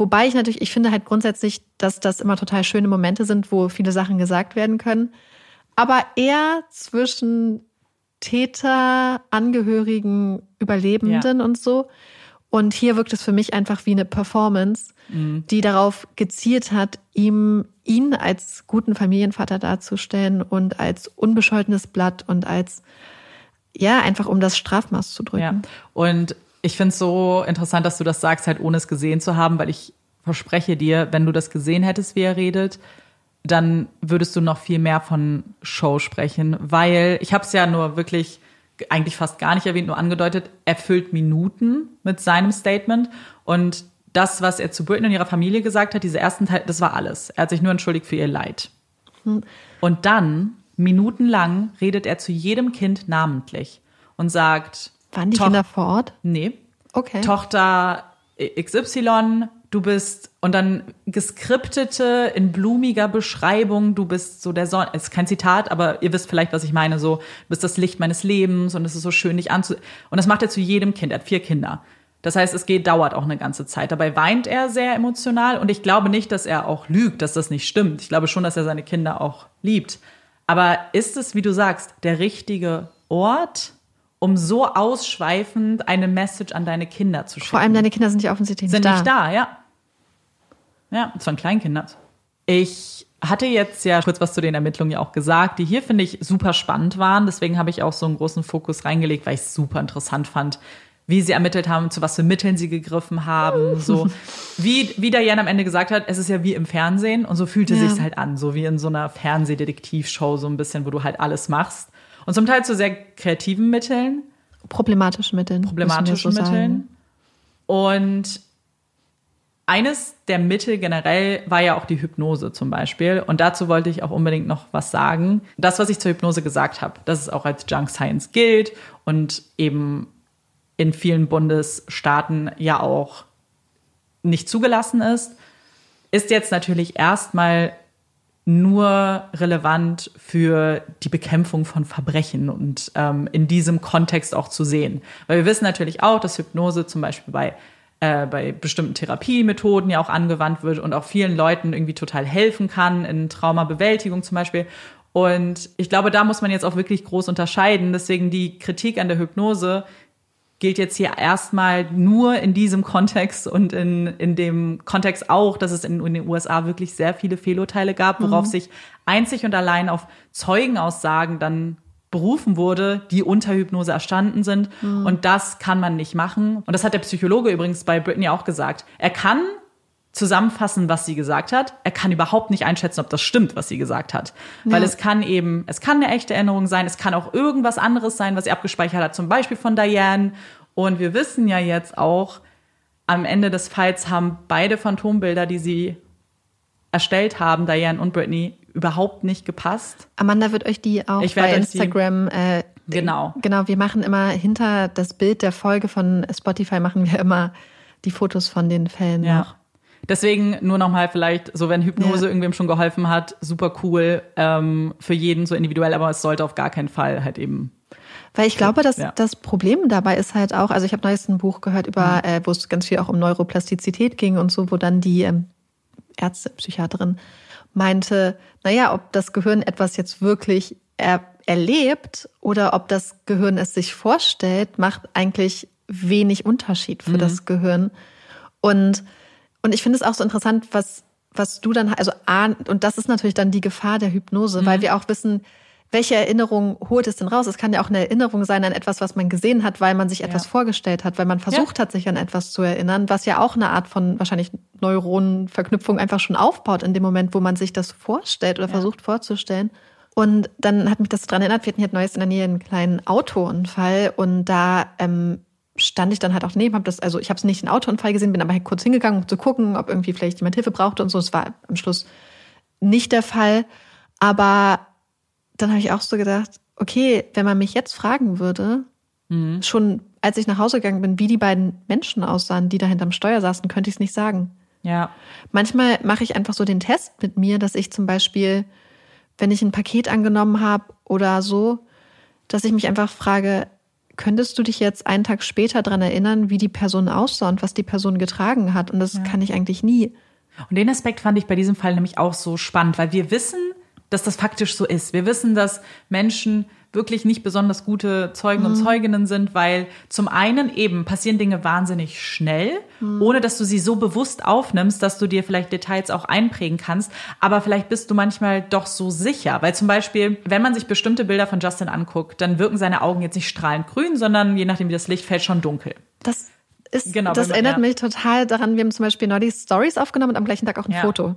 S1: Wobei ich natürlich, ich finde halt grundsätzlich, dass das immer total schöne Momente sind, wo viele Sachen gesagt werden können. Aber eher zwischen Täter, Angehörigen, Überlebenden ja. und so. Und hier wirkt es für mich einfach wie eine Performance, mhm. die darauf gezielt hat, ihm ihn als guten Familienvater darzustellen und als unbescholtenes Blatt und als ja einfach um das Strafmaß zu drücken. Ja.
S2: Und ich finde es so interessant, dass du das sagst, halt ohne es gesehen zu haben, weil ich verspreche dir, wenn du das gesehen hättest, wie er redet, dann würdest du noch viel mehr von Show sprechen, weil ich habe es ja nur wirklich eigentlich fast gar nicht erwähnt, nur angedeutet, er füllt Minuten mit seinem Statement und das, was er zu Britney und ihrer Familie gesagt hat, diese ersten Teil, das war alles. Er hat sich nur entschuldigt für ihr Leid. Und dann, minutenlang, redet er zu jedem Kind namentlich und sagt,
S1: Waren die
S2: Toch-
S1: Kinder vor Ort?
S2: nee,
S1: Okay.
S2: Tochter XY, du bist und dann geskriptete in blumiger Beschreibung, du bist so der Sonne, es ist kein Zitat, aber ihr wisst vielleicht, was ich meine, so, du bist das Licht meines Lebens und es ist so schön, dich anzu... Und das macht er zu jedem Kind, er hat vier Kinder. Das heißt, es geht, dauert auch eine ganze Zeit. Dabei weint er sehr emotional und ich glaube nicht, dass er auch lügt, dass das nicht stimmt. Ich glaube schon, dass er seine Kinder auch liebt. Aber ist es, wie du sagst, der richtige Ort, um so ausschweifend eine Message an deine Kinder zu schicken?
S1: Vor allem deine Kinder sind ja offensichtlich
S2: sind
S1: nicht
S2: nicht da, ja. Ja, es waren Kleinkinder. Ich hatte jetzt ja kurz was zu den Ermittlungen ja auch gesagt, die hier finde ich super spannend waren. Deswegen habe ich auch so einen großen Fokus reingelegt, weil ich es super interessant fand, wie sie ermittelt haben, zu was für Mitteln sie gegriffen haben. So wie, wie Diane am Ende gesagt hat, es ist ja wie im Fernsehen und so fühlte
S1: Ja.
S2: sich's halt an, so wie in so einer Fernsehdetektivshow, so ein bisschen, wo du halt alles machst. Und zum Teil zu sehr kreativen Mitteln
S1: Problematischen Mitteln.
S2: problematischen
S1: so sagen.
S2: Mitteln. Und eines der Mittel generell war ja auch die Hypnose zum Beispiel. Und dazu wollte ich auch unbedingt noch was sagen. Das, was ich zur Hypnose gesagt habe, dass es auch als Junk Science gilt und eben in vielen Bundesstaaten ja auch nicht zugelassen ist, ist jetzt natürlich erstmal nur relevant für die Bekämpfung von Verbrechen und ähm, in diesem Kontext auch zu sehen. Weil wir wissen natürlich auch, dass Hypnose zum Beispiel bei, äh, bei bestimmten Therapiemethoden ja auch angewandt wird und auch vielen Leuten irgendwie total helfen kann, in Traumabewältigung zum Beispiel. Und ich glaube, da muss man jetzt auch wirklich groß unterscheiden. Deswegen die Kritik an der Hypnose gilt jetzt hier erstmal nur in diesem Kontext und in, in dem Kontext auch, dass es in, in den USA wirklich sehr viele Fehlurteile gab, worauf sich einzig und allein auf Zeugenaussagen dann berufen wurde, die unter Hypnose erstanden sind. Und das kann man nicht machen. Und das hat der Psychologe übrigens bei Britney auch gesagt. Er kann zusammenfassen, was sie gesagt hat. Er kann überhaupt nicht einschätzen, ob das stimmt, was sie gesagt hat. Weil
S1: Ja.
S2: es kann eben, es kann eine echte Erinnerung sein, es kann auch irgendwas anderes sein, was sie abgespeichert hat, zum Beispiel von Diane. Und wir wissen ja jetzt auch, am Ende des Falls haben beide Phantombilder, die sie erstellt haben, Diane und Britney, überhaupt nicht gepasst.
S1: Amanda wird euch die auch bei Instagram. Äh,
S2: Genau.
S1: Genau, wir machen immer hinter das Bild der Folge von Spotify machen wir immer die Fotos von den Fällen
S2: Ja.
S1: noch.
S2: Deswegen nur nochmal vielleicht, so wenn Hypnose
S1: Ja.
S2: irgendwem schon geholfen hat, super cool, ähm, für jeden so individuell, aber es sollte auf gar keinen Fall halt eben.
S1: Weil ich glaube, dass
S2: Ja.
S1: das Problem dabei ist halt auch, also ich habe neulich ein Buch gehört über, äh, wo es ganz viel auch um Neuroplastizität ging und so, wo dann die ähm, Ärzte, Psychiaterin meinte, naja, ob das Gehirn etwas jetzt wirklich er, erlebt oder ob das Gehirn es sich vorstellt, macht eigentlich wenig Unterschied für das Gehirn. Und, und ich finde es auch so interessant, was, was du dann, also A, und das ist natürlich dann die Gefahr der Hypnose, weil wir auch wissen, welche Erinnerung holt es denn raus? Es kann ja auch eine Erinnerung sein an etwas, was man gesehen hat, weil man sich etwas vorgestellt hat, weil man versucht hat, sich an etwas zu erinnern, was ja auch eine Art von wahrscheinlich Neuronenverknüpfung einfach schon aufbaut in dem Moment, wo man sich das vorstellt oder versucht vorzustellen. Und dann hat mich das daran erinnert, wir hatten hier neues in der Nähe einen kleinen Autounfall und da ähm, stand ich dann halt auch neben, habe das, also ich habe es nicht einen Autounfall gesehen, bin aber halt kurz hingegangen, um zu gucken, ob irgendwie vielleicht jemand Hilfe brauchte und so. Es war am Schluss nicht der Fall. Aber dann habe ich auch so gedacht, okay, wenn man mich jetzt fragen würde, schon als ich nach Hause gegangen bin, wie die beiden Menschen aussahen, die da hinterm Steuer saßen, könnte ich es nicht sagen.
S2: Ja.
S1: Manchmal mache ich einfach so den Test mit mir, dass ich zum Beispiel, wenn ich ein Paket angenommen habe oder so, dass ich mich einfach frage, könntest du dich jetzt einen Tag später dran erinnern, wie die Person aussah und was die Person getragen hat? Und das kann ich eigentlich nie.
S2: Und den Aspekt fand ich bei diesem Fall nämlich auch so spannend, weil wir wissen, dass das faktisch so ist. Wir wissen, dass Menschen wirklich nicht besonders gute Zeugen und Zeuginnen sind, weil zum einen eben passieren Dinge wahnsinnig schnell, ohne dass du sie so bewusst aufnimmst, dass du dir vielleicht Details auch einprägen kannst. Aber vielleicht bist du manchmal doch so sicher, weil zum Beispiel, wenn man sich bestimmte Bilder von Justin anguckt, dann wirken seine Augen jetzt nicht strahlend grün, sondern je nachdem, wie das Licht fällt, schon dunkel.
S1: Das ist,
S2: Genau,
S1: das erinnert
S2: ja.
S1: mich total daran. Wir haben zum Beispiel neulich Stories aufgenommen und am gleichen Tag auch ein
S2: Ja.
S1: Foto.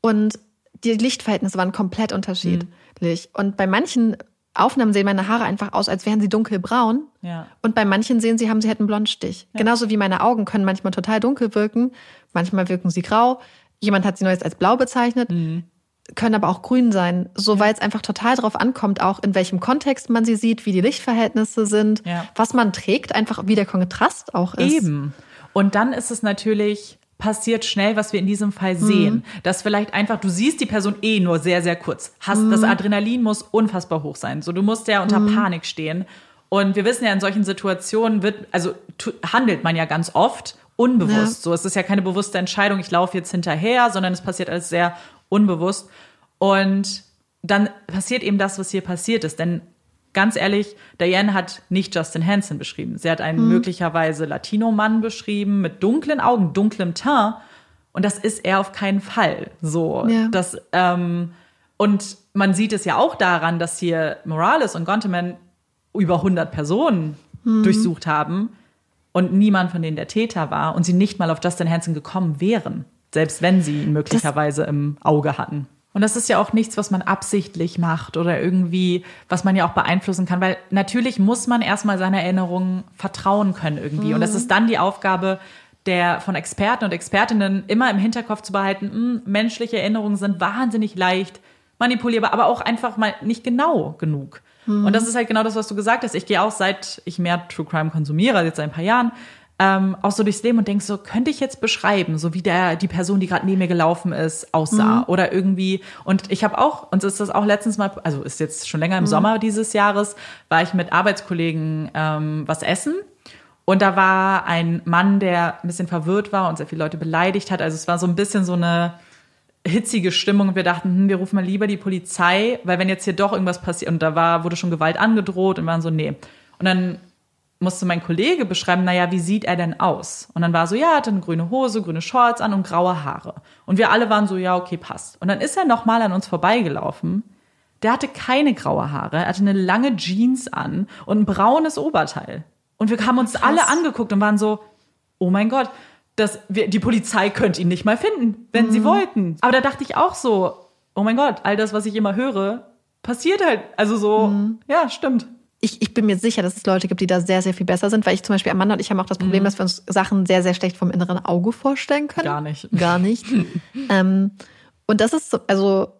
S1: Und die Lichtverhältnisse waren komplett unterschiedlich. Und bei manchen Aufnahmen sehen meine Haare einfach aus, als wären sie dunkelbraun.
S2: Ja.
S1: Und bei manchen sehen sie, haben sie halt einen Blondstich. Genauso wie meine Augen können manchmal total dunkel wirken. Manchmal wirken sie grau. Jemand hat sie neues als blau bezeichnet. können aber auch grün sein, so weil es einfach total darauf ankommt, auch in welchem Kontext man sie sieht, wie die Lichtverhältnisse sind,
S2: Ja.
S1: was man trägt, einfach wie der Kontrast auch ist.
S2: Eben. Und dann ist es natürlich passiert schnell, was wir in diesem Fall sehen. Dass vielleicht einfach, du siehst die Person eh nur sehr, sehr kurz. Hast, Das Adrenalin muss unfassbar hoch sein. So, du musst ja unter Panik stehen. Und wir wissen ja, in solchen Situationen wird, also handelt man ja ganz oft unbewusst. So, es ist ja keine bewusste Entscheidung, ich laufe jetzt hinterher, sondern es passiert alles sehr unbewusst. Und dann passiert eben das, was hier passiert ist. Denn ganz ehrlich, Diane hat nicht Justin Hansen beschrieben. Sie hat einen
S1: Mhm.
S2: möglicherweise Latino-Mann beschrieben mit dunklen Augen, dunklem Teint. Und das ist er auf keinen Fall. So,
S1: Ja.
S2: das, ähm, und man sieht es ja auch daran, dass hier Morales und Gonteman über 100 Personen
S1: Mhm.
S2: durchsucht haben und niemand von denen der Täter war und sie nicht mal auf Justin Hansen gekommen wären, selbst wenn sie ihn möglicherweise im Auge hatten. Und das ist ja auch nichts, was man absichtlich macht oder irgendwie, was man ja auch beeinflussen kann, weil natürlich muss man erstmal seiner Erinnerungen vertrauen können irgendwie. Und das ist dann die Aufgabe der von Experten und Expertinnen immer im Hinterkopf zu behalten, mh, menschliche Erinnerungen sind wahnsinnig leicht manipulierbar, aber auch einfach mal nicht genau genug. Und das ist halt genau das, was du gesagt hast. Ich gehe auch seit ich mehr True Crime konsumiere, also jetzt seit ein paar Jahren, ähm, auch so durchs Leben und denk so, könnte ich jetzt beschreiben, so wie der die Person, die gerade neben mir gelaufen ist, aussah oder irgendwie. Und ich habe auch, uns ist das auch letztens mal, also ist jetzt schon länger im Sommer dieses Jahres, war ich mit Arbeitskollegen ähm, was essen. Und da war ein Mann, der ein bisschen verwirrt war und sehr viele Leute beleidigt hat. Also es war so ein bisschen so eine hitzige Stimmung und wir dachten, hm, wir rufen mal lieber die Polizei, weil wenn jetzt hier doch irgendwas passiert und da war, wurde schon Gewalt angedroht und waren so, nee. Und dann musste mein Kollege beschreiben, naja, wie sieht er denn aus? Und dann war so, ja, er hatte eine grüne Hose, grüne Shorts an und graue Haare. Und wir alle waren so, ja, okay, passt. Und dann ist er nochmal an uns vorbeigelaufen. Der hatte keine graue Haare, er hatte eine lange Jeans an und ein braunes Oberteil. Und wir haben uns alle angeguckt und waren so, oh mein Gott, das, wir, die Polizei könnte ihn nicht mal finden, wenn sie wollten. Aber da dachte ich auch so, oh mein Gott, all das, was ich immer höre, passiert halt. Also so, ja, stimmt.
S1: Ich, ich bin mir sicher, dass es Leute gibt, die da sehr, sehr viel besser sind, weil ich zum Beispiel, Amanda und ich haben auch das Problem, dass wir uns Sachen sehr, sehr schlecht vom inneren Auge vorstellen können.
S2: Gar nicht.
S1: Gar nicht. ähm, und das ist so, also,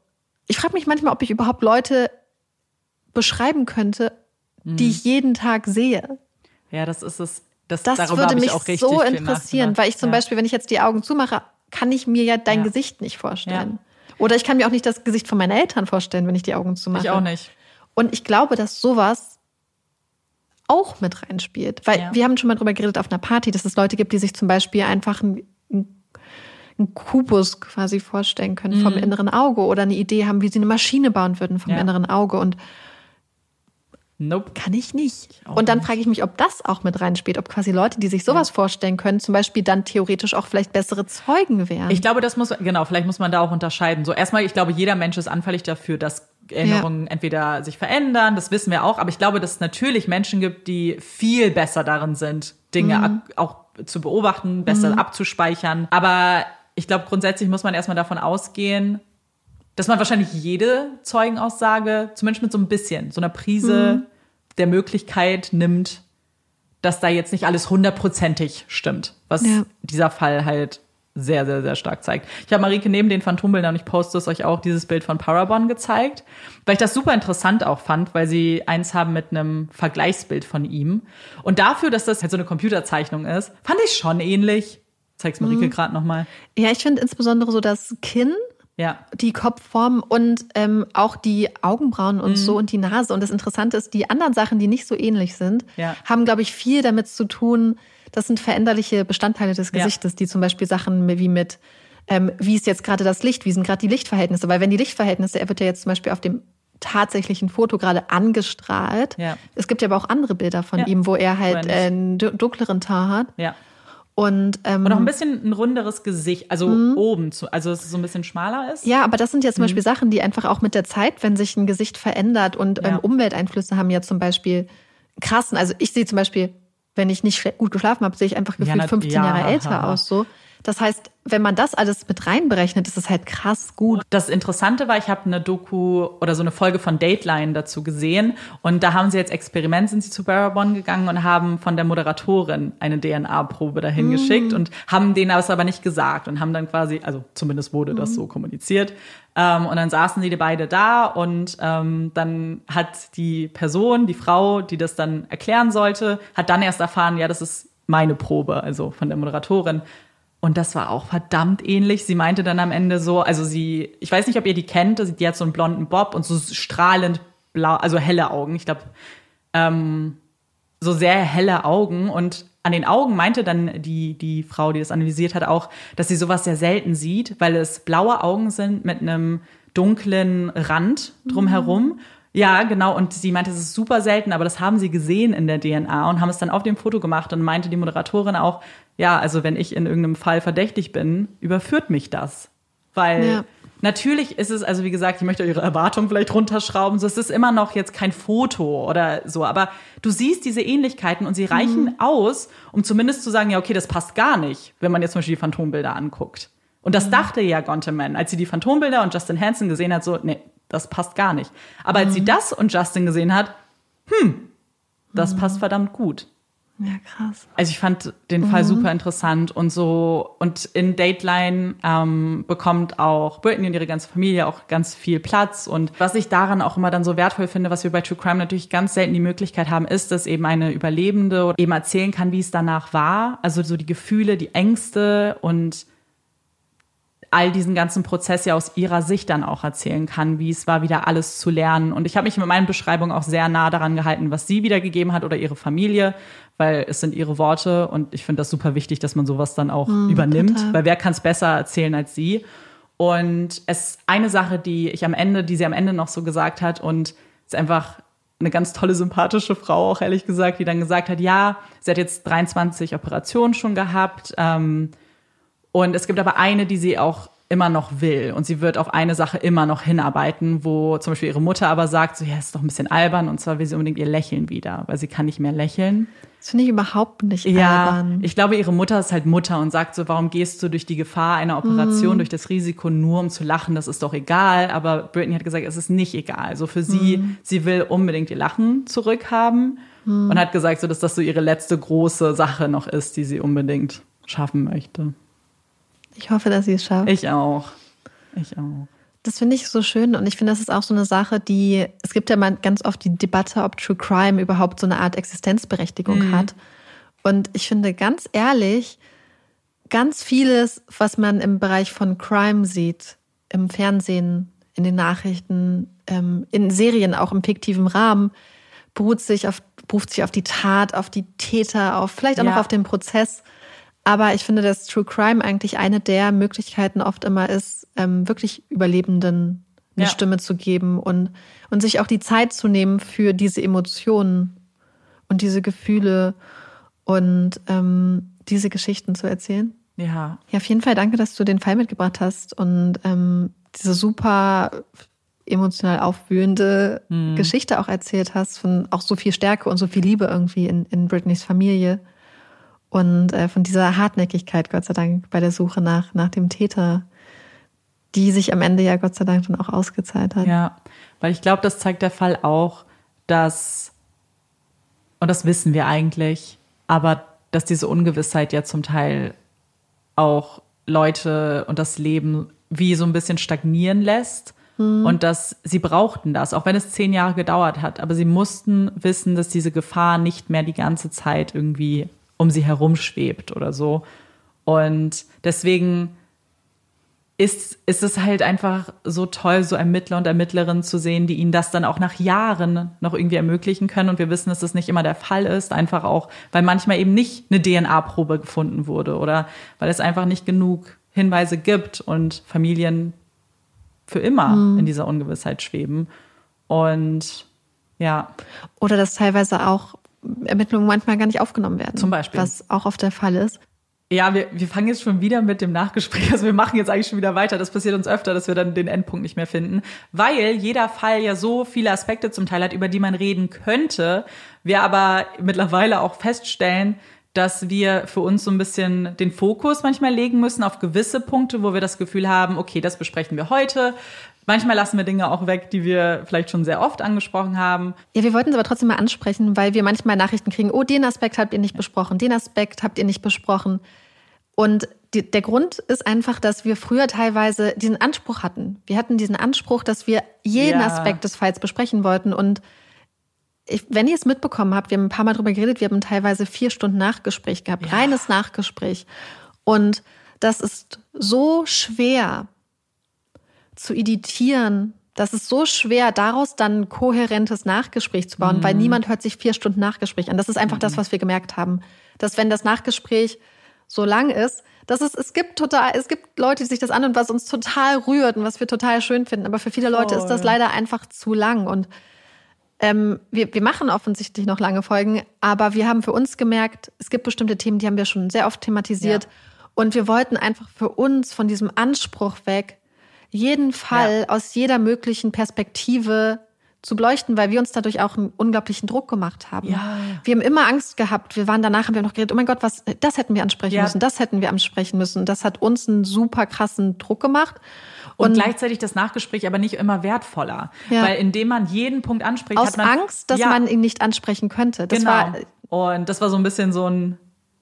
S1: ich frage mich manchmal, ob ich überhaupt Leute beschreiben könnte, die ich jeden Tag sehe.
S2: Ja, das ist es. Das,
S1: Das würde mich so interessieren, weil ich zum
S2: ja.
S1: Beispiel, wenn ich jetzt die Augen zumache, kann ich mir ja dein
S2: Ja.
S1: Gesicht nicht vorstellen. Oder ich kann mir auch nicht das Gesicht von meinen Eltern vorstellen, wenn ich die Augen zumache.
S2: Ich auch nicht.
S1: Und ich glaube, dass sowas auch mit reinspielt. Weil
S2: Ja.
S1: wir haben schon mal drüber geredet auf einer Party, dass es Leute gibt, die sich zum Beispiel einfach einen, einen Kubus quasi vorstellen können vom inneren Auge oder eine Idee haben, wie sie eine Maschine bauen würden vom
S2: Mhm. Ja.
S1: inneren Auge. Und
S2: Nope.
S1: kann ich nicht.
S2: auch
S1: und dann frage ich mich, ob das auch mit reinspielt, ob quasi Leute, die sich sowas vorstellen können, zum Beispiel dann theoretisch auch vielleicht bessere Zeugen wären.
S2: Ich glaube, das muss, genau, vielleicht muss man da auch unterscheiden. So, erstmal, ich glaube, jeder Mensch ist anfällig dafür, dass Erinnerungen entweder sich verändern, das wissen wir auch, aber ich glaube, dass es natürlich Menschen gibt, die viel besser darin sind, Dinge ab, auch zu beobachten, besser abzuspeichern. Aber ich glaube, grundsätzlich muss man erstmal davon ausgehen, dass man wahrscheinlich jede Zeugenaussage, zumindest mit so ein bisschen, so einer Prise der Möglichkeit nimmt, dass da jetzt nicht alles hundertprozentig stimmt, was
S1: Ja.
S2: dieser Fall halt sehr, sehr, sehr stark zeigt. Ich habe Marike neben den Phantombildern, und ich poste es euch auch, dieses Bild von Parabon gezeigt, weil ich das super interessant auch fand, weil sie eins haben mit einem Vergleichsbild von ihm. Und dafür, dass das halt so eine Computerzeichnung ist, fand ich schon ähnlich. Zeig's Marike
S1: Mhm.
S2: gerade nochmal.
S1: ja, ich finde insbesondere so das Kinn
S2: Ja.
S1: die Kopfform und ähm, auch die Augenbrauen
S2: Mhm.
S1: und so und die Nase. Und das Interessante ist, die anderen Sachen, die nicht so ähnlich sind,
S2: Ja.
S1: haben, glaube ich, viel damit zu tun. Das sind veränderliche Bestandteile des
S2: Ja.
S1: Gesichtes, die zum Beispiel Sachen wie mit, ähm, wie ist jetzt gerade das Licht, wie sind gerade die Lichtverhältnisse? Weil wenn die Lichtverhältnisse, er wird ja jetzt zum Beispiel auf dem tatsächlichen Foto gerade angestrahlt.
S2: Ja.
S1: Es gibt ja aber auch andere Bilder von
S2: Ja.
S1: ihm, wo er halt äh, einen du- dunkleren Teint hat.
S2: Ja.
S1: Und, ähm,
S2: Und auch ein bisschen ein runderes Gesicht, also oben, zu, also dass es so ein bisschen schmaler ist.
S1: Mhm. Ja, aber das sind ja
S2: Mhm.
S1: zum Beispiel Sachen, die einfach auch mit der Zeit, wenn sich ein Gesicht verändert und
S2: Ja.
S1: ähm, Umwelteinflüsse haben ja zum Beispiel krassen. Also ich sehe zum Beispiel, wenn ich nicht gut geschlafen habe, sehe ich einfach gefühlt
S2: na-
S1: 15
S2: ja,
S1: Jahre älter
S2: haha.
S1: aus. So. Das heißt, wenn man das alles mit reinberechnet, ist es halt krass gut.
S2: Das Interessante war, ich habe eine Doku oder so eine Folge von Dateline dazu gesehen und da haben sie jetzt Experiment, sind sie zu Barabon gegangen und haben von der Moderatorin eine DNA-Probe dahin mm. geschickt und haben denen das aber nicht gesagt und haben dann quasi, also zumindest wurde das mm. so kommuniziert. Ähm, und dann saßen die beide da und ähm, dann hat die Person, die Frau, die das dann erklären sollte, hat dann erst erfahren, ja, das ist meine Probe, also von der Moderatorin. Und das war auch verdammt ähnlich. Sie meinte dann am Ende so, also sie, ich weiß nicht, ob ihr die kennt, die hat so einen blonden Bob und so strahlend blau, also helle Augen. Ich glaube, ähm, so sehr helle Augen. Und an den Augen meinte dann die, die Frau, die das analysiert hat, auch, dass sie sowas sehr selten sieht, weil es blaue Augen sind mit einem dunklen Rand drumherum. Mhm. Ja, genau. Und sie meinte, es ist super selten, aber das haben sie gesehen in der DNA und haben es dann auf dem Foto gemacht und meinte die Moderatorin auch, ja, also wenn ich in irgendeinem Fall verdächtig bin, überführt mich das. Weil ja. Natürlich ist es, also wie gesagt, ich möchte ihre Erwartungen vielleicht runterschrauben, so es ist immer noch jetzt kein Foto oder so, aber du siehst diese Ähnlichkeiten und sie mhm. reichen mhm. aus, um zumindest zu sagen, ja, okay, das passt gar nicht, wenn man jetzt zum Beispiel die Phantombilder anguckt. Und das mhm. dachte ja Gonteman, als sie die Phantombilder und Justin Hansen gesehen hat, so, nee, das passt gar nicht. Aber als sie mhm. das und Justin gesehen hat, hm, das mhm. passt verdammt gut.
S1: Ja, krass.
S2: Also ich fand den Fall mhm. super interessant und so und in Dateline ähm, bekommt auch Britney und ihre ganze Familie auch ganz viel Platz und was ich daran auch immer dann so wertvoll finde, was wir bei True Crime natürlich ganz selten die Möglichkeit haben, ist, dass eben eine Überlebende eben erzählen kann, wie es danach war, also so die Gefühle, die Ängste und all diesen ganzen Prozess ja aus ihrer Sicht dann auch erzählen kann, wie es war, wieder alles zu lernen. Und ich habe mich mit meinen Beschreibungen auch sehr nah daran gehalten, was sie wiedergegeben hat oder ihre Familie, weil es sind ihre Worte und ich finde das super wichtig, dass man sowas dann auch mm, übernimmt, total. weil wer kann es besser erzählen als sie? Und es eine Sache, die ich am Ende, die sie am Ende noch so gesagt hat und ist einfach eine ganz tolle, sympathische Frau, auch ehrlich gesagt, die dann gesagt hat, ja, sie hat jetzt 23 Operationen schon gehabt, ähm, und es gibt aber eine, die sie auch immer noch will. Und sie wird auf eine Sache immer noch hinarbeiten, wo zum Beispiel ihre Mutter aber sagt, so, ja, ist doch ein bisschen albern. Und zwar will sie unbedingt ihr Lächeln wieder, weil sie kann nicht mehr lächeln.
S1: Das finde ich überhaupt nicht
S2: ja,
S1: albern.
S2: Ich glaube, ihre Mutter ist halt Mutter und sagt so, warum gehst du durch die Gefahr einer Operation, mm. durch das Risiko nur um zu lachen? Das ist doch egal. Aber Britney hat gesagt, es ist nicht egal. So für sie, mm. sie will unbedingt ihr Lachen zurückhaben mm. und hat gesagt, so, dass das so ihre letzte große Sache noch ist, die sie unbedingt schaffen möchte.
S1: Ich hoffe, dass sie es schafft.
S2: Ich auch. Ich auch.
S1: Das finde ich so schön und ich finde, das ist auch so eine Sache, die, es gibt ja mal ganz oft die Debatte, ob True Crime überhaupt so eine Art Existenzberechtigung mhm. hat. Und ich finde ganz ehrlich, ganz vieles, was man im Bereich von Crime sieht, im Fernsehen, in den Nachrichten, ähm, in Serien, auch im fiktiven Rahmen, beruht sich auf, beruft sich auf die Tat, auf die Täter, auf vielleicht auch ja. noch auf den Prozess. Aber ich finde, dass True Crime eigentlich eine der Möglichkeiten oft immer ist, ähm, wirklich Überlebenden eine ja. Stimme zu geben und, und sich auch die Zeit zu nehmen für diese Emotionen und diese Gefühle und ähm, diese Geschichten zu erzählen.
S2: Ja.
S1: Ja, auf jeden Fall danke, dass du den Fall mitgebracht hast und ähm, diese super emotional aufwühlende mhm. Geschichte auch erzählt hast, von auch so viel Stärke und so viel Liebe irgendwie in, in Britneys Familie und äh, von dieser Hartnäckigkeit, Gott sei Dank, bei der Suche nach, nach dem Täter, die sich am Ende ja Gott sei Dank dann auch ausgezahlt hat.
S2: Ja, weil ich glaube, das zeigt der Fall auch, dass, und das wissen wir eigentlich, aber dass diese Ungewissheit ja zum Teil auch Leute und das Leben wie so ein bisschen stagnieren lässt. Mhm. Und dass sie brauchten das, auch wenn es zehn Jahre gedauert hat. Aber sie mussten wissen, dass diese Gefahr nicht mehr die ganze Zeit irgendwie um sie herum schwebt oder so. Und deswegen ist, ist es halt einfach so toll, so Ermittler und Ermittlerinnen zu sehen, die ihnen das dann auch nach Jahren noch irgendwie ermöglichen können. Und wir wissen, dass das nicht immer der Fall ist, einfach auch, weil manchmal eben nicht eine DNA-Probe gefunden wurde oder weil es einfach nicht genug Hinweise gibt und Familien für immer mhm. in dieser Ungewissheit schweben. Und ja.
S1: Oder dass teilweise auch Ermittlungen manchmal gar nicht aufgenommen werden.
S2: Zum Beispiel.
S1: Was auch oft der Fall ist.
S2: Ja, wir, wir fangen jetzt schon wieder mit dem Nachgespräch. Also wir machen jetzt eigentlich schon wieder weiter. Das passiert uns öfter, dass wir dann den Endpunkt nicht mehr finden. Weil jeder Fall ja so viele Aspekte zum Teil hat, über die man reden könnte. Wir aber mittlerweile auch feststellen, dass wir für uns so ein bisschen den Fokus manchmal legen müssen auf gewisse Punkte, wo wir das Gefühl haben, okay, das besprechen wir heute. Manchmal lassen wir Dinge auch weg, die wir vielleicht schon sehr oft angesprochen haben.
S1: Ja, wir wollten es aber trotzdem mal ansprechen, weil wir manchmal Nachrichten kriegen, oh, den Aspekt habt ihr nicht besprochen, den Aspekt habt ihr nicht besprochen. Und die, der Grund ist einfach, dass wir früher teilweise diesen Anspruch hatten. Wir hatten diesen Anspruch, dass wir jeden ja. Aspekt des Falls besprechen wollten. Und ich, wenn ihr es mitbekommen habt, wir haben ein paar Mal drüber geredet, wir haben teilweise vier Stunden Nachgespräch gehabt, ja. reines Nachgespräch. Und das ist so schwer, zu editieren, das ist so schwer, daraus dann ein kohärentes Nachgespräch zu bauen, mhm. weil niemand hört sich vier Stunden Nachgespräch an. Das ist einfach mhm. das, was wir gemerkt haben. Dass wenn das Nachgespräch so lang ist, dass es, es gibt total, es gibt Leute, die sich das anhören, was uns total rührt und was wir total schön finden. Aber für viele Leute ist das leider einfach zu lang. Und ähm, wir, wir machen offensichtlich noch lange Folgen, aber wir haben für uns gemerkt, es gibt bestimmte Themen, die haben wir schon sehr oft thematisiert. Ja. Und wir wollten einfach für uns von diesem Anspruch weg, jeden Fall ja. aus jeder möglichen Perspektive zu beleuchten, weil wir uns dadurch auch einen unglaublichen Druck gemacht haben. Ja. Wir haben immer Angst gehabt. Wir waren danach, haben wir noch geredet, oh mein Gott, was, das hätten wir ansprechen ja. müssen, das hätten wir ansprechen müssen. Das hat uns einen super krassen Druck gemacht.
S2: Und, und gleichzeitig das Nachgespräch aber nicht immer wertvoller. Ja. Weil indem man jeden Punkt anspricht,
S1: Aus
S2: hat man
S1: Angst, dass man ihn nicht ansprechen könnte. Das
S2: genau.
S1: war,
S2: und das war so ein bisschen so ein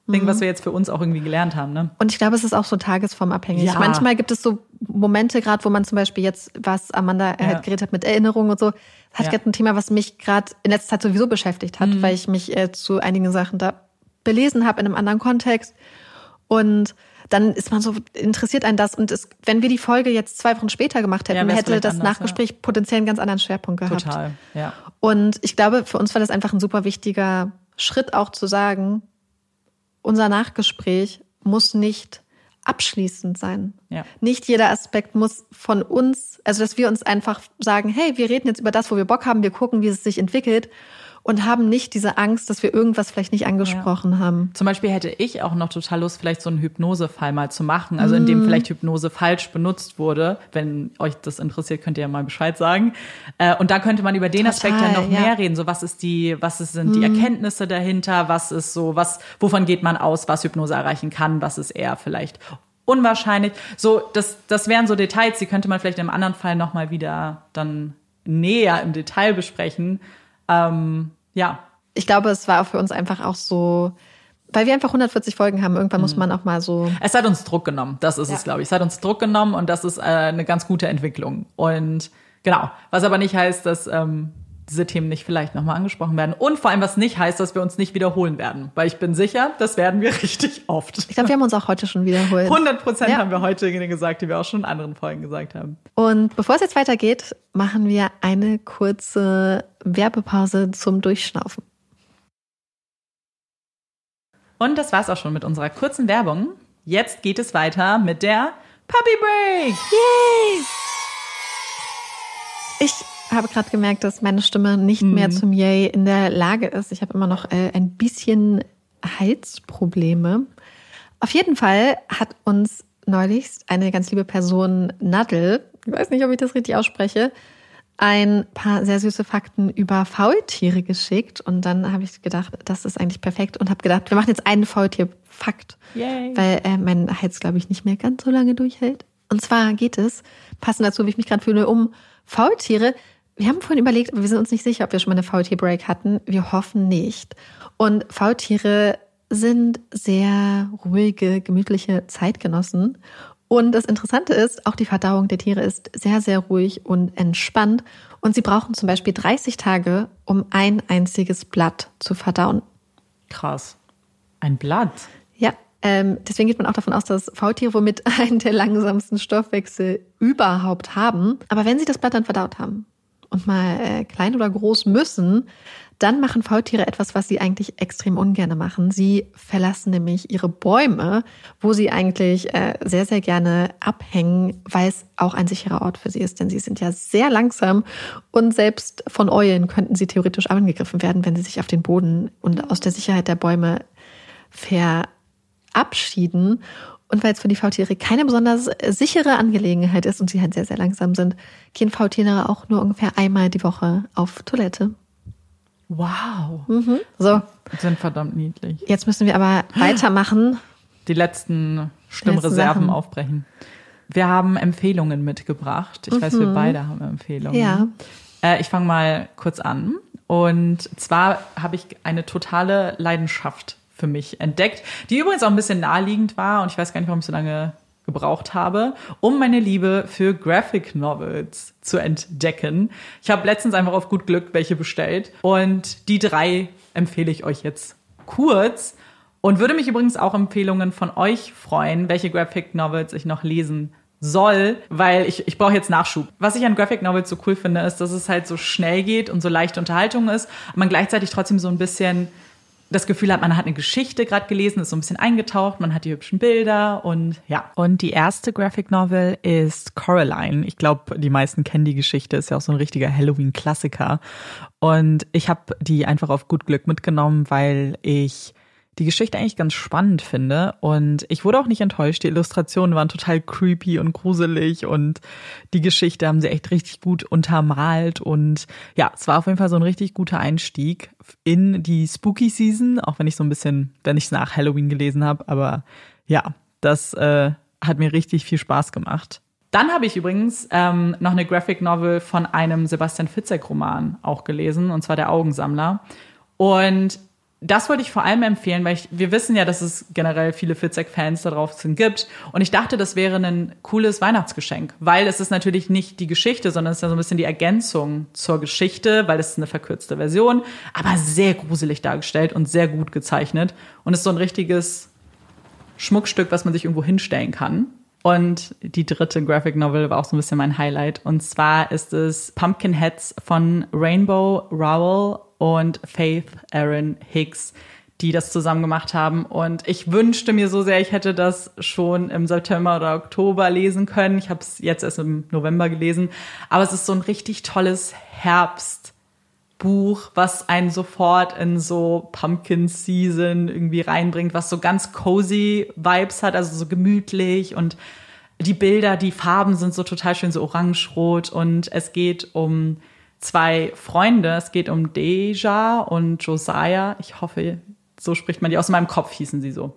S2: Ding, mhm. was wir jetzt für uns auch irgendwie gelernt haben. Ne?
S1: Und ich glaube, es ist auch so tagesformabhängig. Ja. Manchmal gibt es so Momente, gerade wo man zum Beispiel jetzt, was Amanda ja. halt geredet hat mit Erinnerungen und so, hat ja. gerade ein Thema, was mich gerade in letzter Zeit sowieso beschäftigt hat, mhm. weil ich mich äh, zu einigen Sachen da belesen habe in einem anderen Kontext. Und dann ist man so, interessiert einen das. Und es, wenn wir die Folge jetzt zwei Wochen später gemacht hätten, ja, hätte das anders, Nachgespräch ja. potenziell einen ganz anderen Schwerpunkt gehabt.
S2: Total, ja.
S1: Und ich glaube, für uns war das einfach ein super wichtiger Schritt auch zu sagen, unser Nachgespräch muss nicht abschließend sein. Ja. Nicht jeder Aspekt muss von uns, also dass wir uns einfach sagen, hey, wir reden jetzt über das, wo wir Bock haben, wir gucken, wie es sich entwickelt und haben nicht diese Angst, dass wir irgendwas vielleicht nicht angesprochen ja. haben.
S2: Zum Beispiel hätte ich auch noch total Lust, vielleicht so einen Hypnosefall mal zu machen, also in dem mhm. vielleicht Hypnose falsch benutzt wurde. Wenn euch das interessiert, könnt ihr ja mal Bescheid sagen. Äh, und da könnte man über den total, Aspekt ja noch ja. mehr reden. So was ist die, was sind die mhm. Erkenntnisse dahinter? Was ist so, was, wovon geht man aus, was Hypnose erreichen kann? Was ist eher vielleicht unwahrscheinlich? So, das, das wären so Details, die könnte man vielleicht im anderen Fall nochmal wieder dann näher im Detail besprechen. Ähm, ja.
S1: Ich glaube, es war auch für uns einfach auch so, weil wir einfach 140 Folgen haben, irgendwann mhm. muss man auch mal so.
S2: Es hat uns Druck genommen, das ist ja. es, glaube ich. Es hat uns Druck genommen und das ist äh, eine ganz gute Entwicklung. Und genau, was aber nicht heißt, dass ähm, diese Themen nicht vielleicht nochmal angesprochen werden. Und vor allem, was nicht heißt, dass wir uns nicht wiederholen werden. Weil ich bin sicher, das werden wir richtig oft.
S1: Ich glaube, wir haben uns auch heute schon wiederholt.
S2: 100 Prozent ja. haben wir heute Dinge gesagt, die wir auch schon in anderen Folgen gesagt haben.
S1: Und bevor es jetzt weitergeht, machen wir eine kurze Werbepause zum Durchschnaufen.
S2: Und das war's auch schon mit unserer kurzen Werbung. Jetzt geht es weiter mit der Puppy Break.
S1: Yay! Ich habe gerade gemerkt, dass meine Stimme nicht mhm. mehr zum Yay in der Lage ist. Ich habe immer noch äh, ein bisschen Halsprobleme. Auf jeden Fall hat uns neulich eine ganz liebe Person, Nadel, ich weiß nicht, ob ich das richtig ausspreche, ein paar sehr süße Fakten über Faultiere geschickt. Und dann habe ich gedacht, das ist eigentlich perfekt und habe gedacht, wir machen jetzt einen Faultier-Fakt, weil äh, mein Hals, glaube ich, nicht mehr ganz so lange durchhält. Und zwar geht es, passend dazu, wie ich mich gerade fühle, um Faultiere, wir haben vorhin überlegt, aber wir sind uns nicht sicher, ob wir schon mal eine Faultier-Break hatten. Wir hoffen nicht. Und Faultiere sind sehr ruhige, gemütliche Zeitgenossen. Und das Interessante ist, auch die Verdauung der Tiere ist sehr, sehr ruhig und entspannt. Und sie brauchen zum Beispiel 30 Tage, um ein einziges Blatt zu verdauen.
S2: Krass. Ein Blatt?
S1: Ja. Ähm, deswegen geht man auch davon aus, dass Faultiere womit einen der langsamsten Stoffwechsel überhaupt haben. Aber wenn sie das Blatt dann verdaut haben, und mal äh, klein oder groß müssen, dann machen Faultiere etwas, was sie eigentlich extrem ungern machen. Sie verlassen nämlich ihre Bäume, wo sie eigentlich äh, sehr, sehr gerne abhängen, weil es auch ein sicherer Ort für sie ist. Denn sie sind ja sehr langsam und selbst von Eulen könnten sie theoretisch angegriffen werden, wenn sie sich auf den Boden und aus der Sicherheit der Bäume verabschieden. Und weil es für die Faultiere keine besonders sichere Angelegenheit ist und sie halt sehr, sehr langsam sind, gehen Faultiere auch nur ungefähr einmal die Woche auf Toilette.
S2: Wow.
S1: Mhm. So,
S2: Die sind verdammt niedlich.
S1: jetzt müssen wir aber weitermachen.
S2: Die letzten Stimmreserven aufbrechen. Wir haben Empfehlungen mitgebracht. Ich weiß, wir beide haben Empfehlungen.
S1: Ja.
S2: Äh, ich fange mal kurz an. Und zwar habe ich eine totale Leidenschaft für mich entdeckt, die übrigens auch ein bisschen naheliegend war und ich weiß gar nicht, warum ich so lange gebraucht habe, um meine Liebe für Graphic Novels zu entdecken. Ich habe letztens einfach auf gut Glück welche bestellt und die drei empfehle ich euch jetzt kurz und würde mich übrigens auch Empfehlungen von euch freuen, welche Graphic Novels ich noch lesen soll, weil ich, ich brauche jetzt Nachschub. Was ich an Graphic Novels so cool finde, ist, dass es halt so schnell geht und so leichte Unterhaltung ist, man gleichzeitig trotzdem so ein bisschen das Gefühl hat, man hat eine Geschichte gerade gelesen, ist so ein bisschen eingetaucht, man hat die hübschen Bilder und ja. Und die erste Graphic Novel ist Coraline. Ich glaube, die meisten kennen die Geschichte, ist ja auch so ein richtiger Halloween-Klassiker. Und ich habe die einfach auf gut Glück mitgenommen, weil ich die Geschichte eigentlich ganz spannend finde. Und ich wurde auch nicht enttäuscht. Die Illustrationen waren total creepy und gruselig und die Geschichte haben sie echt richtig gut untermalt. Und ja, es war auf jeden Fall so ein richtig guter Einstieg in die Spooky Season, auch wenn ich so ein bisschen, wenn ich es nach Halloween gelesen habe. Aber ja, das äh, hat mir richtig viel Spaß gemacht. Dann habe ich übrigens ähm, noch eine Graphic Novel von einem Sebastian Fitzek-Roman auch gelesen, und zwar Der Augensammler. Und das wollte ich vor allem empfehlen, weil ich, wir wissen ja, dass es generell viele Fitzek-Fans da draußen gibt. Und ich dachte, das wäre ein cooles Weihnachtsgeschenk, weil es ist natürlich nicht die Geschichte, sondern es ist ja so ein bisschen die Ergänzung zur Geschichte, weil es ist eine verkürzte Version, aber sehr gruselig dargestellt und sehr gut gezeichnet. Und es ist so ein richtiges Schmuckstück, was man sich irgendwo hinstellen kann. Und die dritte Graphic Novel war auch so ein bisschen mein Highlight. Und zwar ist es Pumpkinheads von Rainbow Rowell und Faith Aaron Hicks, die das zusammen gemacht haben. Und ich wünschte mir so sehr, ich hätte das schon im September oder Oktober lesen können. Ich habe es jetzt erst im November gelesen. Aber es ist so ein richtig tolles Herbstbuch, was einen sofort in so Pumpkin Season irgendwie reinbringt, was so ganz cozy Vibes hat, also so gemütlich und die Bilder, die Farben sind so total schön, so orange-rot und es geht um zwei Freunde. Es geht um Deja und Josiah. Ich hoffe, so spricht man die aus meinem Kopf, hießen sie so.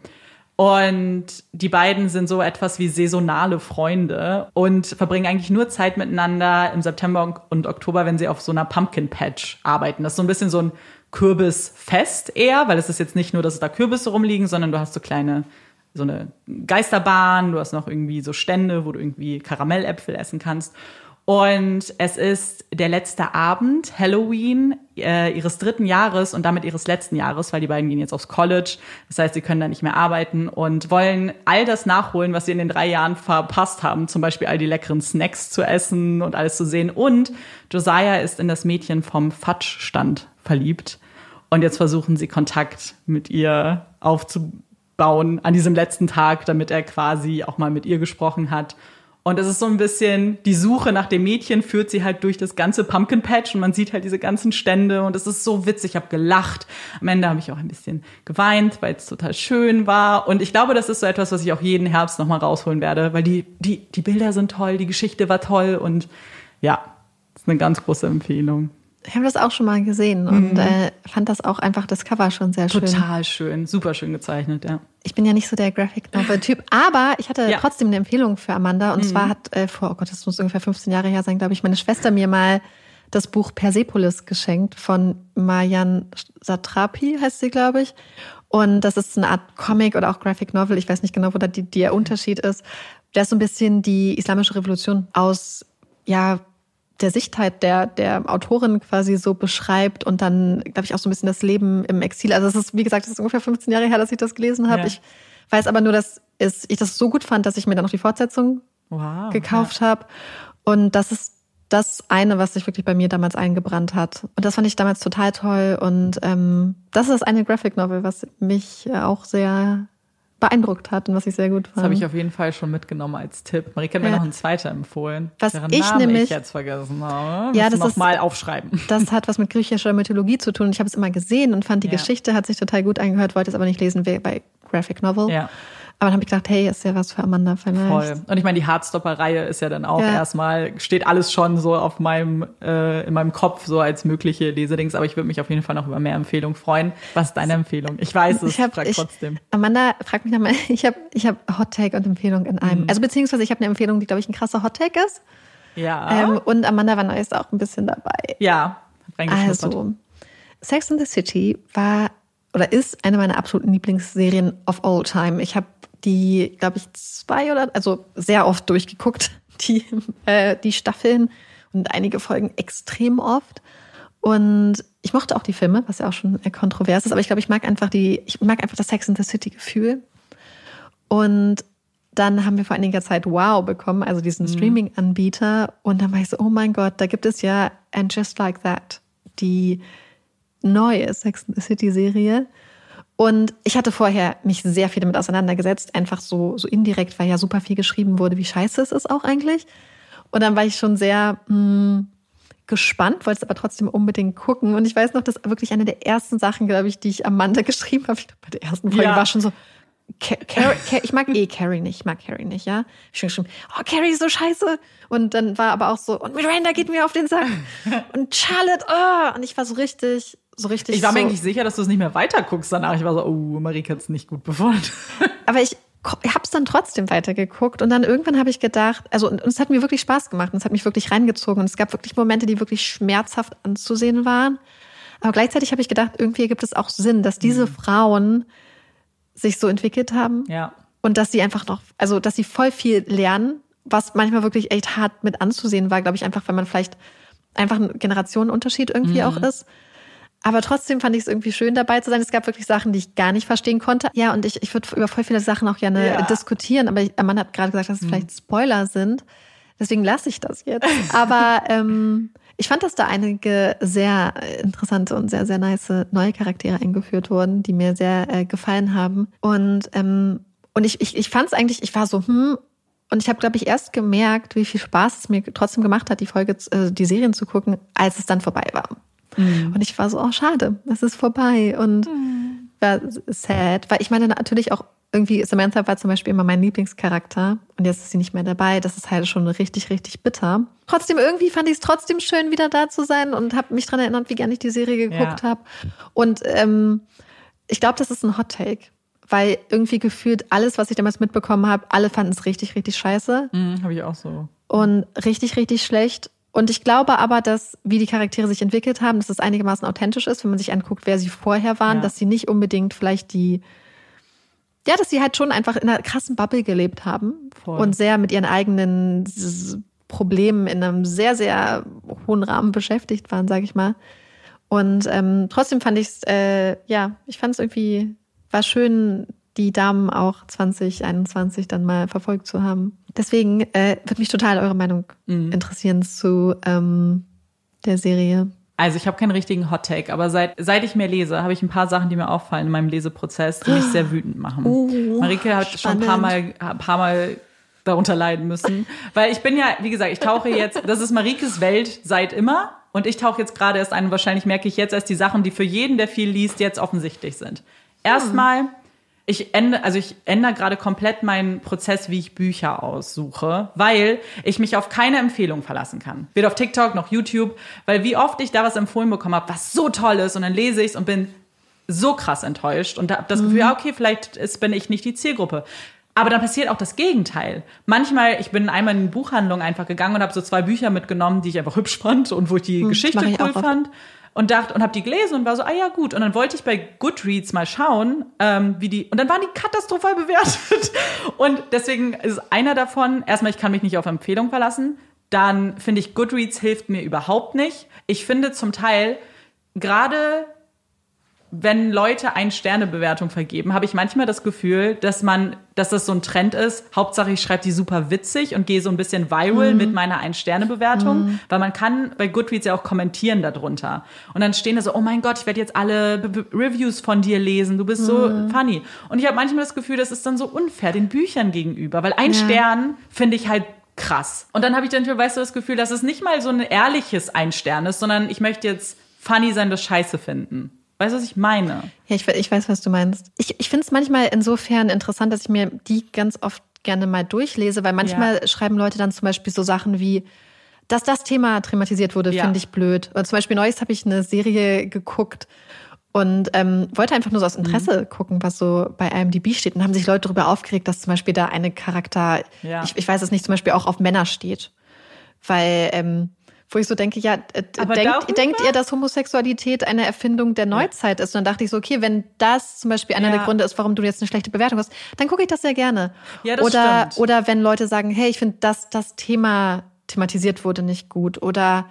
S2: Und die beiden sind so etwas wie saisonale Freunde und verbringen eigentlich nur Zeit miteinander im September und Oktober, wenn sie auf so einer Pumpkin Patch arbeiten. Das ist so ein bisschen so ein Kürbisfest eher, weil es ist jetzt nicht nur, dass da Kürbisse rumliegen, sondern du hast so kleine, so eine Geisterbahn, du hast noch irgendwie so Stände, wo du irgendwie Karamelläpfel essen kannst. Und es ist der letzte Abend, Halloween, äh, ihres dritten Jahres und damit ihres letzten Jahres, weil die beiden gehen jetzt aufs College. Das heißt, sie können da nicht mehr arbeiten und wollen all das nachholen, was sie in den drei Jahren verpasst haben. Zum Beispiel all die leckeren Snacks zu essen und alles zu sehen. Und Josiah ist in das Mädchen vom Fatsch-Stand verliebt. Und jetzt versuchen sie Kontakt mit ihr aufzubauen an diesem letzten Tag, damit er quasi auch mal mit ihr gesprochen hat. Und es ist so ein bisschen, die Suche nach dem Mädchen führt sie halt durch das ganze Pumpkin Patch und man sieht halt diese ganzen Stände und es ist so witzig. Ich habe gelacht. Am Ende habe ich auch ein bisschen geweint, weil es total schön war. Und ich glaube, das ist so etwas, was ich auch jeden Herbst nochmal rausholen werde, weil die, die, die Bilder sind toll, die Geschichte war toll und ja, ist eine ganz große Empfehlung.
S1: Ich habe das auch schon mal gesehen und äh, fand das auch einfach das Cover schon sehr schön.
S2: Total schön, super schön gezeichnet, ja.
S1: Ich bin ja nicht so der Graphic Novel Typ, aber ich hatte
S2: Ja.
S1: trotzdem eine Empfehlung für Amanda und zwar hat äh, vor, oh Gott, das muss ungefähr 15 Jahre her sein, glaube ich, meine Schwester mir mal das Buch Persepolis geschenkt von Marjan Satrapi, heißt sie, glaube ich. Und das ist eine Art Comic oder auch Graphic Novel. Ich weiß nicht genau, wo da die, der Unterschied ist. Der ist so ein bisschen die islamische Revolution aus, ja, der Sichtheit der, der Autorin quasi so beschreibt und dann, glaube ich, auch so ein bisschen das Leben im Exil. Also es ist, wie gesagt, es ist ungefähr 15 Jahre her, dass ich das gelesen habe.
S2: Ja.
S1: Ich weiß aber nur, dass es, ich das so gut fand, dass ich mir dann noch die Fortsetzung
S2: Wow.
S1: gekauft habe. Und das ist das eine, was sich wirklich bei mir damals eingebrannt hat. Und das fand ich damals total toll. Und ähm, das ist das eine Graphic Novel, was mich auch sehr beeindruckt hat und was ich sehr gut fand.
S2: Das habe ich auf jeden Fall schon mitgenommen als Tipp. Marika hat mir
S1: Ja.
S2: noch einen zweiten empfohlen.
S1: Was
S2: deren
S1: ich
S2: Namen
S1: nämlich-
S2: ich jetzt vergessen habe.
S1: Ja, das
S2: noch
S1: ist-
S2: mal aufschreiben.
S1: Das hat was mit griechischer Mythologie zu tun. Ich habe es immer gesehen und fand die
S2: Ja.
S1: Geschichte hat sich total gut angehört, wollte es aber nicht lesen wie bei Graphic Novel.
S2: Ja.
S1: Aber dann habe ich gedacht, hey, ist ja was für Amanda vielleicht.
S2: Voll. Und ich meine, die Hardstopper-Reihe ist ja dann auch
S1: Ja.
S2: erstmal, steht alles schon so auf meinem, äh, in meinem Kopf so als mögliche Lesedings, aber ich würde mich auf jeden Fall noch über mehr Empfehlungen freuen. Was ist deine Empfehlung? Ich weiß es,
S1: Ich hab,
S2: frag
S1: ich,
S2: trotzdem.
S1: Amanda, frag mich nochmal, ich habe ich hab Hot Take und Empfehlung in einem. Also beziehungsweise ich habe eine Empfehlung, die, glaube ich, ein krasser Hot Take ist.
S2: Ja.
S1: Ähm, und Amanda war Neues auch ein bisschen dabei.
S2: ja.
S1: Also, Sex in the City war oder ist eine meiner absoluten Lieblingsserien of all time. Ich habe die, glaube ich, zwei oder also sehr oft durchgeguckt, die, äh, die Staffeln und einige Folgen extrem oft. Und ich mochte auch die Filme, was ja auch schon äh, kontrovers ist, aber ich glaube, ich mag einfach die, ich mag einfach das Sex in the City Gefühl. Und dann haben wir vor einiger Zeit Wow bekommen, also diesen Streaming-Anbieter. Und dann war ich so, oh mein Gott, da gibt es ja And Just Like That, die neue Sex in the City-Serie. Und ich hatte vorher mich sehr viel damit auseinandergesetzt, einfach so, so indirekt, weil ja super viel geschrieben wurde, wie scheiße es ist auch eigentlich. Und dann war ich schon sehr mh, gespannt, wollte es aber trotzdem unbedingt gucken. Und ich weiß noch, dass wirklich eine der ersten Sachen, glaube ich, die ich Amanda geschrieben habe, ich glaube, bei der ersten Folge
S2: Ja.
S1: war schon so, Ca- Carrie, Ca- ich mag eh Carrie nicht, ich mag Carrie nicht, ja. Ich habe geschrieben, oh, Carrie ist so scheiße. Und dann war aber auch so, und Miranda geht mir auf den Sack. Und Charlotte, oh. Und ich war so richtig, so richtig.
S2: Ich war mir
S1: so,
S2: eigentlich sicher, dass du es nicht mehr weiter guckst danach. Ich war so, oh, Marike hat es nicht gut befunden.
S1: aber ich habe es dann trotzdem weitergeguckt und dann irgendwann habe ich gedacht, also und, und es hat mir wirklich Spaß gemacht und es hat mich wirklich reingezogen und es gab wirklich Momente, die wirklich schmerzhaft anzusehen waren. Aber gleichzeitig habe ich gedacht, irgendwie gibt es auch Sinn, dass diese Frauen sich so entwickelt haben
S2: Ja.
S1: und dass sie einfach noch, also dass sie voll viel lernen, was manchmal wirklich echt hart mit anzusehen war, glaube ich, einfach, wenn man vielleicht einfach ein Generationenunterschied irgendwie auch ist. Aber trotzdem fand ich es irgendwie schön dabei zu sein. Es gab wirklich Sachen, die ich gar nicht verstehen konnte. Ja, und ich, ich würde über voll viele Sachen auch gerne
S2: Ja.
S1: diskutieren, aber ich, man hat gerade gesagt, dass es vielleicht Spoiler sind. Deswegen lasse ich das jetzt. Aber ähm, ich fand, dass da einige sehr interessante und sehr, sehr nice neue Charaktere eingeführt wurden, die mir sehr äh, gefallen haben. Und, ähm, und ich, ich, ich fand es eigentlich, ich war so, hm, und ich habe, glaube ich, erst gemerkt, wie viel Spaß es mir trotzdem gemacht hat, die Folge, äh, die Serien zu gucken, als es dann vorbei war. Und ich war so, oh, schade, es ist vorbei. Und war sad, weil ich meine natürlich auch irgendwie, Samantha war zum Beispiel immer mein Lieblingscharakter und jetzt ist sie nicht mehr dabei. Das ist halt schon richtig, richtig bitter. Trotzdem, irgendwie fand ich es trotzdem schön, wieder da zu sein und habe mich dran erinnert, wie gerne ich die Serie geguckt
S2: Ja.
S1: habe. Und ähm, ich glaube, das ist ein Hot Take, weil irgendwie gefühlt alles, was ich damals mitbekommen habe, alle fanden es richtig, richtig scheiße
S2: Mhm, Habe ich auch so.
S1: und richtig, richtig schlecht. Und ich glaube aber, dass, wie die Charaktere sich entwickelt haben, dass es einigermaßen authentisch ist, wenn man sich anguckt, wer sie vorher waren,
S2: Ja.
S1: dass sie nicht unbedingt vielleicht die, ja, dass sie halt schon einfach in einer krassen Bubble gelebt haben
S2: Voll.
S1: und sehr mit ihren eigenen Problemen in einem sehr, sehr hohen Rahmen beschäftigt waren, sage ich mal. Und ähm, trotzdem fand ich es, äh, ja, ich fand es irgendwie, war schön, die Damen auch 2021 dann mal verfolgt zu haben. Deswegen äh, würde mich total eure Meinung interessieren zu ähm, der Serie.
S2: Also ich habe keinen richtigen Hot Take, aber seit, seit ich mehr lese, habe ich ein paar Sachen, die mir auffallen in meinem Leseprozess, die mich sehr wütend machen.
S1: Oh,
S2: Marike hat schon ein paar Mal, ein paar Mal darunter leiden müssen, weil ich bin ja, wie gesagt, ich tauche jetzt, das ist Marikes Welt seit immer und ich tauche jetzt gerade erst ein und wahrscheinlich merke ich jetzt erst die Sachen, die für jeden, der viel liest, jetzt offensichtlich sind. Erstmal, ich ändere, also ich ändere gerade komplett meinen Prozess, wie ich Bücher aussuche, weil ich mich auf keine Empfehlung verlassen kann. Weder auf TikTok noch YouTube, weil wie oft ich da was empfohlen bekommen habe, was so toll ist und dann lese ich es und bin so krass enttäuscht und habe das Gefühl, ja, okay, vielleicht ist, bin ich nicht die Zielgruppe. Aber dann passiert auch das Gegenteil. Manchmal, ich bin einmal in eine Buchhandlung einfach gegangen und habe so zwei Bücher mitgenommen, die ich einfach hübsch fand und wo ich die Geschichte
S1: mach ich
S2: cool
S1: auch oft.
S2: Und dachte und habe die gelesen und war so, ah ja gut. Und dann wollte ich bei Goodreads mal schauen, ähm, wie die und dann waren die katastrophal bewertet. Und deswegen ist einer davon erstmal, ich kann mich nicht auf Empfehlung verlassen. Dann finde ich Goodreads hilft mir überhaupt nicht. Ich finde zum Teil gerade wenn Leute ein Sternebewertung vergeben, habe ich manchmal das Gefühl, dass man, dass das so ein Trend ist. Hauptsache, ich schreibe die super witzig und gehe so ein bisschen viral mit meiner ein Sterne Bewertung, weil man kann bei Goodreads ja auch kommentieren darunter. Und dann stehen da so, oh mein Gott, ich werde jetzt alle B B Reviews von dir lesen, du bist so funny. Und ich habe manchmal das Gefühl, das ist dann so unfair den Büchern gegenüber, weil ein
S1: Ja.
S2: Stern finde ich halt krass. Und dann habe ich dann, weißt du, das Gefühl, dass es nicht mal so ein ehrliches ein Stern ist, sondern ich möchte jetzt funny sein, das Scheiße finden. Weißt du, was ich meine?
S1: Ja, ich, ich weiß, was du meinst. Ich, ich finde es manchmal insofern interessant, dass ich mir die ganz oft gerne mal durchlese, weil manchmal ja. schreiben Leute dann zum Beispiel so Sachen wie, dass das Thema thematisiert wurde, ja. finde ich blöd. Oder zum Beispiel neues habe ich eine Serie geguckt und ähm, wollte einfach nur so aus mhm. Interesse mhm. gucken, was so bei IMDb steht. Und haben sich Leute darüber aufgeregt, dass zum Beispiel da eine Charakter, ja. ich, ich weiß es nicht, zum Beispiel auch auf Männer steht. Weil, ähm, wo ich so denke, ja, äh, denkt, denkt ihr, dass Homosexualität eine Erfindung der Neuzeit ja. ist? Und dann dachte ich so, okay, wenn das zum Beispiel einer ja. der Gründe ist, warum du jetzt eine schlechte Bewertung hast, dann gucke ich das sehr gerne. Ja, das oder, stimmt. oder wenn Leute sagen, hey, ich finde, dass das Thema thematisiert wurde nicht gut. Oder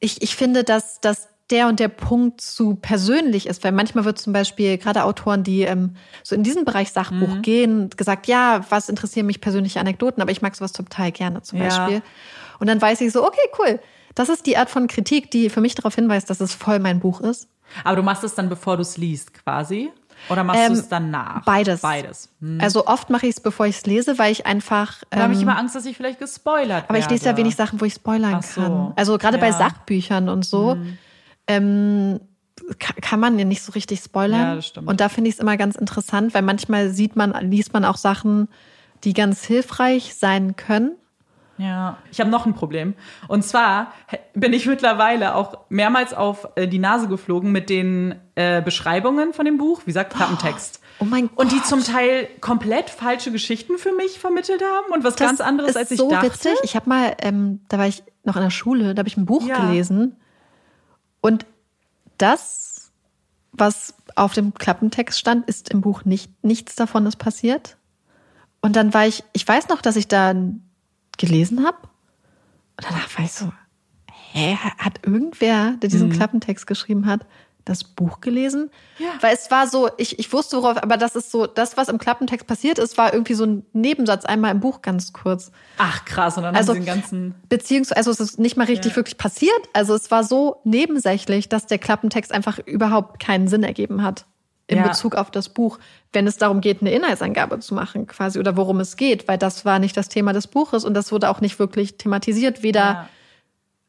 S1: ich, ich finde, dass, dass der und der Punkt zu persönlich ist, weil manchmal wird zum Beispiel gerade Autoren, die ähm, so in diesen Bereich Sachbuch mhm. gehen, gesagt, ja, was interessieren mich persönliche Anekdoten, aber ich mag sowas total gerne zum ja. Beispiel. Und dann weiß ich so, okay, cool. Das ist die Art von Kritik, die für mich darauf hinweist, dass es voll mein Buch ist.
S2: Aber du machst es dann, bevor du es liest, quasi? Oder machst ähm, du es dann nach?
S1: Beides.
S2: Beides.
S1: Hm. Also oft mache ich es, bevor ich es lese, weil ich einfach.
S2: Da ähm, habe ich immer Angst, dass ich vielleicht gespoilert
S1: Aber ich lese ja wenig Sachen, wo ich spoilern so. kann. Also gerade ja. bei Sachbüchern und so. Hm. Ähm, kann man ja nicht so richtig spoilern. Ja, das stimmt. Und da finde ich es immer ganz interessant, weil manchmal sieht man, liest man auch Sachen, die ganz hilfreich sein können.
S2: Ja, ich habe noch ein Problem. Und zwar bin ich mittlerweile auch mehrmals auf äh, die Nase geflogen mit den äh, Beschreibungen von dem Buch, wie gesagt, Klappentext.
S1: Oh mein Gott.
S2: Und die zum Teil komplett falsche Geschichten für mich vermittelt haben und was das ganz anderes, als ich so dachte. Witzig.
S1: Ich habe mal, ähm, da war ich noch in der Schule, da habe ich ein Buch ja. gelesen und das, was auf dem Klappentext stand, ist im Buch nicht nichts davon ist passiert. Und dann war ich, ich weiß noch, dass ich da gelesen habe. Und danach war ich so, hä, hat irgendwer, der diesen mhm. Klappentext geschrieben hat, das Buch gelesen? Ja. Weil es war so, ich, ich wusste worauf, aber das ist so, das, was im Klappentext passiert ist, war irgendwie so ein Nebensatz einmal im Buch ganz kurz.
S2: Ach krass, und dann also, haben sie den ganzen.
S1: Beziehungsweise, also es ist nicht mal richtig ja. wirklich passiert. Also es war so nebensächlich, dass der Klappentext einfach überhaupt keinen Sinn ergeben hat in ja. Bezug auf das Buch, wenn es darum geht, eine Inhaltsangabe zu machen, quasi, oder worum es geht, weil das war nicht das Thema des Buches und das wurde auch nicht wirklich thematisiert, weder ja.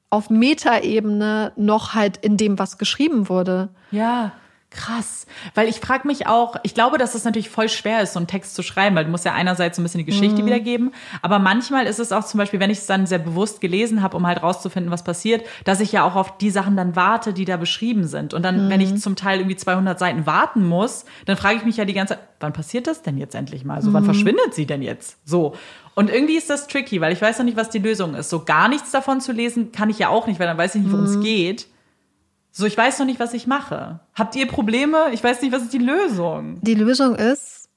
S1: auf Metaebene noch halt in dem, was geschrieben wurde.
S2: Ja. Krass, weil ich frage mich auch, ich glaube, dass es natürlich voll schwer ist, so einen Text zu schreiben, weil du musst ja einerseits so ein bisschen die Geschichte mhm. wiedergeben, aber manchmal ist es auch zum Beispiel, wenn ich es dann sehr bewusst gelesen habe, um halt rauszufinden, was passiert, dass ich ja auch auf die Sachen dann warte, die da beschrieben sind. Und dann, mhm. wenn ich mhm. zum Teil irgendwie 200 Seiten warten muss, dann frage ich mich ja die ganze Zeit, wann passiert das denn jetzt endlich mal? So, mhm. wann verschwindet sie denn jetzt? So. Und irgendwie ist das tricky, weil ich weiß noch nicht, was die Lösung ist. So gar nichts davon zu lesen kann ich ja auch nicht, weil dann weiß ich nicht, worum es mhm. geht. So, ich weiß noch nicht, was ich mache. Habt ihr Probleme? Ich weiß nicht, was ist die Lösung?
S1: Die Lösung ist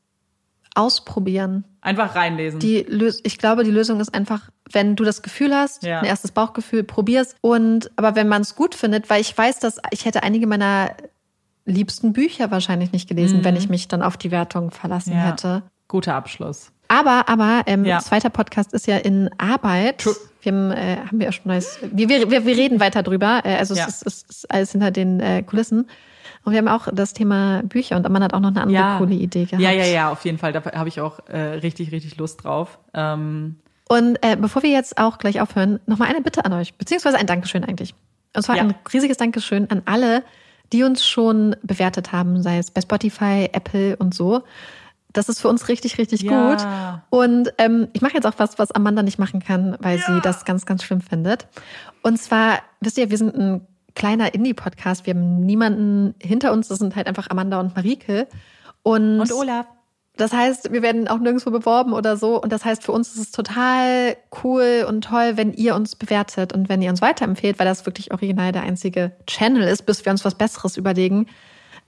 S1: ausprobieren.
S2: Einfach reinlesen.
S1: Die Lös ich glaube, die Lösung ist einfach, wenn du das Gefühl hast, ja. ein erstes Bauchgefühl, probier's. Und aber wenn man es gut findet, weil ich weiß, dass ich hätte einige meiner liebsten Bücher wahrscheinlich nicht gelesen, mhm. wenn ich mich dann auf die Wertung verlassen ja. hätte.
S2: Guter Abschluss.
S1: Aber, aber, ähm, ja. zweiter Podcast ist ja in Arbeit. True. Wir haben, äh, haben wir ja schon neues. Wir, wir, wir reden weiter drüber. Äh, also ja. es, ist, es ist alles hinter den äh, Kulissen. Und wir haben auch das Thema Bücher und man hat auch noch eine andere
S2: ja.
S1: coole Idee gehabt.
S2: Ja, ja, ja, auf jeden Fall. Da habe ich auch äh, richtig, richtig Lust drauf. Ähm.
S1: Und äh, bevor wir jetzt auch gleich aufhören, nochmal eine Bitte an euch, beziehungsweise ein Dankeschön eigentlich. Und zwar ja. ein riesiges Dankeschön an alle, die uns schon bewertet haben, sei es bei Spotify, Apple und so. Das ist für uns richtig, richtig ja. gut. Und ähm, ich mache jetzt auch was, was Amanda nicht machen kann, weil ja. sie das ganz, ganz schlimm findet. Und zwar, wisst ihr, wir sind ein kleiner Indie-Podcast. Wir haben niemanden hinter uns. Das sind halt einfach Amanda und Marike. Und,
S2: und Olaf.
S1: Das heißt, wir werden auch nirgendwo beworben oder so. Und das heißt, für uns ist es total cool und toll, wenn ihr uns bewertet und wenn ihr uns weiterempfehlt, weil das wirklich original der einzige Channel ist, bis wir uns was Besseres überlegen.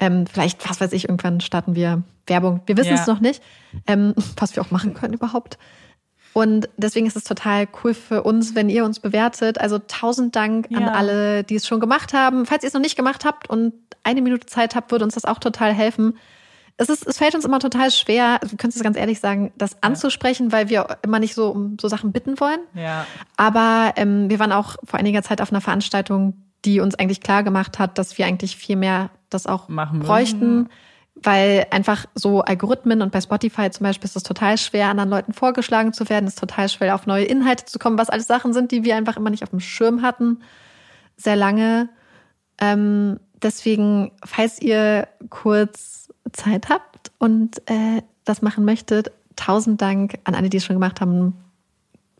S1: Ähm, vielleicht, was weiß ich, irgendwann starten wir Werbung. Wir wissen ja. es noch nicht, ähm, was wir auch machen können überhaupt. Und deswegen ist es total cool für uns, wenn ihr uns bewertet. Also tausend Dank ja. an alle, die es schon gemacht haben. Falls ihr es noch nicht gemacht habt und eine Minute Zeit habt, würde uns das auch total helfen. Es, ist, es fällt uns immer total schwer, wir können es ganz ehrlich sagen, das anzusprechen, weil wir immer nicht so um so Sachen bitten wollen.
S2: Ja.
S1: Aber ähm, wir waren auch vor einiger Zeit auf einer Veranstaltung, die uns eigentlich klar gemacht hat, dass wir eigentlich viel mehr das auch Machen bräuchten. Weil einfach so Algorithmen und bei Spotify zum Beispiel ist es total schwer, anderen Leuten vorgeschlagen zu werden, ist total schwer, auf neue Inhalte zu kommen, was alles Sachen sind, die wir einfach immer nicht auf dem Schirm hatten, sehr lange. Ähm, deswegen, falls ihr kurz Zeit habt und äh, das machen möchtet, tausend Dank an alle, die es schon gemacht haben.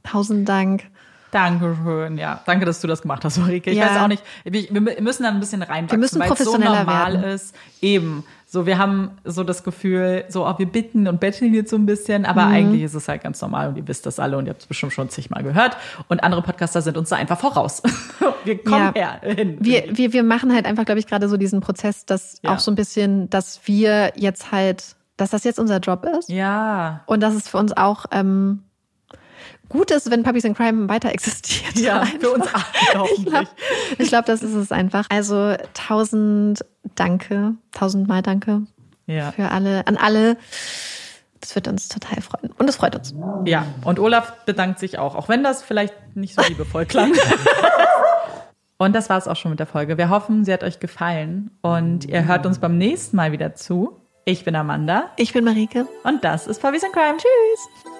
S1: Tausend Dank.
S2: Dankeschön, ja. Danke, dass du das gemacht hast, Ulrike. Ich
S1: Ja.
S2: weiß auch nicht, wir müssen da ein bisschen reinwachsen,
S1: Wir müssen
S2: weil es so normal
S1: werden.
S2: ist. Eben. So, wir haben so das Gefühl, so, oh, wir bitten und betteln jetzt so ein bisschen, aber
S1: Mhm.
S2: eigentlich ist es halt ganz normal und ihr wisst das alle und ihr habt es bestimmt schon zigmal gehört. Und andere Podcaster sind uns da einfach voraus. wir kommen
S1: Ja.
S2: her hin.
S1: Wir, wir, wir machen halt einfach, glaube ich, gerade so diesen Prozess, dass
S2: Ja.
S1: auch so ein bisschen, dass wir jetzt halt, dass das jetzt unser Job ist.
S2: ja.
S1: Und dass es für uns auch ähm, gut ist, wenn Puppies in Crime weiter existiert.
S2: Ja,
S1: Einfach.
S2: für uns alle
S1: Ich
S2: hoffentlich.
S1: glaube, ich glaub, das ist es einfach. Also tausend Danke, tausendmal Danke
S2: Ja.
S1: für alle, an alle. Das wird uns total freuen. Und es freut uns.
S2: Ja, und Olaf bedankt sich auch, auch wenn das vielleicht nicht so liebevoll klang. und das war es auch schon mit der Folge. Wir hoffen, sie hat euch gefallen und ihr hört uns beim nächsten Mal wieder zu. Ich bin Amanda
S1: Ich bin Marike.
S2: und das ist Puppies and Crime. Tschüss!